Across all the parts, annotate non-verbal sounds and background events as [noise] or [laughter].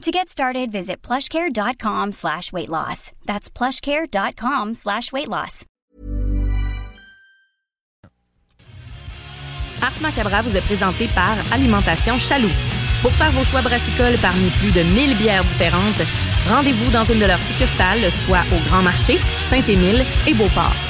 To get started, visit plushcare.com slash weight loss. That's plushcare.com slash weight loss. Ars vous est présenté par Alimentation Chaloux. Pour faire vos choix brassicoles parmi plus de 1000 bières différentes, rendez-vous dans une de leurs succursales, soit au Grand Marché, Saint-Émile et Beauport.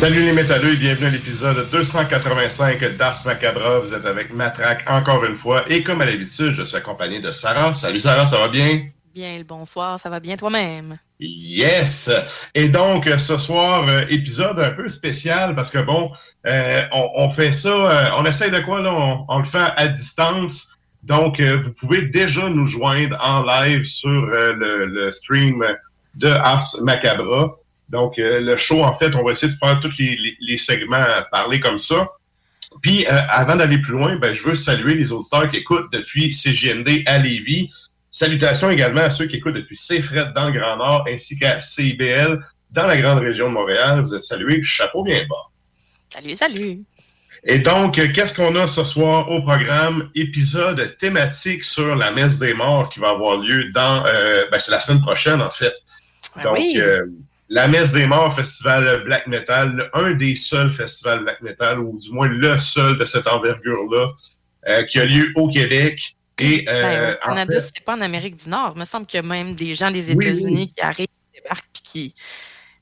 Salut les métalleux et bienvenue à l'épisode 285 d'Ars Macabra. Vous êtes avec Matraque encore une fois et comme à l'habitude, je suis accompagné de Sarah. Salut Sarah, ça va bien? Bien, le bonsoir, ça va bien toi-même? Yes! Et donc, ce soir, euh, épisode un peu spécial parce que bon, euh, on, on, fait ça, euh, on essaye de quoi là? On, on le fait à distance. Donc, euh, vous pouvez déjà nous joindre en live sur le, le, stream de Ars Macabra. Donc, euh, le show, en fait, on va essayer de faire tous les, les, les segments parler comme ça. Puis, euh, avant d'aller plus loin, ben, je veux saluer les auditeurs qui écoutent depuis CGND à Lévis. Salutations également à ceux qui écoutent depuis CFRED dans le Grand Nord, ainsi qu'à CIBL dans la grande région de Montréal. Vous êtes salués, chapeau bien bas. Salut, salut. Et donc, qu'est-ce qu'on a ce soir au programme? Épisode thématique sur la messe des morts qui va avoir lieu dans... Euh, ben, c'est la semaine prochaine, en fait. Ah donc, oui. La Messe des Morts, festival black metal, un des seuls festivals black metal, ou du moins le seul de cette envergure-là, euh, qui a lieu au Québec. Et, euh, ben, au Canada, fait... c'est pas en Amérique du Nord. Il me semble qu'il y a même des gens des États-Unis oui, qui arrivent, qui débarquent, puis qui.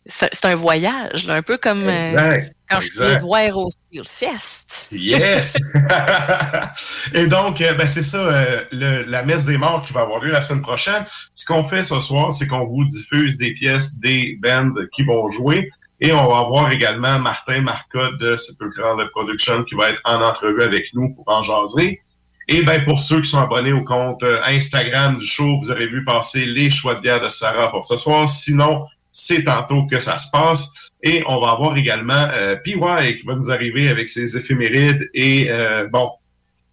C'est un voyage, là, un peu comme exact, euh, quand exact. je suis voir au Steelfest. Yes! [laughs] [laughs] Et donc, euh, ben, c'est ça, euh, le, la messe des morts qui va avoir lieu la semaine prochaine. Ce qu'on fait ce soir, c'est qu'on vous diffuse des pièces des bands qui vont jouer. Et on va avoir également Martin Marcotte de Sepulchral Production qui va être en entrevue avec nous pour en jaser. Et ben pour ceux qui sont abonnés au compte euh, Instagram du show, vous aurez vu passer les choix de bière de Sarah pour ce soir. Sinon, c'est tantôt que ça se passe. Et on va avoir également euh, PY qui va nous arriver avec ses éphémérides. Et euh, bon,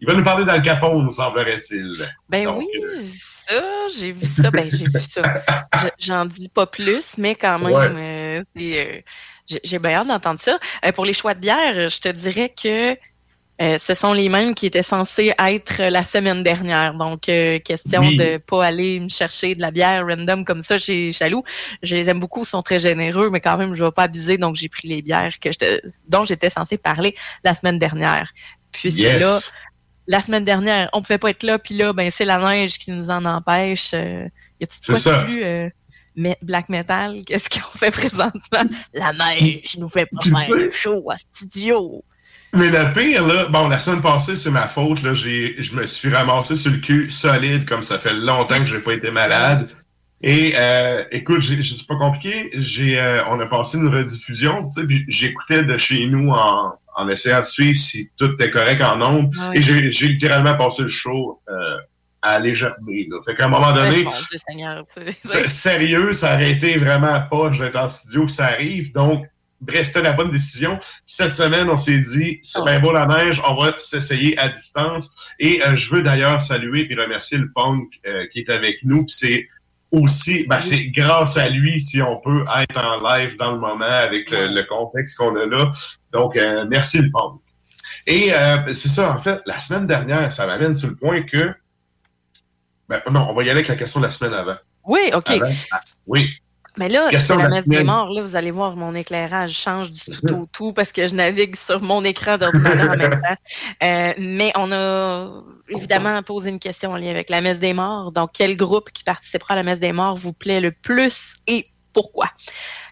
il va nous parler d'Al Capone, semblerait-il. Ben Donc, oui, euh, ça, j'ai vu ça. Ben, j'ai vu ça. [laughs] Je- J'en dis pas plus, mais quand même, Ouais. euh, euh, j'ai bien hâte d'entendre ça. Pour les choix de bière, je te dirais que euh, ce sont les mêmes qui étaient censés être la semaine dernière. Donc, euh, question Oui. de pas aller me chercher de la bière random comme ça chez Chaloux. Je les aime beaucoup, ils sont très généreux, mais quand même, je vais pas abuser. Donc, j'ai pris les bières que dont j'étais censée parler la semaine dernière. Puis yes. là la semaine dernière, on pouvait pas être là, puis là, ben c'est la neige qui nous en empêche. Euh, y a-tu de plus euh, mais black metal? Qu'est-ce qu'on fait [laughs] présentement? La neige nous fait pas faire chaud à studio. Mais le pire, là, bon, la semaine passée, c'est ma faute. Là, j'ai, je me suis ramassé sur le cul solide, comme ça fait longtemps que j'ai pas été malade. Et euh, écoute, c'est pas compliqué. J'ai, euh, on a passé une rediffusion, tu sais, puis j'écoutais de chez nous en, en essayant de suivre si tout était correct en nombre. Ah Et j'ai, j'ai littéralement passé le show euh, à légèreté. Là. Fait qu'à un moment donné, sérieux, ça aurait été vraiment poche d'être en studio que ça arrive. Donc, bref, c'était la bonne décision. Cette semaine, on s'est dit, c'est bien beau la neige, on va s'essayer à distance. Et euh, je veux d'ailleurs saluer et remercier le punk euh, qui est avec nous. c'est aussi, ben, c'est grâce à lui si on peut être en live dans le moment avec le, contexte qu'on a là. Donc, euh, merci le punk. Et c'est ça, en fait, la semaine dernière, ça m'amène sur le point que... Ben, non, on va y aller avec la question de la semaine avant. Oui, OK. Ah, oui. Mais là, c'est la messe des morts, là, vous allez voir, mon éclairage change du tout au tout parce que je navigue sur mon écran d'ordinateur en même temps. Euh, mais on a évidemment posé une question en lien avec la messe des morts. Donc, quel groupe qui participera à la messe des morts vous plaît le plus et pourquoi?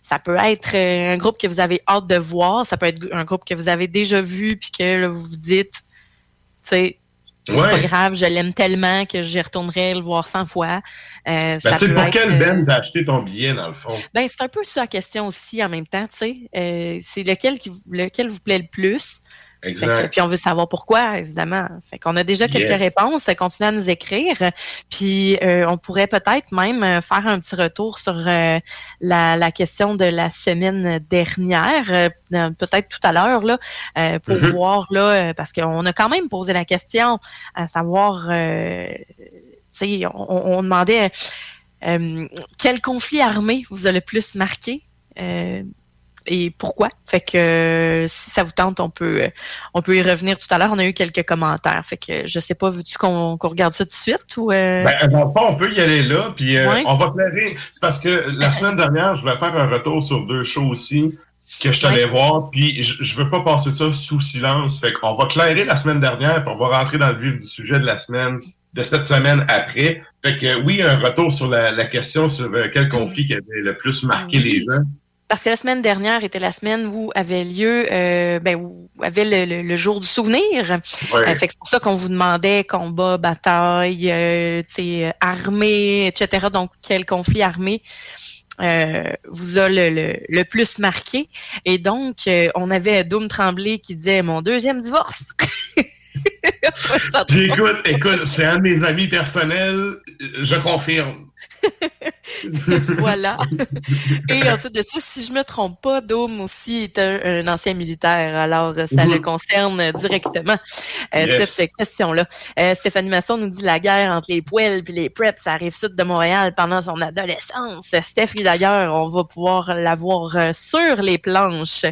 Ça peut être euh, un groupe que vous avez hâte de voir, ça peut être un groupe que vous avez déjà vu puis que vous vous dites, tu sais, c'est pas grave, je l'aime tellement que j'y retournerai le voir 100 fois. Euh, ben, c'est pour quel ben euh, t'as acheté ton billet, dans le fond? Ben, c'est un peu ça la question aussi en même temps, tu sais. Euh, c'est lequel, qui, lequel vous plaît le plus? Exact. puis on veut savoir pourquoi, évidemment. Fait qu'on a déjà quelques réponses. Continuez à nous écrire. Puis euh, on pourrait peut-être même euh, faire un petit retour sur euh, la, la, question de la semaine dernière, peut-être tout à l'heure, là, pour mm-hmm. voir là, parce qu'on a quand même posé la question à savoir, on, on demandait quel conflit armé vous a le plus marqué et pourquoi? Fait que si ça vous tente, on peut on peut y revenir tout à l'heure. On a eu quelques commentaires. Fait que je sais pas, veux-tu qu'on regarde ça tout de suite ou euh? Ben, on peut y aller là, puis euh, on va clairer. C'est parce que la semaine dernière, je vais faire un retour sur deux shows aussi que je t'allais voir, puis je, je veux pas passer ça sous silence. Fait qu'on va clairer la semaine dernière, puis on va rentrer dans le vif du sujet de la semaine de cette semaine après. Fait que oui, un retour sur la, question sur euh, quel conflit qui avait le plus marqué les gens. Parce que la semaine dernière était la semaine où avait lieu, euh, ben, où avait le, jour du souvenir. Euh, c'est pour ça qu'on vous demandait combat, bataille, euh, armée, etc. Donc, quel conflit armé euh, vous a le, le, plus marqué. Et donc, on avait Doom Tremblay qui disait mon deuxième divorce. [laughs] écoute, écoute, c'est un de mes amis personnels, je confirme. [laughs] voilà. Et ensuite de ça, si je me trompe pas, Dome aussi est un, ancien militaire, alors ça le concerne directement, euh, cette question-là. Euh, Stéphanie Masson nous dit la guerre entre les poêles et les preps, ça arrive sud de Montréal pendant son adolescence. Stéphanie, d'ailleurs, on va pouvoir la voir euh, sur les planches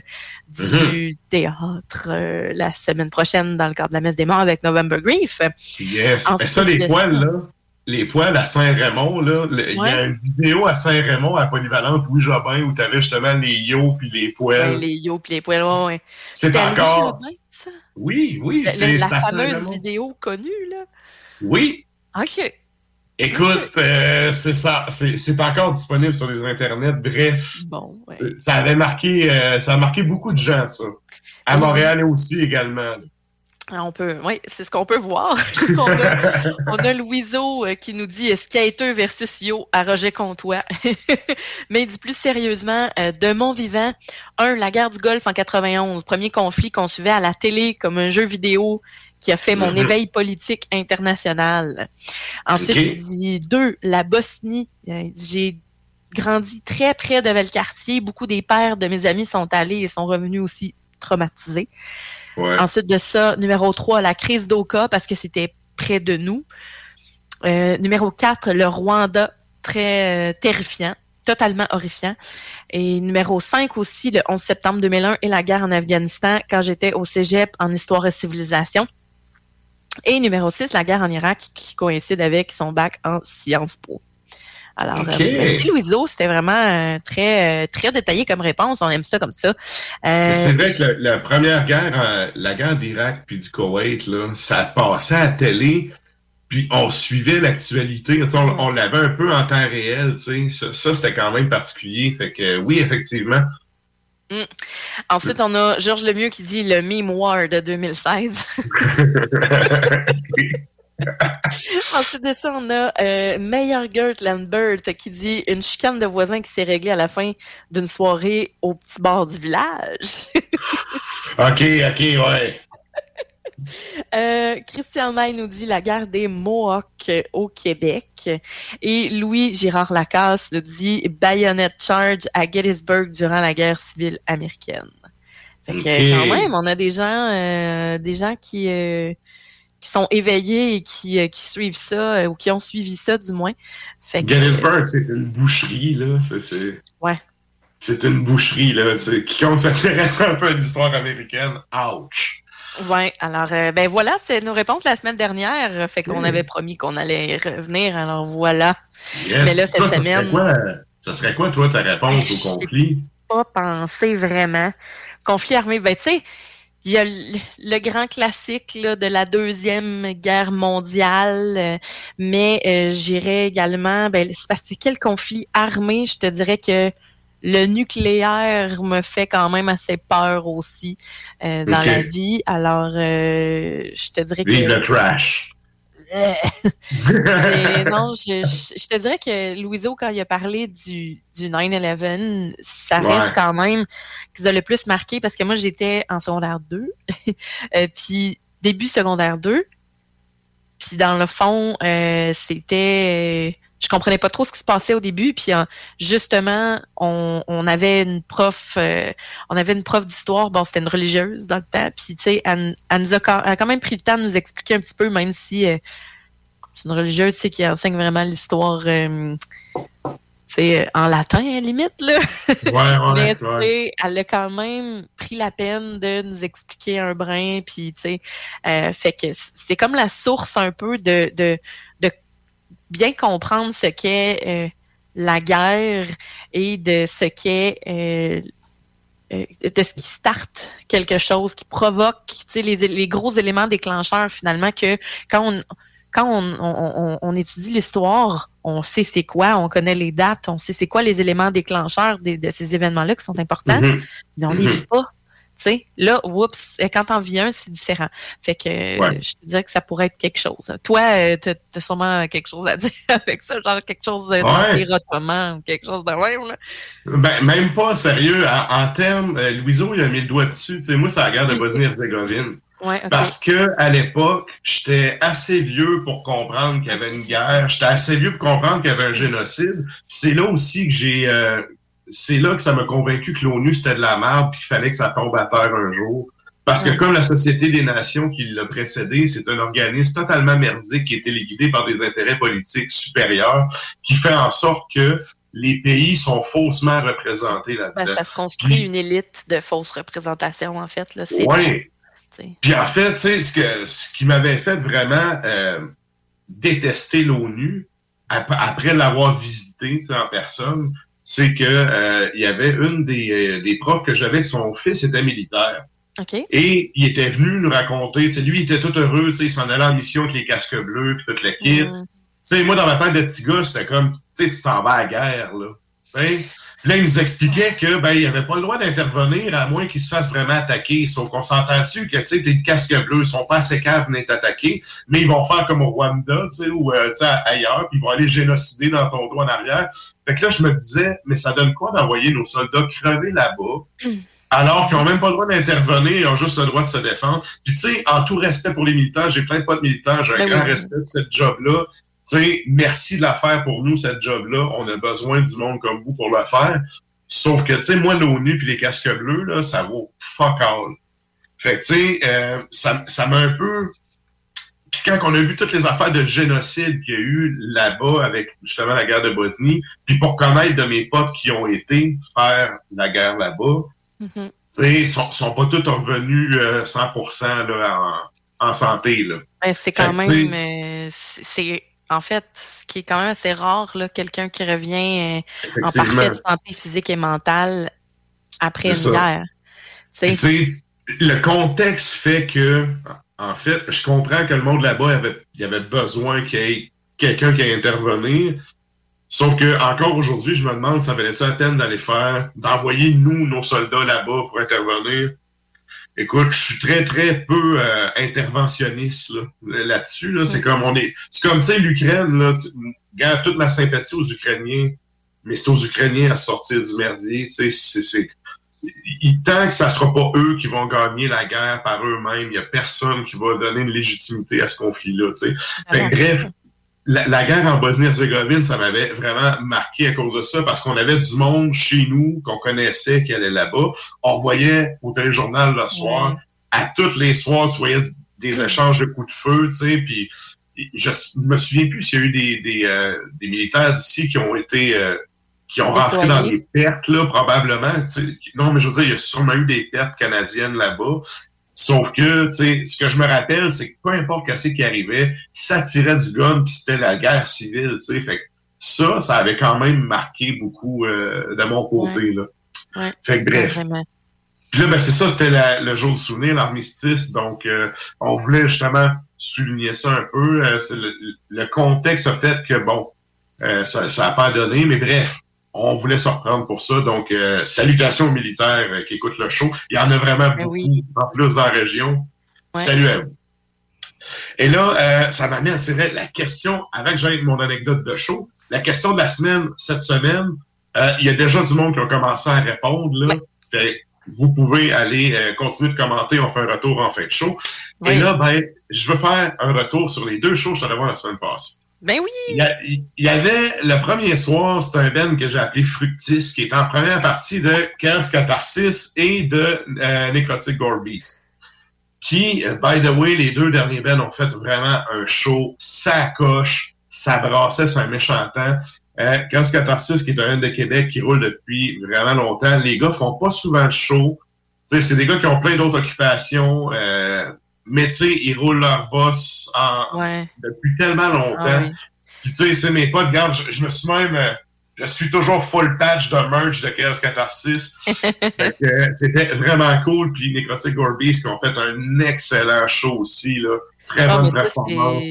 du mm-hmm. théâtre la semaine prochaine dans le cadre de la messe des morts avec November Grief. Yes. ça, les poêles, là les poils à Saint-Raymond, là, il y a une vidéo à Saint-Raymond à Polyvalente Louis Jobin où tu avais justement les yo puis les poils. les yo puis les poils, ouais, ouais. C'est encore. Oui, oui. c'est la, fameuse vidéo connue, là. Oui. OK. Écoute, euh, c'est ça, c'est encore disponible sur les internets. Bref, bon, ouais. ça avait marqué, euh, ça a marqué beaucoup de gens, ça. À Montréal aussi également. On peut, oui, c'est ce qu'on peut voir. [laughs] on, a, Louiseau euh, qui nous dit Skater versus Yo à Roger Comtois? [laughs] Mais il dit plus sérieusement, euh, de mon vivant, un, la guerre du Golfe en 91, premier conflit qu'on suivait à la télé comme un jeu vidéo qui a fait mon mm-hmm. éveil politique international. Ensuite, il dit deux, la Bosnie. Euh, j'ai grandi très près de Valcartier. Beaucoup des pères de mes amis sont allés et sont revenus aussi traumatisés. Ensuite de ça, numéro 3, la crise d'Oka, parce que c'était près de nous. Euh, numéro 4, le Rwanda, très euh, terrifiant, totalement horrifiant. Et numéro 5 aussi, le 11 septembre 2001 et la guerre en Afghanistan, quand j'étais au cégep en histoire et civilisation. Et numéro 6, la guerre en Irak, qui coïncide avec son bac en Sciences Po. Alors, euh, merci Louiseau, c'était vraiment très, très détaillé comme réponse. On aime ça comme ça. c'est vrai que la, première guerre, la guerre d'Irak puis du Koweït, là, ça passait à la télé puis on suivait l'actualité, on, l'avait un peu en temps réel, ça, ça c'était quand même particulier. Fait que oui, effectivement, Mm. Ensuite, on a Georges Lemieux qui dit le mémoire de 2016. [laughs] [laughs] [laughs] Ensuite de ça, on a euh, Meyer Gert Lambert qui dit une chicane de voisins qui s'est réglée à la fin d'une soirée au petit bord du village. [laughs] ok, ok, ouais. [laughs] Euh, Christian May nous dit la guerre des Mohawks au Québec. Et Louis Girard Lacasse nous dit Bayonet Charge à Gettysburg durant la guerre civile américaine. Fait que quand même, on a des gens, euh, des gens qui, euh, qui sont éveillés et qui, qui suivent ça, ou qui ont suivi ça du moins. Gettysburg, c'est une boucherie, là. C'est, ouais. C'est une boucherie, là. Quiconque s'intéresse un peu à l'histoire américaine, ouch! Oui, alors euh, ben voilà, c'est nos réponses la semaine dernière. Fait qu'on avait promis qu'on allait revenir, alors voilà. Mais là, cette semaine. Ça serait, quoi, toi, ta réponse au conflit? pas pensé vraiment. Conflit armé, ben tu sais, il y a le, grand classique là, de la deuxième guerre mondiale, euh, mais euh, j'irais également, ben c'est quel conflit armé, je te dirais que le nucléaire me fait quand même assez peur aussi euh, dans la vie. Alors, euh, je te dirais Vive que... le trash! [laughs] non, je, te dirais que Louiseau, quand il a parlé du, du 9-11, ça reste quand même qu'ils ont le plus marqué parce que moi, j'étais en secondaire 2, [laughs] euh, puis début secondaire 2, puis dans le fond, c'était je comprenais pas trop ce qui se passait au début. Puis euh, justement, on, on, avait une prof, euh, on avait une prof d'histoire. Bon, c'était une religieuse dans le temps. Puis tu sais, elle, nous a quand, même pris le temps de nous expliquer un petit peu, même si euh, c'est une religieuse, tu qui enseigne vraiment l'histoire. c'est en latin à la limite là. Ouais, [laughs] Mais elle a quand même pris la peine de nous expliquer un brin, puis tu sais, fait que c'est comme la source un peu de, de bien comprendre ce qu'est euh, la guerre et de ce qu'est euh, euh, de ce qui starte quelque chose, qui provoque les, les gros éléments déclencheurs finalement que quand on quand on, on, on étudie l'histoire, on sait c'est quoi, on connaît les dates, on sait c'est quoi les éléments déclencheurs de, de ces événements-là qui sont importants, mm-hmm. mais on les mm-hmm. vit pas sais, là, oups, quand t'en vis un, c'est différent. Fait que je te dirais que ça pourrait être quelque chose. Toi, euh, tu as sûrement quelque chose à [laughs] dire avec ça, genre quelque chose ouais. ou quelque chose de même. Là. Ben, même pas sérieux. En, termes, euh, Louiseau, il a mis le doigt dessus. Tu sais, moi, c'est la guerre de Bosnie-Herzégovine. [laughs] Ouais, Parce que à l'époque, j'étais assez vieux pour comprendre qu'il y avait une guerre. J'étais assez vieux pour comprendre qu'il y avait un génocide. C'est là aussi que j'ai euh, c'est là que ça m'a convaincu que l'ONU, c'était de la merde, puis qu'il fallait que ça tombe à terre un jour. Parce que comme la Société des Nations qui l'a précédé, c'est un organisme totalement merdique qui est téléguidé par des intérêts politiques supérieurs, qui fait en sorte que les pays sont faussement représentés là-dedans. Ben, ça se construit une élite de fausses représentations, en fait. Oui. Puis en fait, tu ce, que, ce qui m'avait fait vraiment euh, détester l'ONU, après l'avoir visité en personne, c'est que euh, il y avait une des, euh, des profs que j'avais, son fils était militaire. Et il était venu nous raconter, lui, il était tout heureux, il s'en allait en mission avec les casques bleus, puis toute l'équipe. Mm. Moi, dans ma tête de petit gars, c'était comme, tu t'en vas à la guerre, là. Là, il nous expliquait que ben, il avait pas le droit d'intervenir à moins qu'il se fasse vraiment attaquer. Sauf qu'on s'entend dessus que tu sais, tes casques bleus, ils sont pas assez capables venir t'attaquer, mais ils vont faire comme au Rwanda, tu sais, ou euh, ailleurs, puis ils vont aller génocider dans ton dos en arrière. Fait que là, je me disais, mais ça donne quoi d'envoyer nos soldats crever là-bas? [clears throat] alors qu'ils n'ont même pas le droit d'intervenir, ils ont juste le droit de se défendre? Puis tu sais, en tout respect pour les militaires, j'ai plein de potes militaires, j'ai un ben grand respect pour cette job-là sais, merci de la faire pour nous, cette job-là. On a besoin du monde comme vous pour le faire. Sauf que, tu sais, moi, l'ONU puis les casques bleus, là, ça vaut fuck all. Fait que, tu sais, euh, ça, ça m'a un peu... Puis quand on a vu toutes les affaires de génocide qu'il y a eu là-bas avec justement la guerre de Bosnie, puis pour connaître de mes potes qui ont été faire la guerre là-bas, mm-hmm. tu sais, ils sont, sont pas tous revenus 100% euh, là, en, en santé. Là. Ben, c'est quand même... Euh, c'est en fait, ce qui est quand même assez rare, quelqu'un qui revient euh, en parfaite santé physique et mentale après une guerre. le contexte fait que, en fait, je comprends que le monde là-bas, avait, il y avait besoin qu'il y ait quelqu'un qui ait intervenir. Sauf que encore aujourd'hui, je me demande, ça valait-tu la peine d'aller faire, d'envoyer nous, nos soldats là-bas pour intervenir? Écoute, je suis très, très peu euh, interventionniste là-dessus. Là, C'est comme on est. C'est comme tu sais, l'Ukraine, là, garde toute ma sympathie aux Ukrainiens, mais c'est aux Ukrainiens à sortir du merdier. C'est, c'est, tant que ça ne sera pas eux qui vont gagner la guerre par eux-mêmes, il n'y a personne qui va donner une légitimité à ce conflit-là. Ah bref, la, guerre en Bosnie-Herzégovine, ça m'avait vraiment marqué à cause de ça, parce qu'on avait du monde chez nous qu'on connaissait qui allait là-bas. On voyait au téléjournal le soir, à tous les soirs, tu voyais des échanges de coups de feu, tu sais, puis je me souviens plus s'il y a eu des, des, euh, des militaires d'ici qui ont été euh, qui ont rentré dans des pertes, là, probablement. Non, mais je veux dire, il y a sûrement eu des pertes canadiennes là-bas. Sauf que, tu sais, ce que je me rappelle, c'est que peu importe ce qui arrivait, ça tirait du gun, puis c'était la guerre civile, tu sais. Fait que ça, ça avait quand même marqué beaucoup euh, de mon côté, là. Ouais. Fait que bref. Puis là, ben, c'est ça, c'était le jour de souvenir, l'armistice. Donc, euh, on voulait justement souligner ça un peu. Euh, le, le, contexte a fait que, bon, ça n'a pas donné, mais bref, on voulait se reprendre pour ça. Donc, euh, salutations aux militaires euh, qui écoutent le show. Il y en a vraiment ben beaucoup, en plus dans la région. Salut à vous. Et là, euh, ça m'amène, c'est vrai, la question, avant que j'aille mon anecdote de show, la question de la semaine, cette semaine, il y a déjà du monde qui a commencé à répondre. Là. Vous pouvez aller continuer de commenter, on fait un retour en fin de show. Et là, ben, je veux faire un retour sur les deux shows que je suis allé voir la semaine passée. Ben oui! Il y, avait le premier soir, c'est un Ben que j'ai appelé Fructis, qui est en première partie de Chaos Catharsis et de euh, Necrotic Gore Beast. Qui, by the way, les deux derniers Ben ont fait vraiment un show, ça coche, ça brassait sur un méchant temps. Euh, Chaos Catharsis, qui est un Ben de Québec, qui roule depuis vraiment longtemps. Les gars font pas souvent de show. C'est des gars qui ont plein d'autres occupations. Euh, mais tu sais, ils roulent leur boss depuis tellement longtemps. Ah Puis tu sais, c'est mes potes, regarde, je, me suis même... Euh, je suis toujours full patch de merch de Chaos Catharsis. [laughs] C'était vraiment cool. Puis Necrotic Gorbies qui ont fait un excellent show aussi. Là. Très ah, bonne performance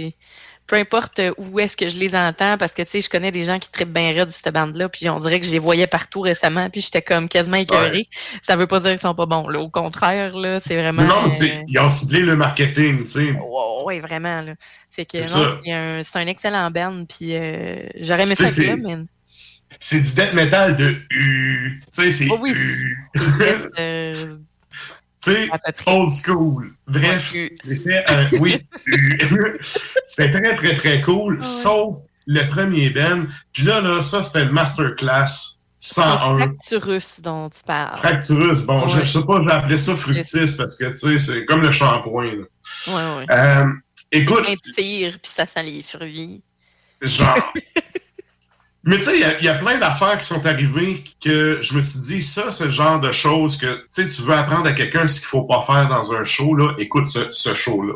peu importe où est-ce que je les entends, parce que, tu sais, je connais des gens qui trippent bien raide de cette bande-là, puis on dirait que je les voyais partout récemment, puis j'étais comme quasiment écœurée. Ça veut pas dire qu'ils sont pas bons, là. Au contraire, là, c'est vraiment... Non, euh, ils ont ciblé le marketing, tu sais. oui, vraiment, là. Fait que, c'est un, excellent band, puis euh, j'aurais aimé ça là, mais... C'est du death metal de U. Tu sais, c'est oh, oui, [laughs] Tu sais, old school. Bref, c'était un. Oui. [laughs] c'était très, très, très cool, sauf le premier Ben. Puis là, là, ça, c'était le masterclass 101. Fracturus dont tu parles. Fracturus. Bon, je, je, sais pas, j'ai appelé ça fructis parce que, tu sais, c'est comme le shampoing. Là. Ouais, ouais. Euh, écoute. Ça puis ça sent les fruits. Genre. [laughs] Mais tu sais, il y, a plein d'affaires qui sont arrivées que je me suis dit, ça, c'est le genre de choses que, tu sais, tu veux apprendre à quelqu'un ce qu'il faut pas faire dans un show, là, écoute ce, show-là.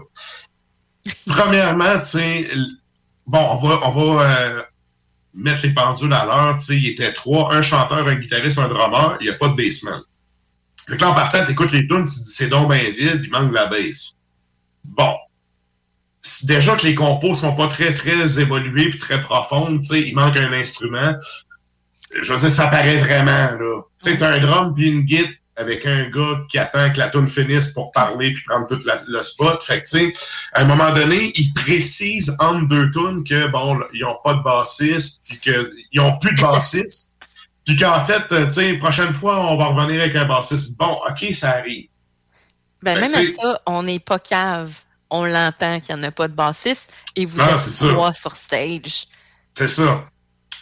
Premièrement, tu sais, bon, on va, on va euh, mettre les pendules à l'heure, tu sais, il était trois, un chanteur, un guitariste, un drummer, il n'y a pas de basement. Fait que là, en partant, tu écoutes les tunes, tu dis, c'est donc bien vide, il manque la bass. Bon, déjà que les compos sont pas très, très évolués puis très profondes, tu sais, il manque un instrument. Je veux dire, ça paraît vraiment, là. Tu sais, t'as un drum puis une guitare avec un gars qui attend que la tune finisse pour parler puis prendre tout le spot. Fait que, tu sais, à un moment donné, ils précisent entre deux tunes que, bon, ils n'ont pas de bassiste puis qu'ils n'ont plus de bassiste. [laughs] puis qu'en fait, tu sais, prochaine fois, on va revenir avec un bassiste. Bon, OK, ça arrive. Ben, même à ça, on n'est pas cave on l'entend qu'il n'y en a pas de bassiste et vous ah, êtes trois sur stage. C'est ça.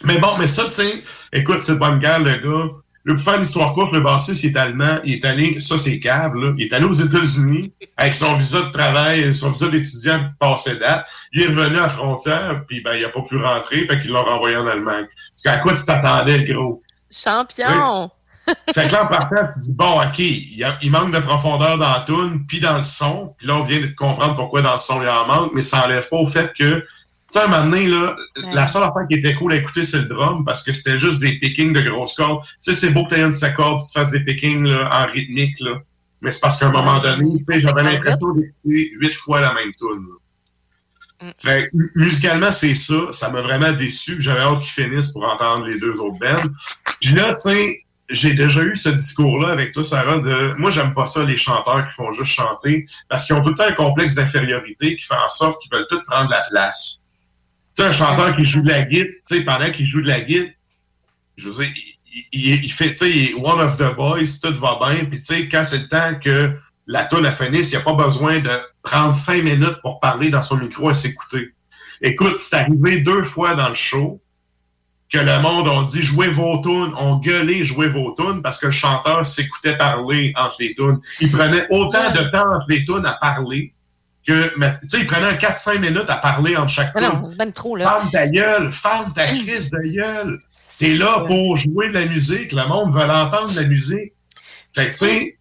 Mais bon, mais ça, tu sais, écoute, c'est bonne guerre, le gars. pour faire l'histoire courte, le bassiste, il est allemand, il est allé, ça c'est câble, là, il est allé aux États-Unis avec son visa de travail, son visa d'étudiant passé date. Il est revenu à la frontière, puis ben, il n'a pas pu rentrer, fait qu'il l'a renvoyé en Allemagne. Parce qu'à quoi tu t'attendais, le gros? Champion! Fait que là, en partant, tu dis, bon, OK, il, manque de profondeur dans la tune, puis dans le son. Puis là, on vient de comprendre pourquoi dans le son, il en manque, mais ça n'enlève pas au fait que, tu sais, un moment donné, là, la seule affaire qui était cool à écouter, c'est le drum, parce que c'était juste des pickings de grosses cordes. Tu sais, c'est beau que tu aies une corde, tu fasses des pickings là, en rythmique, là. Mais c'est parce qu'à un moment donné, tu sais, j'avais l'impression d'écouter huit fois la même tune. Mm. musicalement, c'est ça. Ça m'a vraiment déçu. J'avais hâte qu'ils finissent pour entendre les deux autres bands. Puis là, tu sais, j'ai déjà eu ce discours-là avec toi, Sarah, de moi, j'aime pas ça, les chanteurs qui font juste chanter, parce qu'ils ont tout le temps un complexe d'infériorité qui fait en sorte qu'ils veulent tous prendre la place. Tu sais, un chanteur qui joue de la guitare, tu sais, pendant qu'il joue de la guitare, je veux dire, il, il, fait, tu sais, one of the boys, tout va bien, puis tu sais, quand c'est le temps que la tune a finisse, il n'y a pas besoin de prendre cinq minutes pour parler dans son micro et s'écouter. Écoute, c'est arrivé deux fois dans le show que le monde a dit jouez vos tunes, on gueulait jouez vos tunes parce que le chanteur s'écoutait parler entre les tunes. Il prenait autant de temps entre les tunes à parler que, tu sais, il prenait 4-5 minutes à parler entre chaque tune. Non, c'est trop, là. Ferme ta gueule, ferme ta crise de gueule. T'es là pour jouer de la musique, le monde veut entendre la musique. Fait tu sais,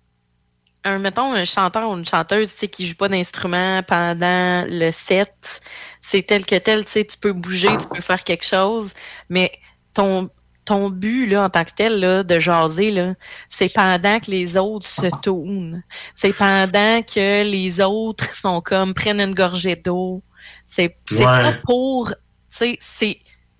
un, mettons, un chanteur ou une chanteuse, tu sais, qui joue pas d'instrument pendant le set, c'est tel que tel, tu sais, tu peux bouger, tu peux faire quelque chose, mais ton, ton but, là, en tant que tel, là, de jaser, là, c'est pendant que les autres se tournent. C'est pendant que les autres sont comme, prennent une gorgée d'eau. C'est, c'est pas pour, c'est,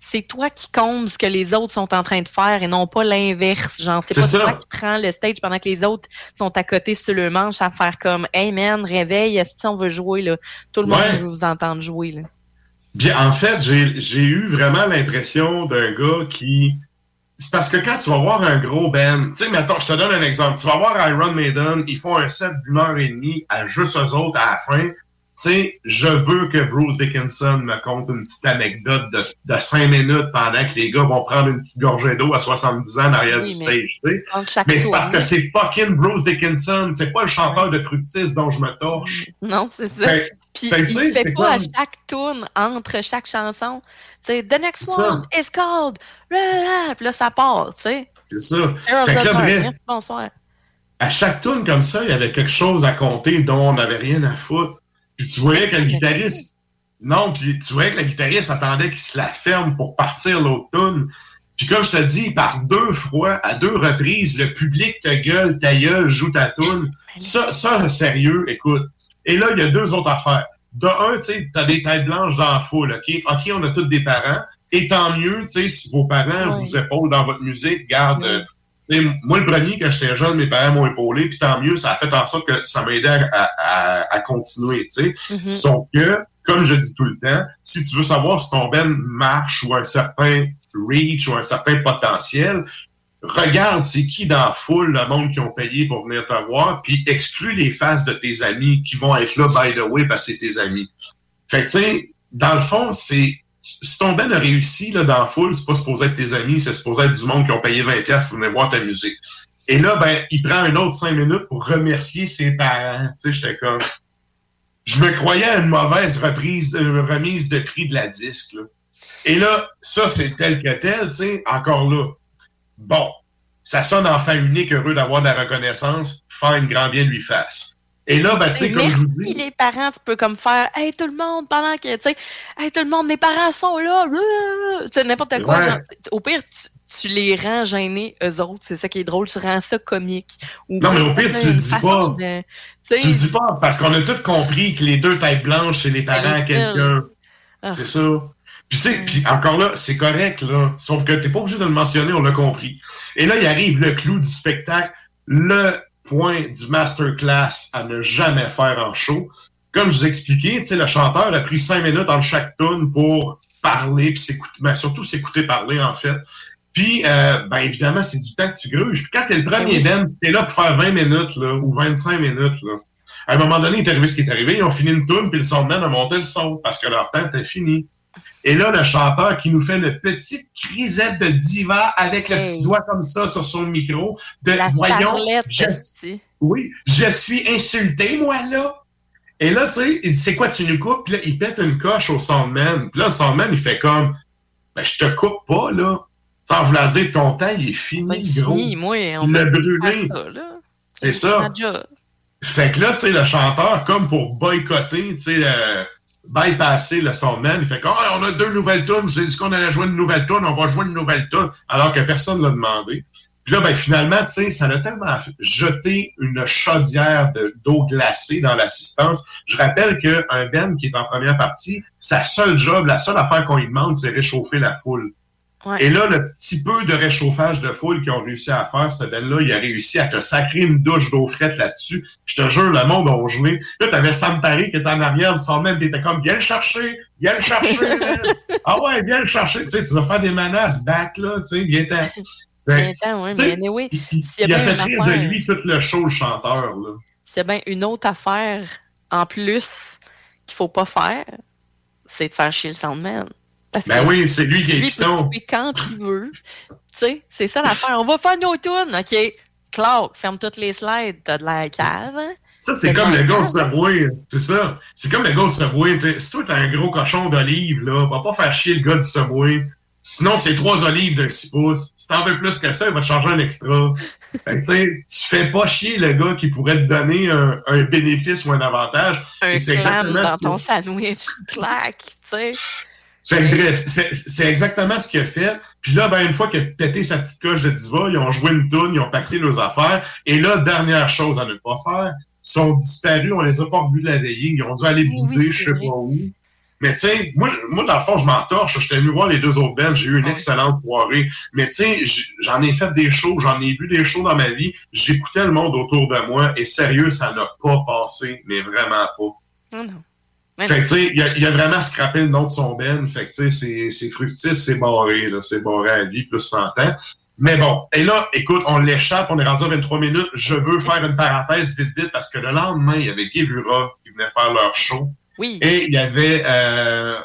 c'est toi qui comptes ce que les autres sont en train de faire et non pas l'inverse. Genre, c'est pas toi qui prends le stage pendant que les autres sont à côté sur le manche à faire comme Hey man, réveille, si on veut jouer là? Tout le monde veut vous entendre jouer là. Bien, en fait, j'ai eu vraiment l'impression d'un gars qui. C'est parce que quand tu vas voir un gros band, tu sais, mettons, je te donne un exemple. Tu vas voir Iron Maiden, ils font un set d'une heure et demie à juste eux autres à la fin tu sais, je veux que Bruce Dickinson me conte une petite anecdote de, de cinq minutes pendant que les gars vont prendre une petite gorgée d'eau à 70 ans derrière du stage. Mais, mais c'est parce que c'est fucking Bruce Dickinson. C'est pas le chanteur de Fructis dont je me torche. Non, c'est ça. Puis il fait pas à chaque tune entre chaque chanson. C'est The next one is called. Puis là, ça part, tu sais. C'est ça. Fait que là, Bonsoir. À chaque tune comme ça, il y avait quelque chose à compter dont on n'avait rien à foutre. Puis tu voyais que le guitariste. [laughs] Non, puis tu voyais que le guitariste attendait qu'il se la ferme pour partir l'autre tune. Puis comme je te dis, par deux fois, à deux reprises, le public te gueule, ta gueule, joue ta tune. [laughs] Ça, ça, sérieux, écoute. Et là, il y a deux autres affaires. De un, tu sais, t'as des têtes blanches dans la foule, OK? OK, on a tous des parents. Et tant mieux, tu sais, si vos parents vous épaulent dans votre musique, garde, moi, le premier, quand j'étais jeune, mes parents m'ont épaulé, puis tant mieux, ça a fait en sorte que ça m'aidait à, à, à, continuer, tu sais. Mm-hmm. Sauf que, comme je dis tout le temps, si tu veux savoir si ton ben marche ou un certain reach ou un certain potentiel, regarde c'est qui dans la foule, le monde qui ont payé pour venir te voir, puis exclue les faces de tes amis qui vont être là, by the way, parce que c'est tes amis. Fait que, tu sais, dans le fond, c'est si ton ben a réussi là, dans la foule, c'est pas supposé être tes amis, c'est supposé être du monde qui ont payé 20$ pour venir voir ta musique. Et là, ben, il prend un autre 5 minutes pour remercier ses parents. Tu sais, j'étais comme. Je me croyais à une mauvaise reprise, une remise de prix de la disque. Là. Et là, ça, c'est tel que tel, tu sais, encore là. Bon, ça sonne enfin unique, heureux d'avoir de la reconnaissance, faire une grand bien lui fasse. Et là, ben, tu sais, comme je vous dis. les parents, tu peux comme faire, hey, tout le monde, pendant que, tu sais, hey, tout le monde, mes parents sont là, tu sais, n'importe quoi. Genre, au pire, tu, les rends gênés, eux autres, c'est ça qui est drôle, tu rends ça comique. non, mais au pire, tu le dis pas. tu le dis pas, parce qu'on a tous compris que les deux têtes blanches, c'est les parents à quelqu'un. Ah. C'est ça. Puis, puis encore là, c'est correct, là. Sauf que t'es pas obligé de le mentionner, on l'a compris. Et là, il arrive le clou du spectacle. Le point du masterclass à ne jamais faire en show. Comme je vous ai expliqué, le chanteur a pris cinq minutes en chaque tune pour parler, puis s'écouter, mais surtout s'écouter parler, en fait. Puis, euh, ben évidemment, c'est du temps que tu gruges. Puis quand t'es le premier ben, t'es là pour faire 20 minutes, là, ou 25 minutes, là. À un moment donné, il est arrivé ce qui est arrivé. Ils ont fini une tune, puis le soundman a monté le son, parce que leur temps était fini. Et là, le chanteur qui nous fait le petit crisette de diva avec le petit doigt comme ça sur son micro, de La voyons, je, oui, je suis insulté, moi, là. Et là, tu sais, il dit, c'est quoi, tu nous coupes? Puis là, il pète une coche au soundman. Puis là, le soundman, il fait comme, ben, je te coupe pas, là. Sans vouloir dire ton temps, il est fini, gros. Fini, moi, on tu l'as brûlé. C'est ça. Fait que là, tu sais, le chanteur, comme pour boycotter, tu sais, euh, bypasser le soundman. Il fait comme, ah, on a deux nouvelles tunes, je vous ai dit qu'on allait jouer une nouvelle tune, on va jouer une nouvelle tune, alors que personne ne l'a demandé. Puis là, ben, finalement, tu sais, ça a tellement jeté une chaudière d'eau glacée dans l'assistance. Je rappelle qu'un Ben qui est en première partie, sa seule job, la seule affaire qu'on lui demande, c'est réchauffer la foule. Et là, le petit peu de réchauffage de foule qu'ils ont réussi à faire, ce Ben-là, il a réussi à te sacrer une douche d'eau frette là-dessus. Je te jure, le monde a joué. Là, t'avais Sam Paris qui était en arrière du son qui était comme, viens le chercher, viens le chercher. [laughs] ah ouais, viens le chercher. Tu sais, tu vas faire des menaces, back, là, tu sais, viens t'en... Ben, mais anyway, il, il a fait rire de lui tout le show, le chanteur. A bien une autre affaire en plus qu'il faut pas faire, c'est de faire chier le soundman. Ben oui, c'est lui qui est piton. Lui, quand il veut. tu sais, c'est ça l'affaire. On va faire nos tunes. OK, Claude, ferme toutes les slides. T'as de la cave. Hein? Ça, c'est comme le gars au Subway. C'est ça. C'est comme le gars au Subway. Si toi, t'as un gros cochon d'olive, là, va pas faire chier le gars du Subway. Sinon, c'est trois olives de 6 pouces. Si t'en veux plus que ça, il va te changer un extra. [laughs] Fait que, tu fais pas chier le gars qui pourrait te donner un, un bénéfice ou un avantage. Un clan dans ton sandwich, [laughs] clac, tu sais. Bref, c'est exactement ce qu'il a fait. Puis là, ben, une fois qu'il a pété sa petite coche de diva, ils ont joué une toune, ils ont pacté leurs affaires. Et là, dernière chose à ne pas faire, ils sont disparus, on les a pas revus la veille. Ils ont dû aller bouder, je sais pas où. Mais tu sais, moi, moi, dans le fond, je m'entorche. J'étais venu voir les deux autres bands. J'ai eu une excellente soirée. Mais tu sais, j'en ai fait des shows, j'en ai vu des shows dans ma vie. J'écoutais le monde autour de moi et sérieux, ça n'a pas passé, mais vraiment pas. Non, Fait que tu sais, il a, a, vraiment scrappé le nom de son Ben. Fait que tu sais, c'est fructis, c'est barré, là. C'est barré à vie, plus 100 ans. Mais bon, et là, écoute, on l'échappe, on est rendu à 23 minutes. Je veux faire une parenthèse vite, vite, parce que le lendemain, il y avait Gevura qui venait faire leur show. Oui. Et il y avait euh,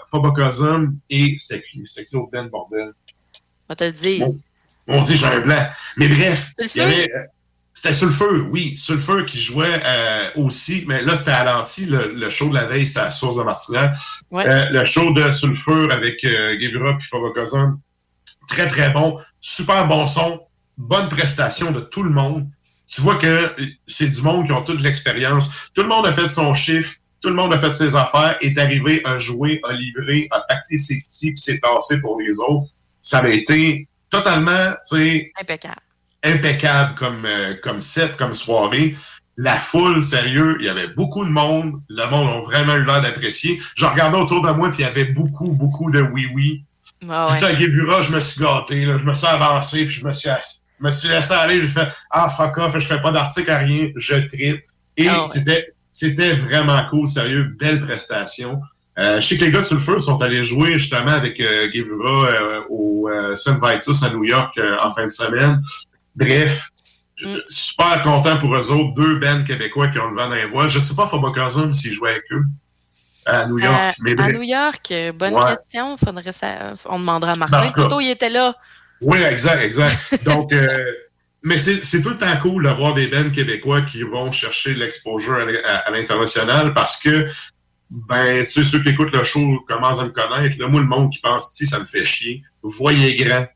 et c'est qui? C'est Ben Bordel? On va te le dire. on dit j'ai un blanc. Mais bref, il y avait. Euh, c'était Sulfur, oui. Sulfur qui jouait euh, aussi, mais là, c'était à l'anti. Le, show de la veille, c'était à Source de Martinac. Euh, le show de Sulfur avec euh, et Fabocazum, très, très bon. Super bon son. Bonne prestation de tout le monde. Tu vois que c'est du monde qui ont toute l'expérience. Tout le monde a fait son chiffre. Tout le monde a fait ses affaires, est arrivé à jouer, à livrer, à pacter ses petits, puis s'est tassé pour les autres. Ça avait été totalement, tu sais... Impeccable. Impeccable comme, euh, comme set, comme soirée. La foule, sérieux, il y avait beaucoup de monde. Le monde a vraiment eu l'air d'apprécier. Je regardais autour de moi, puis il y avait beaucoup, beaucoup de oui-oui. Ah ouais. Puis à Guébura, je me suis gâté. Là. Je me suis avancé, puis je me suis, je me suis laissé aller. J'ai fait « Ah, fuck off, je fais pas d'article à rien. Je tripe. » Et ah c'était c'était vraiment cool, sérieux, belle prestation. Euh, je sais que les gars sur le feu sont allés jouer justement avec euh, euh au euh, St. Vitus à New York en fin de semaine. Bref, mm. super content pour eux autres. Deux bands québécois qui ont le vent dans les. Je sais pas Fabocasum s'ils jouaient avec eux à New York. Mais à New York, bonne question. Faudrait ça... On demandera à Martin. Plutôt, il était là. Oui, exact, exact. Donc, mais c'est tout le temps cool d'avoir des bands québécois qui vont chercher l'exposure à, l'international parce que, ben, tu sais, ceux qui écoutent le show commencent à me connaître. Là, moi, le monde qui pense, si ça me fait chier. Voyez grand.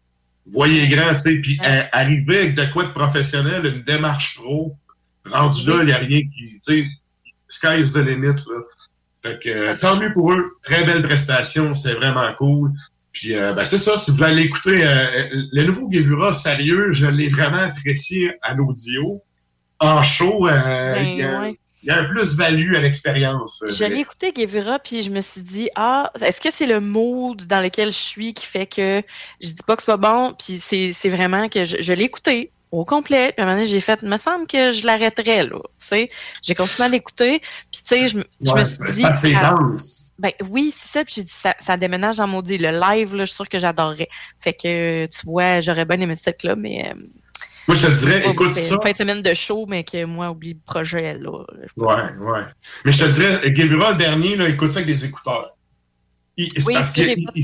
Voyez grand, tu sais. Puis arriver avec de quoi de professionnel, une démarche pro, rendu là, il n'y a rien qui, tu sais, sky's the limit, là. Fait que, tant mieux pour eux. Très belle prestation. C'est vraiment cool. Puis euh, ben, c'est ça, si vous voulez aller écouter euh, le nouveau Gevura, sérieux, je l'ai vraiment apprécié à l'audio. En show, euh, ben, il, y a, un plus-value à l'expérience. Je l'ai écouté Gevura, puis je me suis dit, ah, est-ce que c'est le mood dans lequel je suis qui fait que je dis pas que c'est pas bon, puis c'est vraiment que je, je l'ai écouté au complet. Puis à un moment donné, j'ai fait, il me semble que je l'arrêterais, là. Tu sais, j'ai continué à l'écouter. Puis tu sais, je, je me suis dit. C'est ben oui, c'est ça. Puis j'ai dit, ça, ça, déménage dans maudit. Le live, là, je suis sûre que j'adorerais. Fait que, tu vois, j'aurais bien aimé cette club, mais. Euh, moi, je te dirais, écoute ça. Une fin de semaine de show, mais que moi, oublie le projet, là. Ouais, ouais. Mais je te dirais, Gabriel, le dernier, là, écoute ça avec des écouteurs. Il, oui, parce que, tu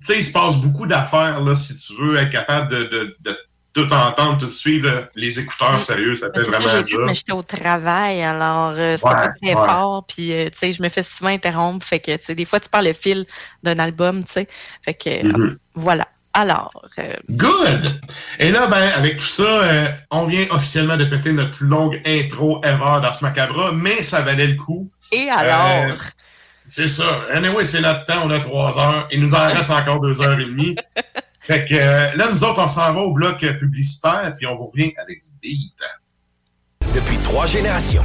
sais, il se passe beaucoup d'affaires, là, si tu veux être capable de, de, de tout entendre, tout suivre, les écouteurs sérieux, ça fait vraiment ça. Mais j'étais au travail, alors euh, c'était pas très fort, puis euh, tu sais, je me fais souvent interrompre, fait que tu sais, des fois tu parles le fil d'un album, tu sais, fait que mm-hmm. voilà. Alors. Euh, Good! Et là, ben, avec tout ça, on vient officiellement de péter notre plus longue intro ever dans ce macabre, mais ça valait le coup. Et alors? c'est ça. Anyway, c'est notre temps, on a trois heures. Il nous en reste encore deux heures et demie. [laughs] Fait que euh, là, nous autres, on s'en va au bloc publicitaire, puis on vous revient avec du beat. Depuis trois générations.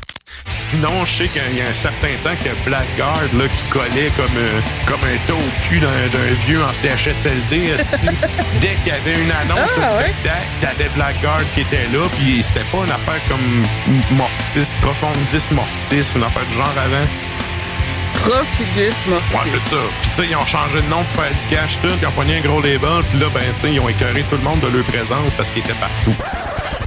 Sinon, je sais qu'il y a un certain temps que Blackguard là, qui collait comme, euh, comme un taux au cul d'un vieux en CHSLD. [laughs] Dès qu'il y avait une annonce ah, de spectacle, t'avais Blackguard qui était là, puis c'était pas une affaire comme Mortis, Profondis Mortis, une affaire du genre avant. Profundis Mortis. Ouais, c'est ça. Puis tu sais, ils ont changé de nom pour faire du cash tout, ils ont pogné un gros label, puis là, ben, tu sais, ils ont écœuré tout le monde de leur présence parce qu'ils étaient partout.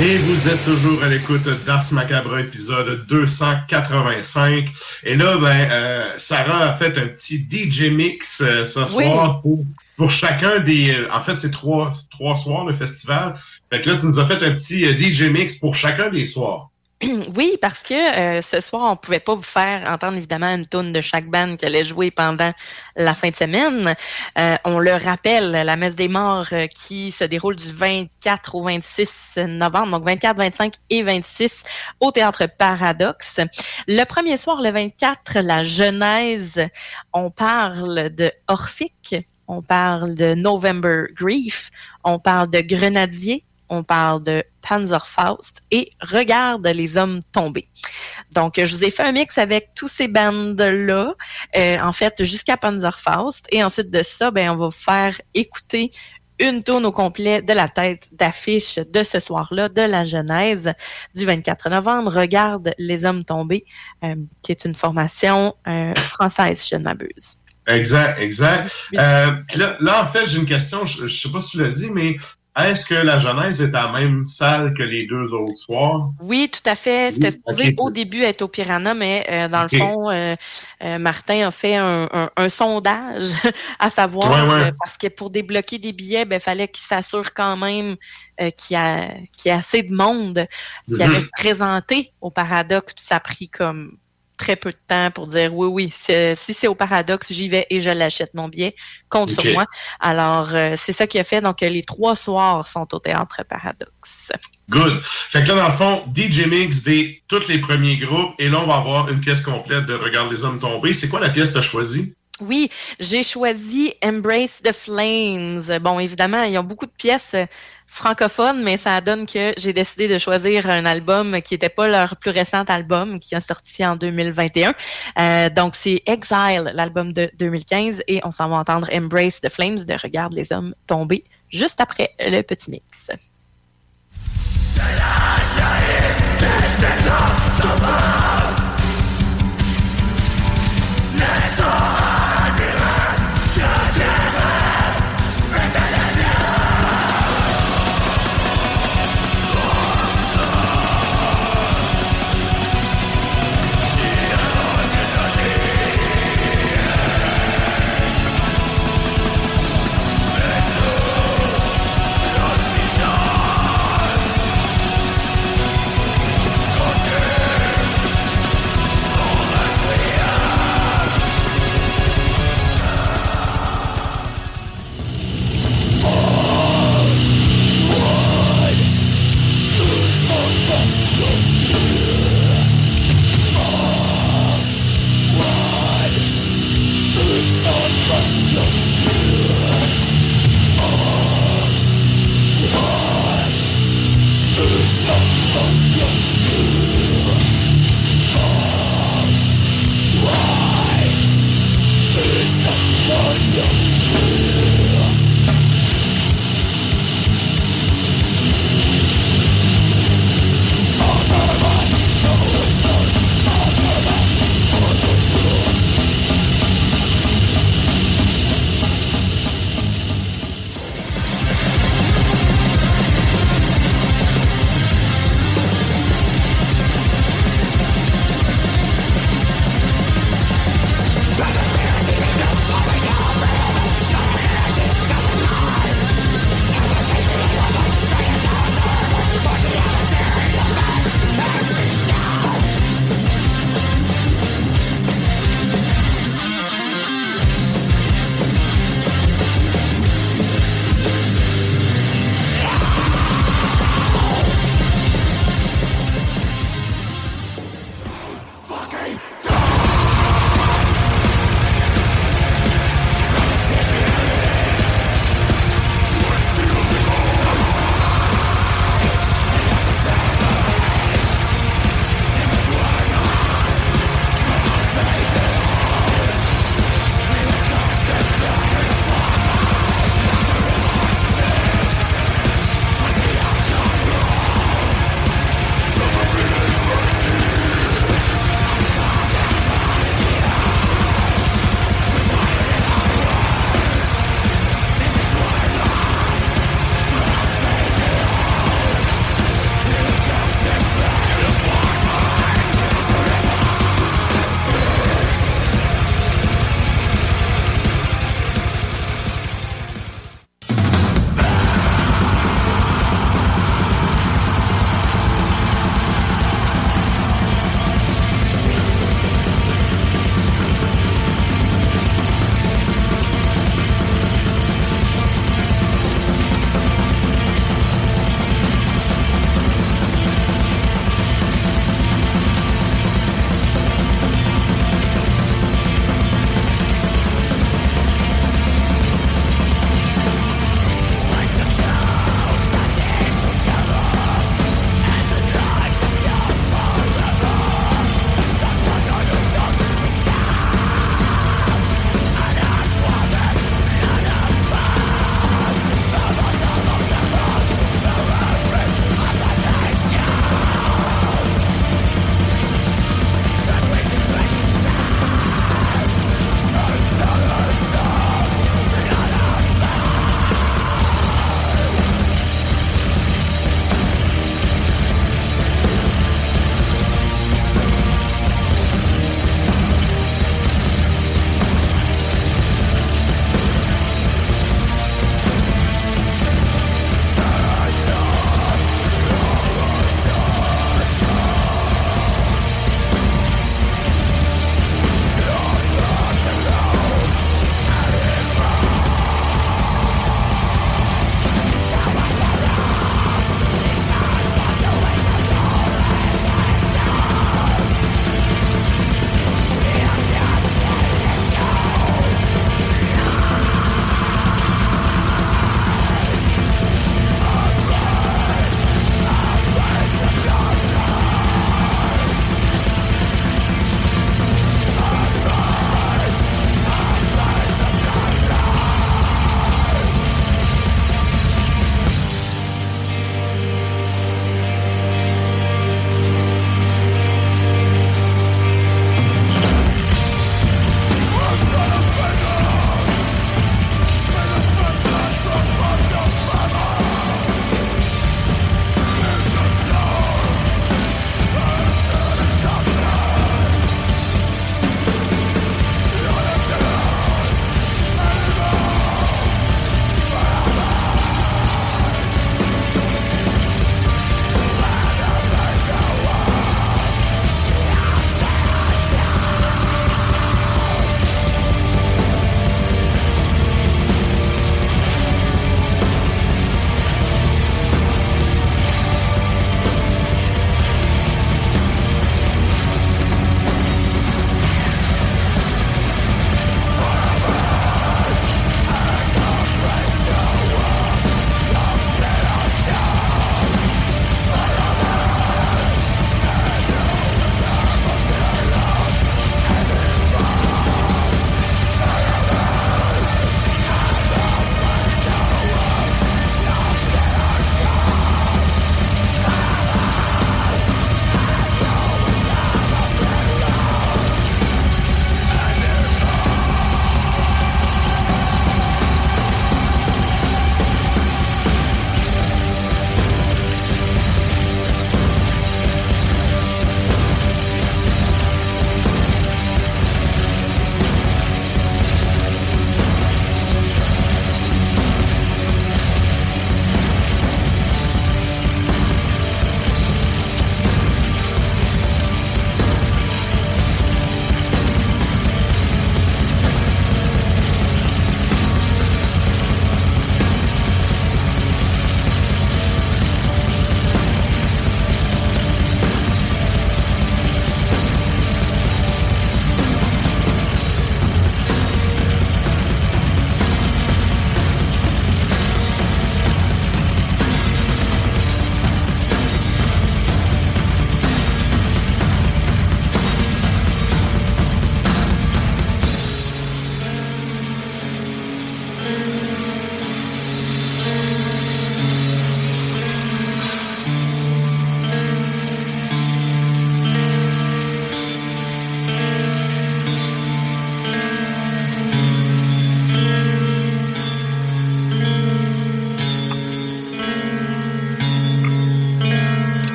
Et vous êtes toujours à l'écoute d'Ars Macabre, épisode 285. Et là, ben, euh, Sarah a fait un petit DJ mix euh, ce soir pour, pour, chacun des... Euh, en fait, c'est trois, trois soirs, le festival. Fait que là, tu nous as fait un petit DJ mix pour chacun des soirs. [clears throat] Oui, parce que euh, ce soir, on ne pouvait pas vous faire entendre évidemment une tonne de chaque bande qui allait jouer pendant la fin de semaine. Euh, on le rappelle, la messe des morts euh, qui se déroule du 24 au 26 novembre, donc 24, 25 et 26 au Théâtre Paradoxe. Le premier soir, le 24, la Genèse, on parle de Orphique, on parle de November Grief, on parle de Grenadier, on parle de Panzerfaust et Regarde les hommes tombés. Donc, je vous ai fait un mix avec tous ces bandes-là, euh, en fait, jusqu'à Panzerfaust. Et ensuite de ça, ben, on va vous faire écouter une tourne au complet de la tête d'affiche de ce soir-là, de la Genèse du 24 novembre. Regarde les hommes tombés, euh, qui est une formation euh, française, je ne m'abuse. Exact, exact. là, là, en fait, j'ai une question, je ne sais pas si tu l'as dit, mais est-ce que la Genèse est en même salle que les deux autres soirs? Oui, tout à fait. C'était supposé au début être au Piranha, mais euh, dans le fond, euh, euh, Martin a fait un, sondage [laughs] à savoir parce que pour débloquer des billets, il ben, fallait qu'il s'assure quand même qu'il y, a, assez de monde qui allait mhm. se présenter au paradoxe. Puis ça a pris comme très peu de temps pour dire oui, oui, si c'est au paradoxe, j'y vais et je l'achète mon billet, compte sur moi. Alors, euh, c'est ça qui a fait. Donc, les trois soirs sont au théâtre paradoxe. Good. Fait que là, dans le fond, DJ Mix des tous les premiers groupes. Et là, on va avoir une pièce complète de Regarde les hommes tomber. C'est quoi la pièce que tu as choisie? Oui, j'ai choisi Embrace the Flames. Bon, évidemment, ils ont beaucoup de pièces francophone, mais ça donne que j'ai décidé de choisir un album qui n'était pas leur plus récent album, qui est sorti en 2021. Euh, donc, c'est Exile, l'album de 2015, et on s'en va entendre Embrace the Flames de Regarde les hommes tomber juste après le petit mix.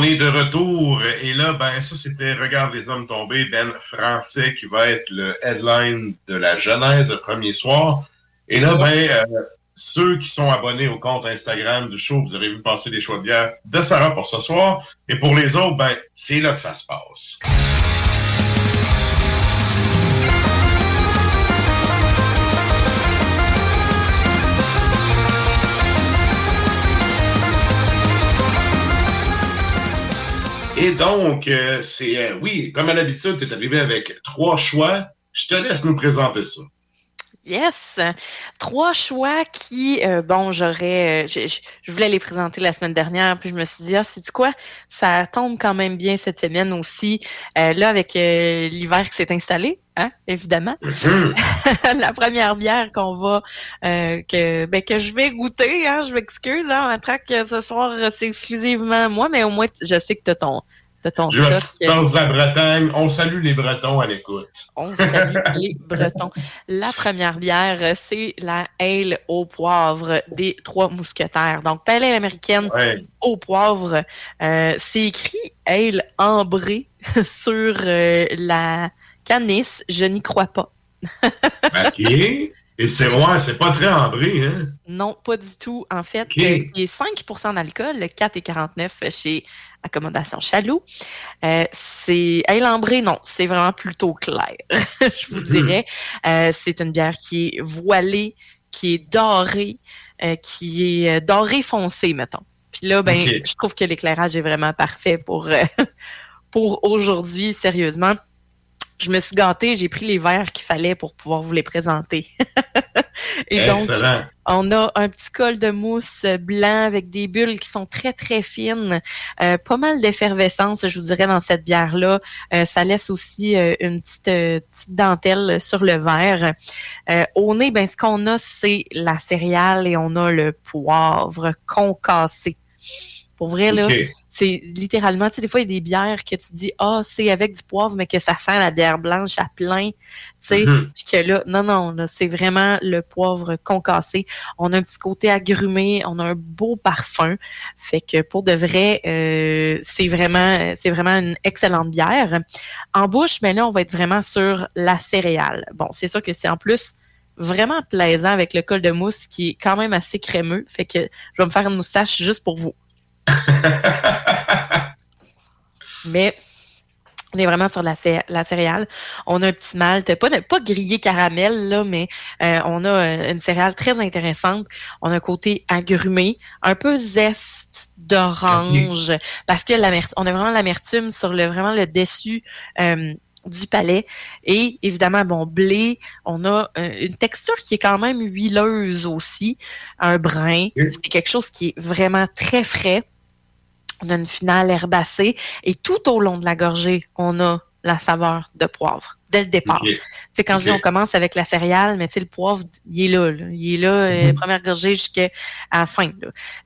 On est de retour. Et là, ben, ça, c'était Regarde les hommes tombés, Ben Français, qui va être le headline de la Genèse le premier soir. Et là, ben, euh, ceux qui sont abonnés au compte Instagram du show, vous avez vu passer des choix de bière de Sarah pour ce soir. Et pour les autres, ben, c'est là que ça se passe. Et donc, euh, c'est euh, oui, comme à l'habitude, tu es arrivé avec trois choix. Je te laisse nous présenter ça. Yes. Trois choix qui, euh, bon, j'aurais, je, je, voulais les présenter la semaine dernière, puis je me suis dit, ah, c'est quoi? Ça tombe quand même bien cette semaine aussi. là, avec l'hiver qui s'est installé, hein, évidemment. Mm-hmm. [laughs] la première bière qu'on va, que, ben, que je vais goûter, hein, je m'excuse, hein, en traque ce soir, c'est exclusivement moi, mais au moins, je sais que tu as ton, de ton Je la Bretagne. On salue les Bretons à l'écoute. On salue [laughs] les Bretons. La première bière, c'est la ale au poivre des Trois Mousquetaires. Donc, pale ale américaine au poivre. Euh, c'est écrit ale ambrée [laughs] sur euh, la canisse. Je n'y crois pas. [laughs] OK. Et c'est ouais, c'est pas très ambré, hein? Non, pas du tout. En fait, euh, il y a 5% d'alcool, 4,49 chez Accommodation Chaloux. Euh, c'est ambré, non, c'est vraiment plutôt clair, [laughs] je vous mm-hmm. dirais. Euh, c'est une bière qui est voilée, qui est dorée, euh, qui est dorée foncée, mettons. Puis là, ben, je trouve que l'éclairage est vraiment parfait pour, [laughs] pour aujourd'hui, sérieusement je me suis gâtée, j'ai pris les verres qu'il fallait pour pouvoir vous les présenter. [laughs] Et donc, on a un petit col de mousse blanc avec des bulles qui sont très, très fines. Euh, pas mal d'effervescence, je vous dirais, dans cette bière-là. Euh, ça laisse aussi euh, une petite, petite, dentelle sur le verre. au nez, ben, ce qu'on a, c'est la céréale et on a le poivre concassé. Pour vrai, là, c'est littéralement, tu sais, des fois, il y a des bières que tu dis, ah, c'est avec du poivre, mais que ça sent la bière blanche à plein, tu sais, Mhm. puis que là, non, non, là, c'est vraiment le poivre concassé. On a un petit côté agrumé, on a un beau parfum. Fait que pour de vrai, euh, c'est vraiment, c'est vraiment une excellente bière. En bouche, mais là, on va être vraiment sur la céréale. Bon, c'est sûr que c'est en plus vraiment plaisant avec le col de mousse qui est quand même assez crémeux. Fait que je vais me faire une moustache juste pour vous. [laughs] Mais on est vraiment sur la, la, céréale. On a un petit malt, pas, pas grillé caramel, là, mais euh, on a euh, une céréale très intéressante. On a un côté agrumé, un peu zeste d'orange, parce que on a vraiment l'amertume sur le vraiment le dessus euh, du palais. Et évidemment, bon, blé, on a une texture qui est quand même huileuse aussi, un brin. C'est quelque chose qui est vraiment très frais. On a une finale herbacée et tout au long de la gorgée, on a la saveur de poivre dès le départ. C'est quand je dis on commence avec la céréale, mais tu sais le poivre, il est là, il est là, euh, première gorgée jusqu'à la fin.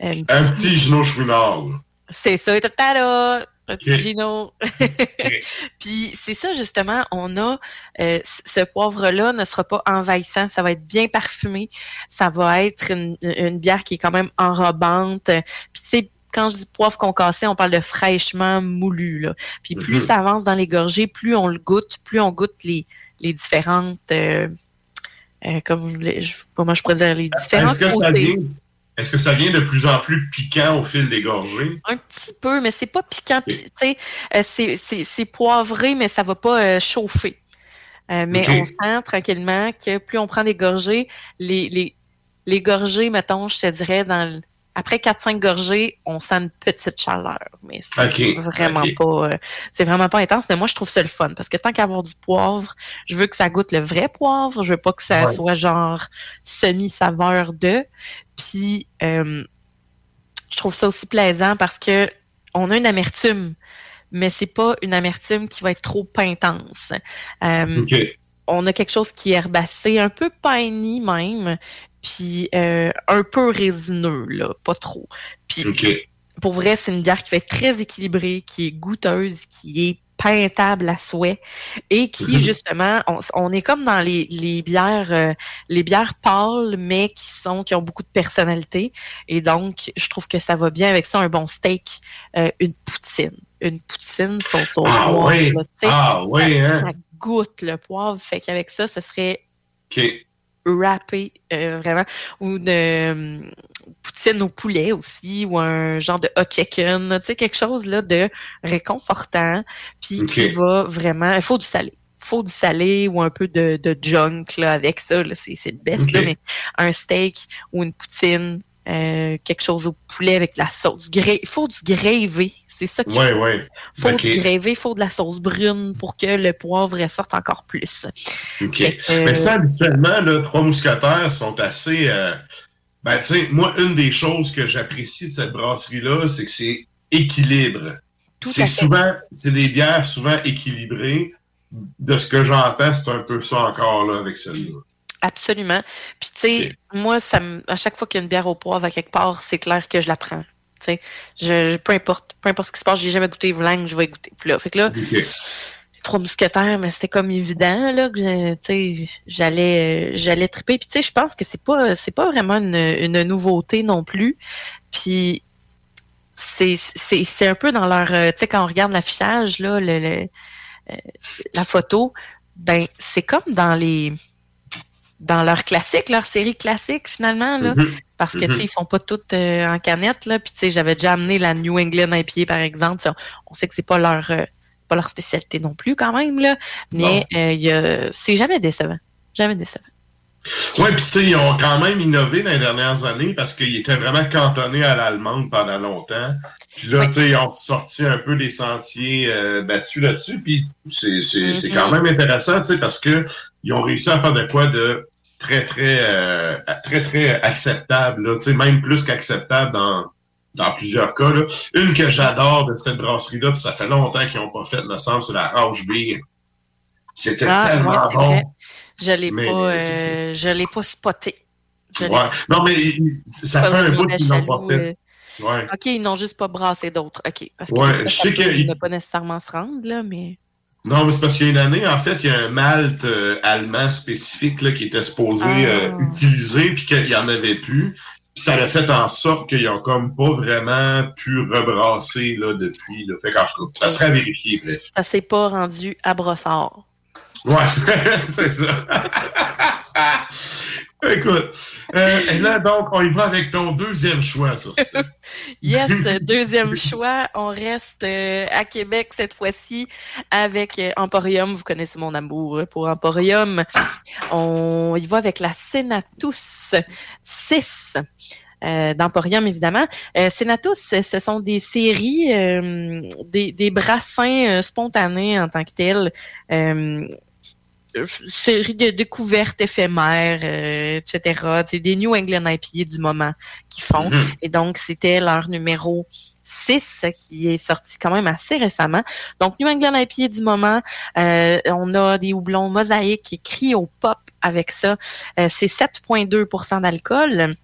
Euh, un petit Gino Chouinard. C'est ça, tout à l'heure. Un petit Gino. [laughs] Puis c'est ça justement, on a euh, ce poivre-là ne sera pas envahissant, ça va être bien parfumé, ça va être une, une bière qui est quand même enrobante. Puis c'est quand je dis poivre concassé, on parle de fraîchement moulu. Là. Puis plus ça avance dans les gorgées, plus on le goûte, plus on goûte les, les différentes, euh, euh, comme je, comment je pourrais dire, les différentes Est-ce que, ça vient, est-ce que ça vient de plus en plus piquant au fil des gorgées? Un petit peu, mais c'est pas piquant. Euh, c'est poivré, mais ça va pas chauffer. mais on sent tranquillement que plus on prend des gorgées, les, les, les gorgées, mettons, je te dirais, dans après 4-5 gorgées, on sent une petite chaleur, mais c'est vraiment pas euh, c'est vraiment pas intense. Mais moi, je trouve ça le fun parce que tant qu'à avoir du poivre, je veux que ça goûte le vrai poivre. Je veux pas que ça soit genre semi-saveur de. Puis euh, je trouve ça aussi plaisant parce que on a une amertume, mais c'est pas une amertume qui va être trop intense. Euh, on a quelque chose qui est herbacé, un peu piney même, puis euh, un peu résineux, là, pas trop. Puis pour vrai, c'est une bière qui va être très équilibrée, qui est goûteuse, qui est peintable à souhait et qui justement on, est comme dans les, les bières euh, les bières pâles mais qui sont qui ont beaucoup de personnalité et donc je trouve que ça va bien avec ça un bon steak euh, une poutine une poutine sans son ah, oui. ah oui hein? ça, goûte le poivre fait qu'avec ça ce serait okay. Râpé euh, vraiment. Ou une poutine au poulet aussi ou un genre de hot chicken, tu sais quelque chose là de réconfortant puis qui va vraiment il faut du salé. Il faut du salé ou un peu de, de junk là, avec ça, c'est le best, là, mais un steak ou une poutine, euh, quelque chose au poulet avec de la sauce. Il faut du gravy. C'est ça qu'il ouais, faut. Ouais. faut du gravy, il faut de la sauce brune pour que le poivre ressorte encore plus. OK. Mais ça, habituellement, là, trois mousquetaires sont assez... Euh, ben, tu sais, moi, une des choses que j'apprécie de cette brasserie-là, c'est que c'est équilibre. C'est souvent, c'est des bières souvent équilibrées. De ce que j'entends, c'est un peu ça encore là avec celle-là. Absolument. Puis tu sais, moi, ça à chaque fois qu'il y a une bière au poivre à quelque part, c'est clair que je la prends. Tu sais, je, peu importe, peu importe ce qui se passe, j'ai jamais goûté Vlang, je vais goûter. Puis là, fait que là, trois mousquetaires, mais c'était comme évident là que j'allais j'allais triper. Puis tu sais, je pense que c'est pas c'est pas vraiment une, nouveauté non plus. Puis c'est c'est un peu dans leur euh, tu sais quand on regarde l'affichage là le, euh, la photo, ben c'est comme dans les dans leur classique, leur série classique finalement là, mm-hmm. parce que sais mm-hmm. ils font pas toutes euh, en canette là, puis tu sais j'avais déjà amené la New England IPA par exemple, on sait que c'est pas leur pas leur spécialité non plus quand même, là. Mais euh, c'est jamais décevant. Jamais décevant. Oui, puis tu sais, ils ont quand même innové dans les dernières années parce qu'ils étaient vraiment cantonnés à l'allemande pendant longtemps. Puis là, tu sais, ils ont sorti un peu des sentiers euh, battus là-dessus. Puis c'est quand mm-hmm. même intéressant, tu sais, parce que ils ont réussi à faire de quoi de très, très, euh, très, très acceptable, sais, même plus qu'acceptable dans, dans plusieurs cas. Là. Une que j'adore de cette brasserie-là, puis ça fait longtemps qu'ils n'ont pas fait, me semble, c'est la Rauch Beer. C'était ah, tellement bon. Je l'ai pas, euh, je l'ai pas spoté. ouais. Non, mais ça fait un bout qu'ils n'ont pas fait. Euh, ouais. OK, ils n'ont juste pas brassé d'autres. OK. Parce que ouais, je sais qu'ils ne pas nécessairement se rendre, là, mais. Non, mais c'est parce qu'il y a une année, en fait, il y a un malt euh, allemand spécifique là, qui était supposé ah. utiliser, puis qu'il n'y en avait plus ça a fait en sorte qu'ils n'ont comme pas vraiment pu rebrasser là, depuis. Là. Fait ça serait à vérifier, bref. Ça s'est pas rendu à brossard. Ouais, [laughs] c'est ça. [laughs] [laughs] Écoute, euh, et là, donc, on y va avec ton deuxième choix ça. [laughs] yes, deuxième choix. On reste euh, à Québec cette fois-ci avec euh, Emporium. Vous connaissez mon amour pour Emporium. On y va avec la Senatus 6. d'Emporium, évidemment. Senatus, ce sont des séries, des, des, brassins spontanés en tant que tels série de découvertes éphémères, euh, etc. C'est des New England IPA du moment qui font. Mm-hmm. Et donc, c'était leur numéro 6 qui est sorti quand même assez récemment. Donc, New England IPA du moment, euh, on a des houblons mosaïques écrits au pop avec ça. Euh, c'est 7,2% d'alcool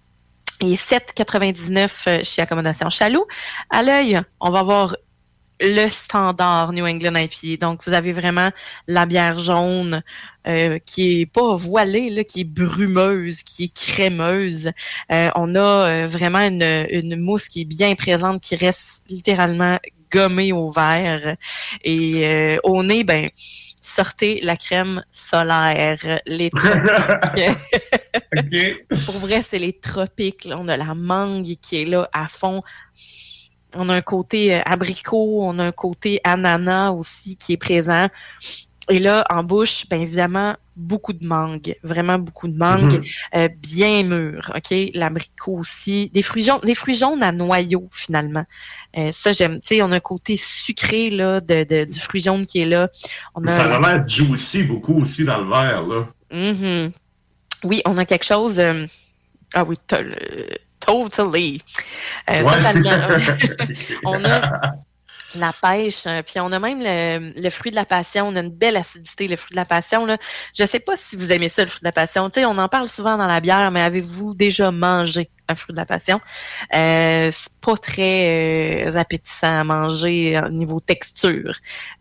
et 7,99 chez Accommodation Chaloux. À l'œil, on va voir le standard New England IPA. Donc, vous avez vraiment la bière jaune euh, qui est pas voilée, là, qui est brumeuse, qui est crémeuse. Euh, on a euh, vraiment une, une mousse qui est bien présente, qui reste littéralement gommée au verre. Et au nez, ben, sortez la crème solaire, les [laughs] tropiques. [laughs] Pour vrai, c'est les tropiques. On a la mangue qui est là à fond on a un côté euh, abricot, on a un côté ananas aussi qui est présent. Et là, en bouche, bien évidemment, beaucoup de mangue, vraiment beaucoup de mangue, mhm. euh, bien mûr, ok? L'abricot aussi, des fruits jaunes, des fruits jaunes à noyau finalement. Euh, ça j'aime. Tu sais, on a un côté sucré là de, du fruit jaune qui est là. On a, ça a l'air juicy beaucoup aussi dans le verre là. Mm Oui, on a quelque chose. ah oui, Totally. Euh, totalement. [laughs] on a la pêche. Euh, puis on a même le, fruit de la passion. On a une belle acidité, le fruit de la passion. Là. Je sais pas si vous aimez ça, le fruit de la passion. Tu sais, on en parle souvent dans la bière, mais avez-vous déjà mangé un fruit de la passion? Euh, c'est pas très euh, appétissant à manger au niveau texture.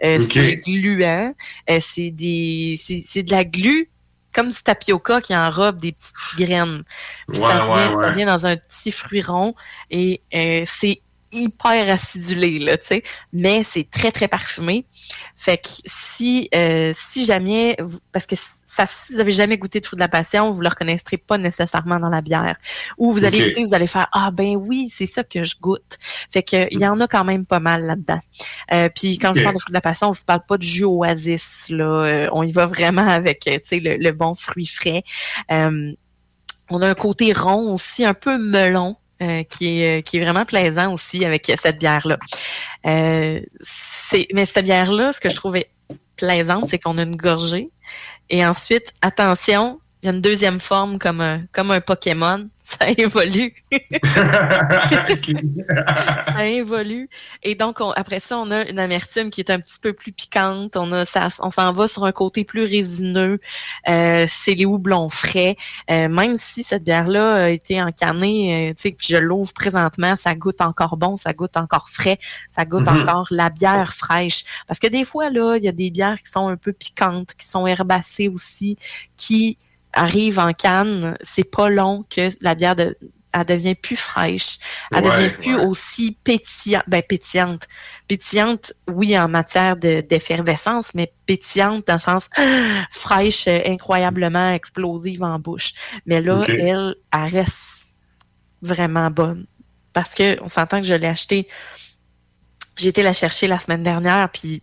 Euh, C'est gluant. c'est des c'est de la glu comme du tapioca qui enrobe des petites graines. ça, vient, ça, vient, dans un petit fruit rond et c'est hyper acidulé, là, tu sais, mais c'est très, très parfumé. Fait que si, euh, si jamais, parce que ça, si vous avez jamais goûté de fruit de la passion, vous le reconnaîtrez pas nécessairement dans la bière. Ou vous allez goûter, vous allez faire, ah ben oui, c'est ça que je goûte. Fait que il y en a quand même pas mal là-dedans. Euh, puis quand je parle de fruit de la passion, je parle pas de jus oasis, là. Euh, on y va vraiment avec, tu sais, le, le, bon fruit frais. on a un côté rond aussi, un peu melon. Euh, qui, est, qui est vraiment plaisant aussi avec cette bière-là. Euh, mais cette bière-là, ce que je trouvais plaisante, c'est qu'on a une gorgée. Et ensuite, attention, il y a une deuxième forme comme un, comme un Pokémon. [laughs] Ça évolue. [laughs] ça évolue. Et donc, après ça, on a une amertume qui est un petit peu plus piquante. On a ça, on s'en va sur un côté plus résineux. Euh, c'est les houblons frais. Euh, même si cette bière-là a été encanée, euh, tu sais, puis je l'ouvre présentement, ça goûte encore bon, ça goûte encore frais, ça goûte mm-hmm. encore la bière fraîche. Parce que des fois, là, il y a des bières qui sont un peu piquantes, qui sont herbacées aussi, qui arrive en canne, c'est pas long que la bière de, elle devient plus fraîche, elle devient plus aussi pétillante, ben pétillante. Pétillante, oui, en matière d'effervescence, mais pétillante dans le sens [gasps] fraîche, incroyablement explosive en bouche. Mais là, elle, elle reste vraiment bonne. Parce que on s'entend que je l'ai acheté. J'ai été la chercher la semaine dernière, puis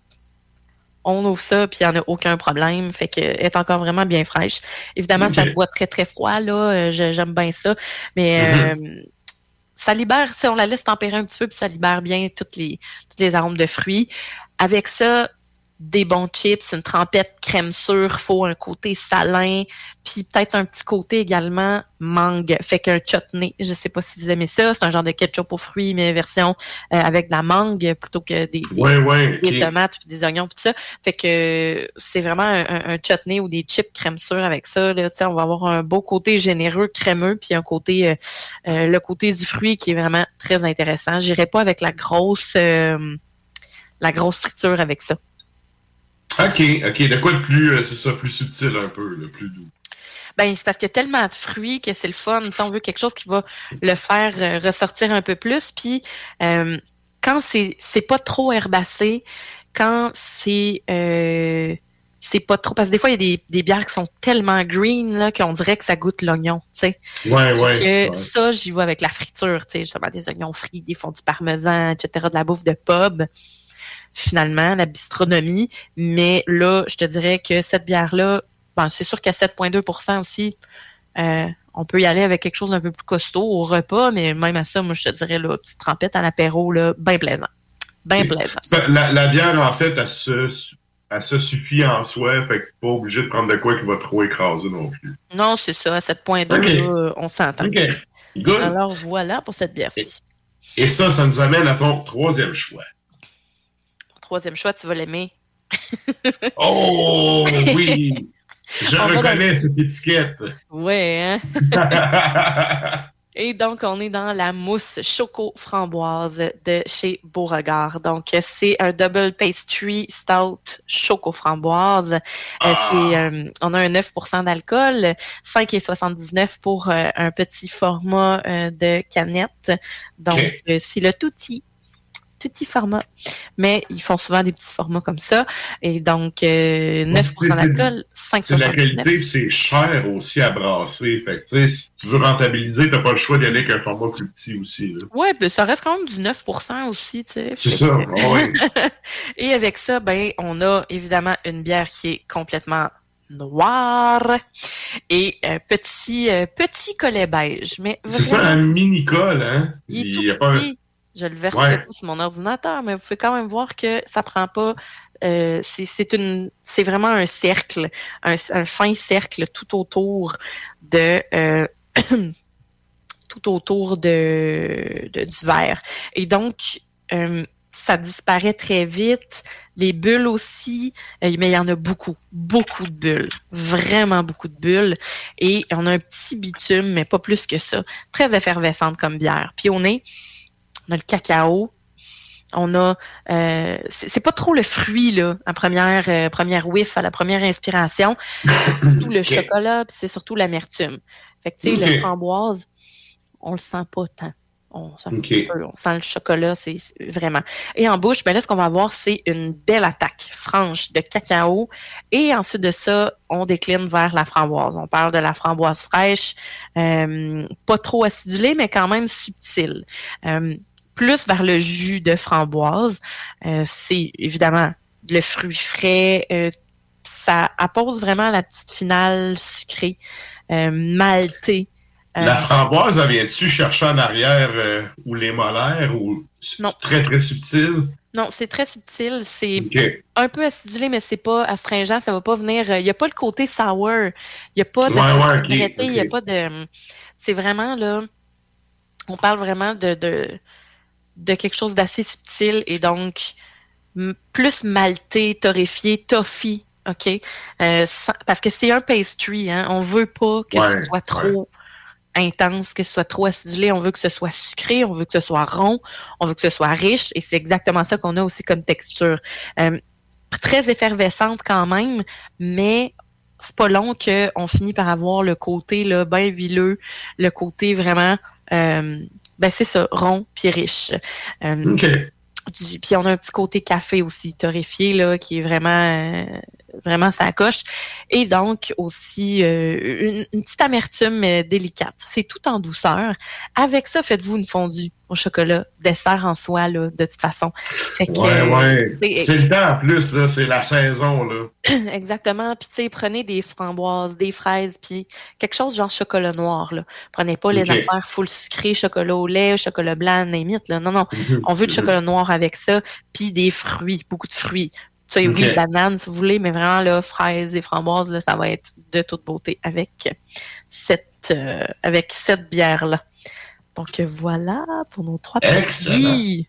on ouvre ça, puis il n'y en a aucun problème. Fait que est encore vraiment bien fraîche. Évidemment, ça se boit très, très froid, là. Euh, j'aime bien ça. Mais mm-hmm. euh, ça libère, on la laisse tempérer un petit peu, puis ça libère bien toutes les, toutes les arômes de fruits. Avec ça, des bons chips, une trempette crème sûre, faut un côté salin, puis peut-être un petit côté également mangue, fait qu'un chutney, je sais pas si vous aimez ça, c'est un genre de ketchup aux fruits, mais version euh, avec de la mangue plutôt que des, tomates puis des oignons puis ça, fait que c'est vraiment un, chutney ou des chips crème sûre avec ça, là, on va avoir un beau côté généreux, crémeux, puis un côté, euh, euh, le côté du fruit qui est vraiment très intéressant. J'irai pas avec la grosse, la grosse structure avec ça. OK, OK. De quoi de plus, euh, c'est ça, plus subtil un peu, le plus doux? Ben, c'est parce qu'il y a tellement de fruits que c'est le fun. Si on veut quelque chose qui va le faire euh, ressortir un peu plus. Puis euh, quand c'est c'est pas trop herbacé, quand c'est c'est pas trop parce que des fois il y a des, des bières qui sont tellement green là qu'on dirait que ça goûte l'oignon, tu sais. Ouais, ouais, Ça, j'y vais avec la friture, tu sais, justement des oignons frits, des fonds du parmesan, etc., de la bouffe de pub finalement, la bistronomie. Mais là, je te dirais que cette bière-là, bon, c'est sûr qu'à 7,2% aussi, euh, on peut y aller avec quelque chose d'un peu plus costaud au repas, mais même à ça, moi, je te dirais, là, petite trempette à l'apéro, là, bien plaisant. Bien plaisant. La, bière, en fait, elle se, suffit en soi, fait que pas obligé de prendre de quoi qui va trop écraser non plus. Non, c'est ça. À 7.2, on s'entend. Alors, voilà pour cette bière-ci. Et ça, ça nous amène à ton troisième choix troisième choix, tu vas l'aimer. [laughs] oh oui! Je reconnais cette étiquette. Oui, hein? [laughs] Et donc, on est dans la mousse choco-framboise de chez Beauregard. Donc, c'est un double pastry stout choco-framboise. Euh, ah! Euh, on a un 9% d'alcool, 5,79 pour euh, un petit format de canette. Donc, c'est le touti petit format. Mais ils font souvent des petits formats comme ça. Et donc, euh, 9% d'alcool, 5% C'est la qualité, c'est cher aussi à brasser. Fait que, si tu veux rentabiliser, tu n'as pas le choix d'y aller avec un format plus petit aussi. Oui, ben, ça reste quand même du 9% aussi. C'est ça, oui. [laughs] Et avec ça, ben, on a évidemment une bière qui est complètement noire et un petit euh, petit collet beige mais c'est ça un mini col hein? il, y a pas je le verse sur mon ordinateur, mais vous pouvez quand même voir que ça prend pas. Euh, c'est une, c'est vraiment un cercle, un, fin cercle tout autour de. Euh, [clears throat] tout autour de, du verre. Et donc, euh, ça disparaît très vite. Les bulles aussi, mais il y en a beaucoup, beaucoup de bulles, vraiment beaucoup de bulles. Et on a un petit bitume, mais pas plus que ça. Très effervescente comme bière. Puis on est, on a le cacao, on a, euh, c'est pas trop le fruit là, en première euh, première whiff, à la première inspiration. C'est surtout le chocolat, puis c'est surtout l'amertume. Fait que tu sais, le framboise, on le sent pas tant. On sent un petit peu, on sent le chocolat, c'est vraiment. Et en bouche, ben là, ce qu'on va avoir, c'est une belle attaque franche de cacao. Et ensuite de ça, on décline vers la framboise. On parle de la framboise fraîche, euh, pas trop acidulée, mais quand même subtile. Euh, plus vers le jus de framboise. Euh, c'est évidemment le fruit frais. ça appose vraiment la petite finale sucrée, maltée. La framboise, elle vient-tu chercher en arrière ou les molaires ou non. très très subtil? Non, c'est très subtil. C'est un peu acidulé, mais c'est pas astringent. Ça va pas venir. Il n'y a pas le côté sour. Il n'y a pas de. Il y a pas de. C'est vraiment là. On parle vraiment de, de, de quelque chose d'assez subtil et donc plus malté, torréfié, toffee. OK? Euh, parce que c'est un pastry, hein? On veut pas que ce soit trop intense, que ce soit trop acidulé. On veut que ce soit sucré, on veut que ce soit rond, on veut que ce soit riche. Et c'est exactement ça qu'on a aussi comme texture. Euh, très effervescente quand même, mais c'est pas long qu'on finit par avoir le côté là, bien huileux, le côté vraiment, euh, ben c'est ça, rond puis riche. Euh, puis on a un petit côté café aussi torréfié là, qui est vraiment vraiment ça coche. Et donc aussi euh, une, petite amertume mais délicate. C'est tout en douceur. Avec ça, faites-vous une fondue au chocolat, dessert en soi, là, de toute façon. Fait ouais, ouais. C'est le temps en plus, là, c'est la saison. Là. [clears throat] Exactement. Puis, tu sais, prenez des framboises, des fraises, puis quelque chose genre chocolat noir. Là. Prenez pas les affaires full sucré, chocolat au lait, chocolat blanc, n'imite. Là. Non, non. [laughs] On veut du chocolat noir avec ça, puis des fruits, beaucoup de fruits. Tu sais, oui, banane si vous voulez, mais vraiment, là, fraises et framboises, là, ça va être de toute beauté avec cette, euh, avec cette bière-là. Donc, voilà pour nos trois Excellent.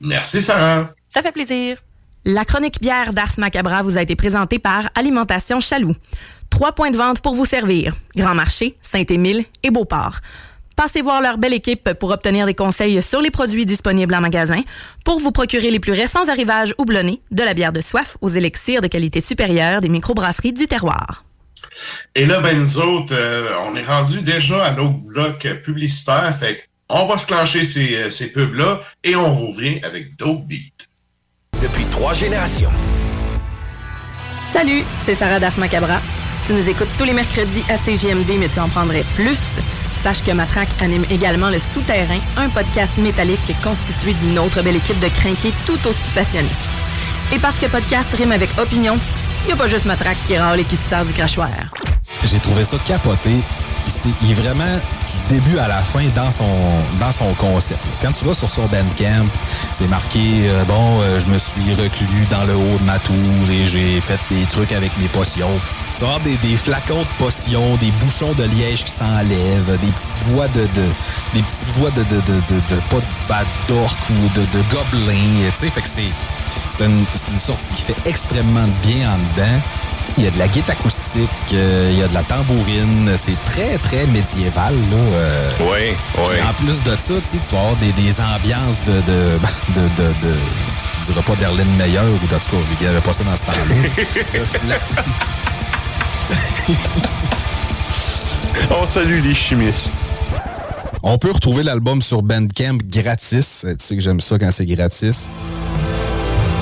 Merci, Sarah. Ça fait plaisir. La chronique bière d'Ars Macabra vous a été présentée par Alimentation Chaloux. Trois points de vente pour vous servir. Grand Marché, Saint-Émile et Beauport. Passez voir leur belle équipe pour obtenir des conseils sur les produits disponibles en magasin, pour vous procurer les plus récents arrivages houblonnés, de la bière de soif aux élixirs de qualité supérieure des microbrasseries du terroir. Et là, ben nous autres, euh, on est rendu déjà à nos blocs publicitaires, fait on va se clencher ces, euh, ces pubs-là et on revient avec d'autres beats. Depuis trois générations. Salut, c'est Sarah Das Macabra. Tu nous écoutes tous les mercredis à CGMD, mais tu en prendrais plus. Sache que Matraque anime également Le Souterrain, un podcast métallique constitué d'une autre belle équipe de crinqués tout aussi passionnés. Et parce que podcast rime avec opinion, n'y a pas juste Matraque qui râle et qui se sert du crachoir. J'ai trouvé ça capoté. Il est vraiment du début à la fin dans son dans son concept. Quand tu vas sur son Bandcamp, c'est marqué euh, bon, euh, je me suis reclus dans le haut de ma tour et j'ai fait des trucs avec mes potions. Tu vas des, flacons de potions, des bouchons de liège qui s'enlèvent, des petites voix de, de des petites voix de de, de, de, de pas de bad ou de, de gobelins, tu sais, fait que c'est c'est une, une sortie qui fait extrêmement bien en dedans. Il y a de la guitare acoustique, euh, il y a de la tambourine. C'est très, très médiéval. Là, euh. oui, oui. En plus de ça, tu vas avoir des, des ambiances de, de, [laughs] de, de, de je dirais pas d'Erlyn Meyer ou en tout cas, vu qu'il n'y avait pas ça dans ce temps-là. [laughs] On salue les chimistes. On peut retrouver l'album sur Bandcamp gratis. Tu sais que j'aime ça quand c'est gratis.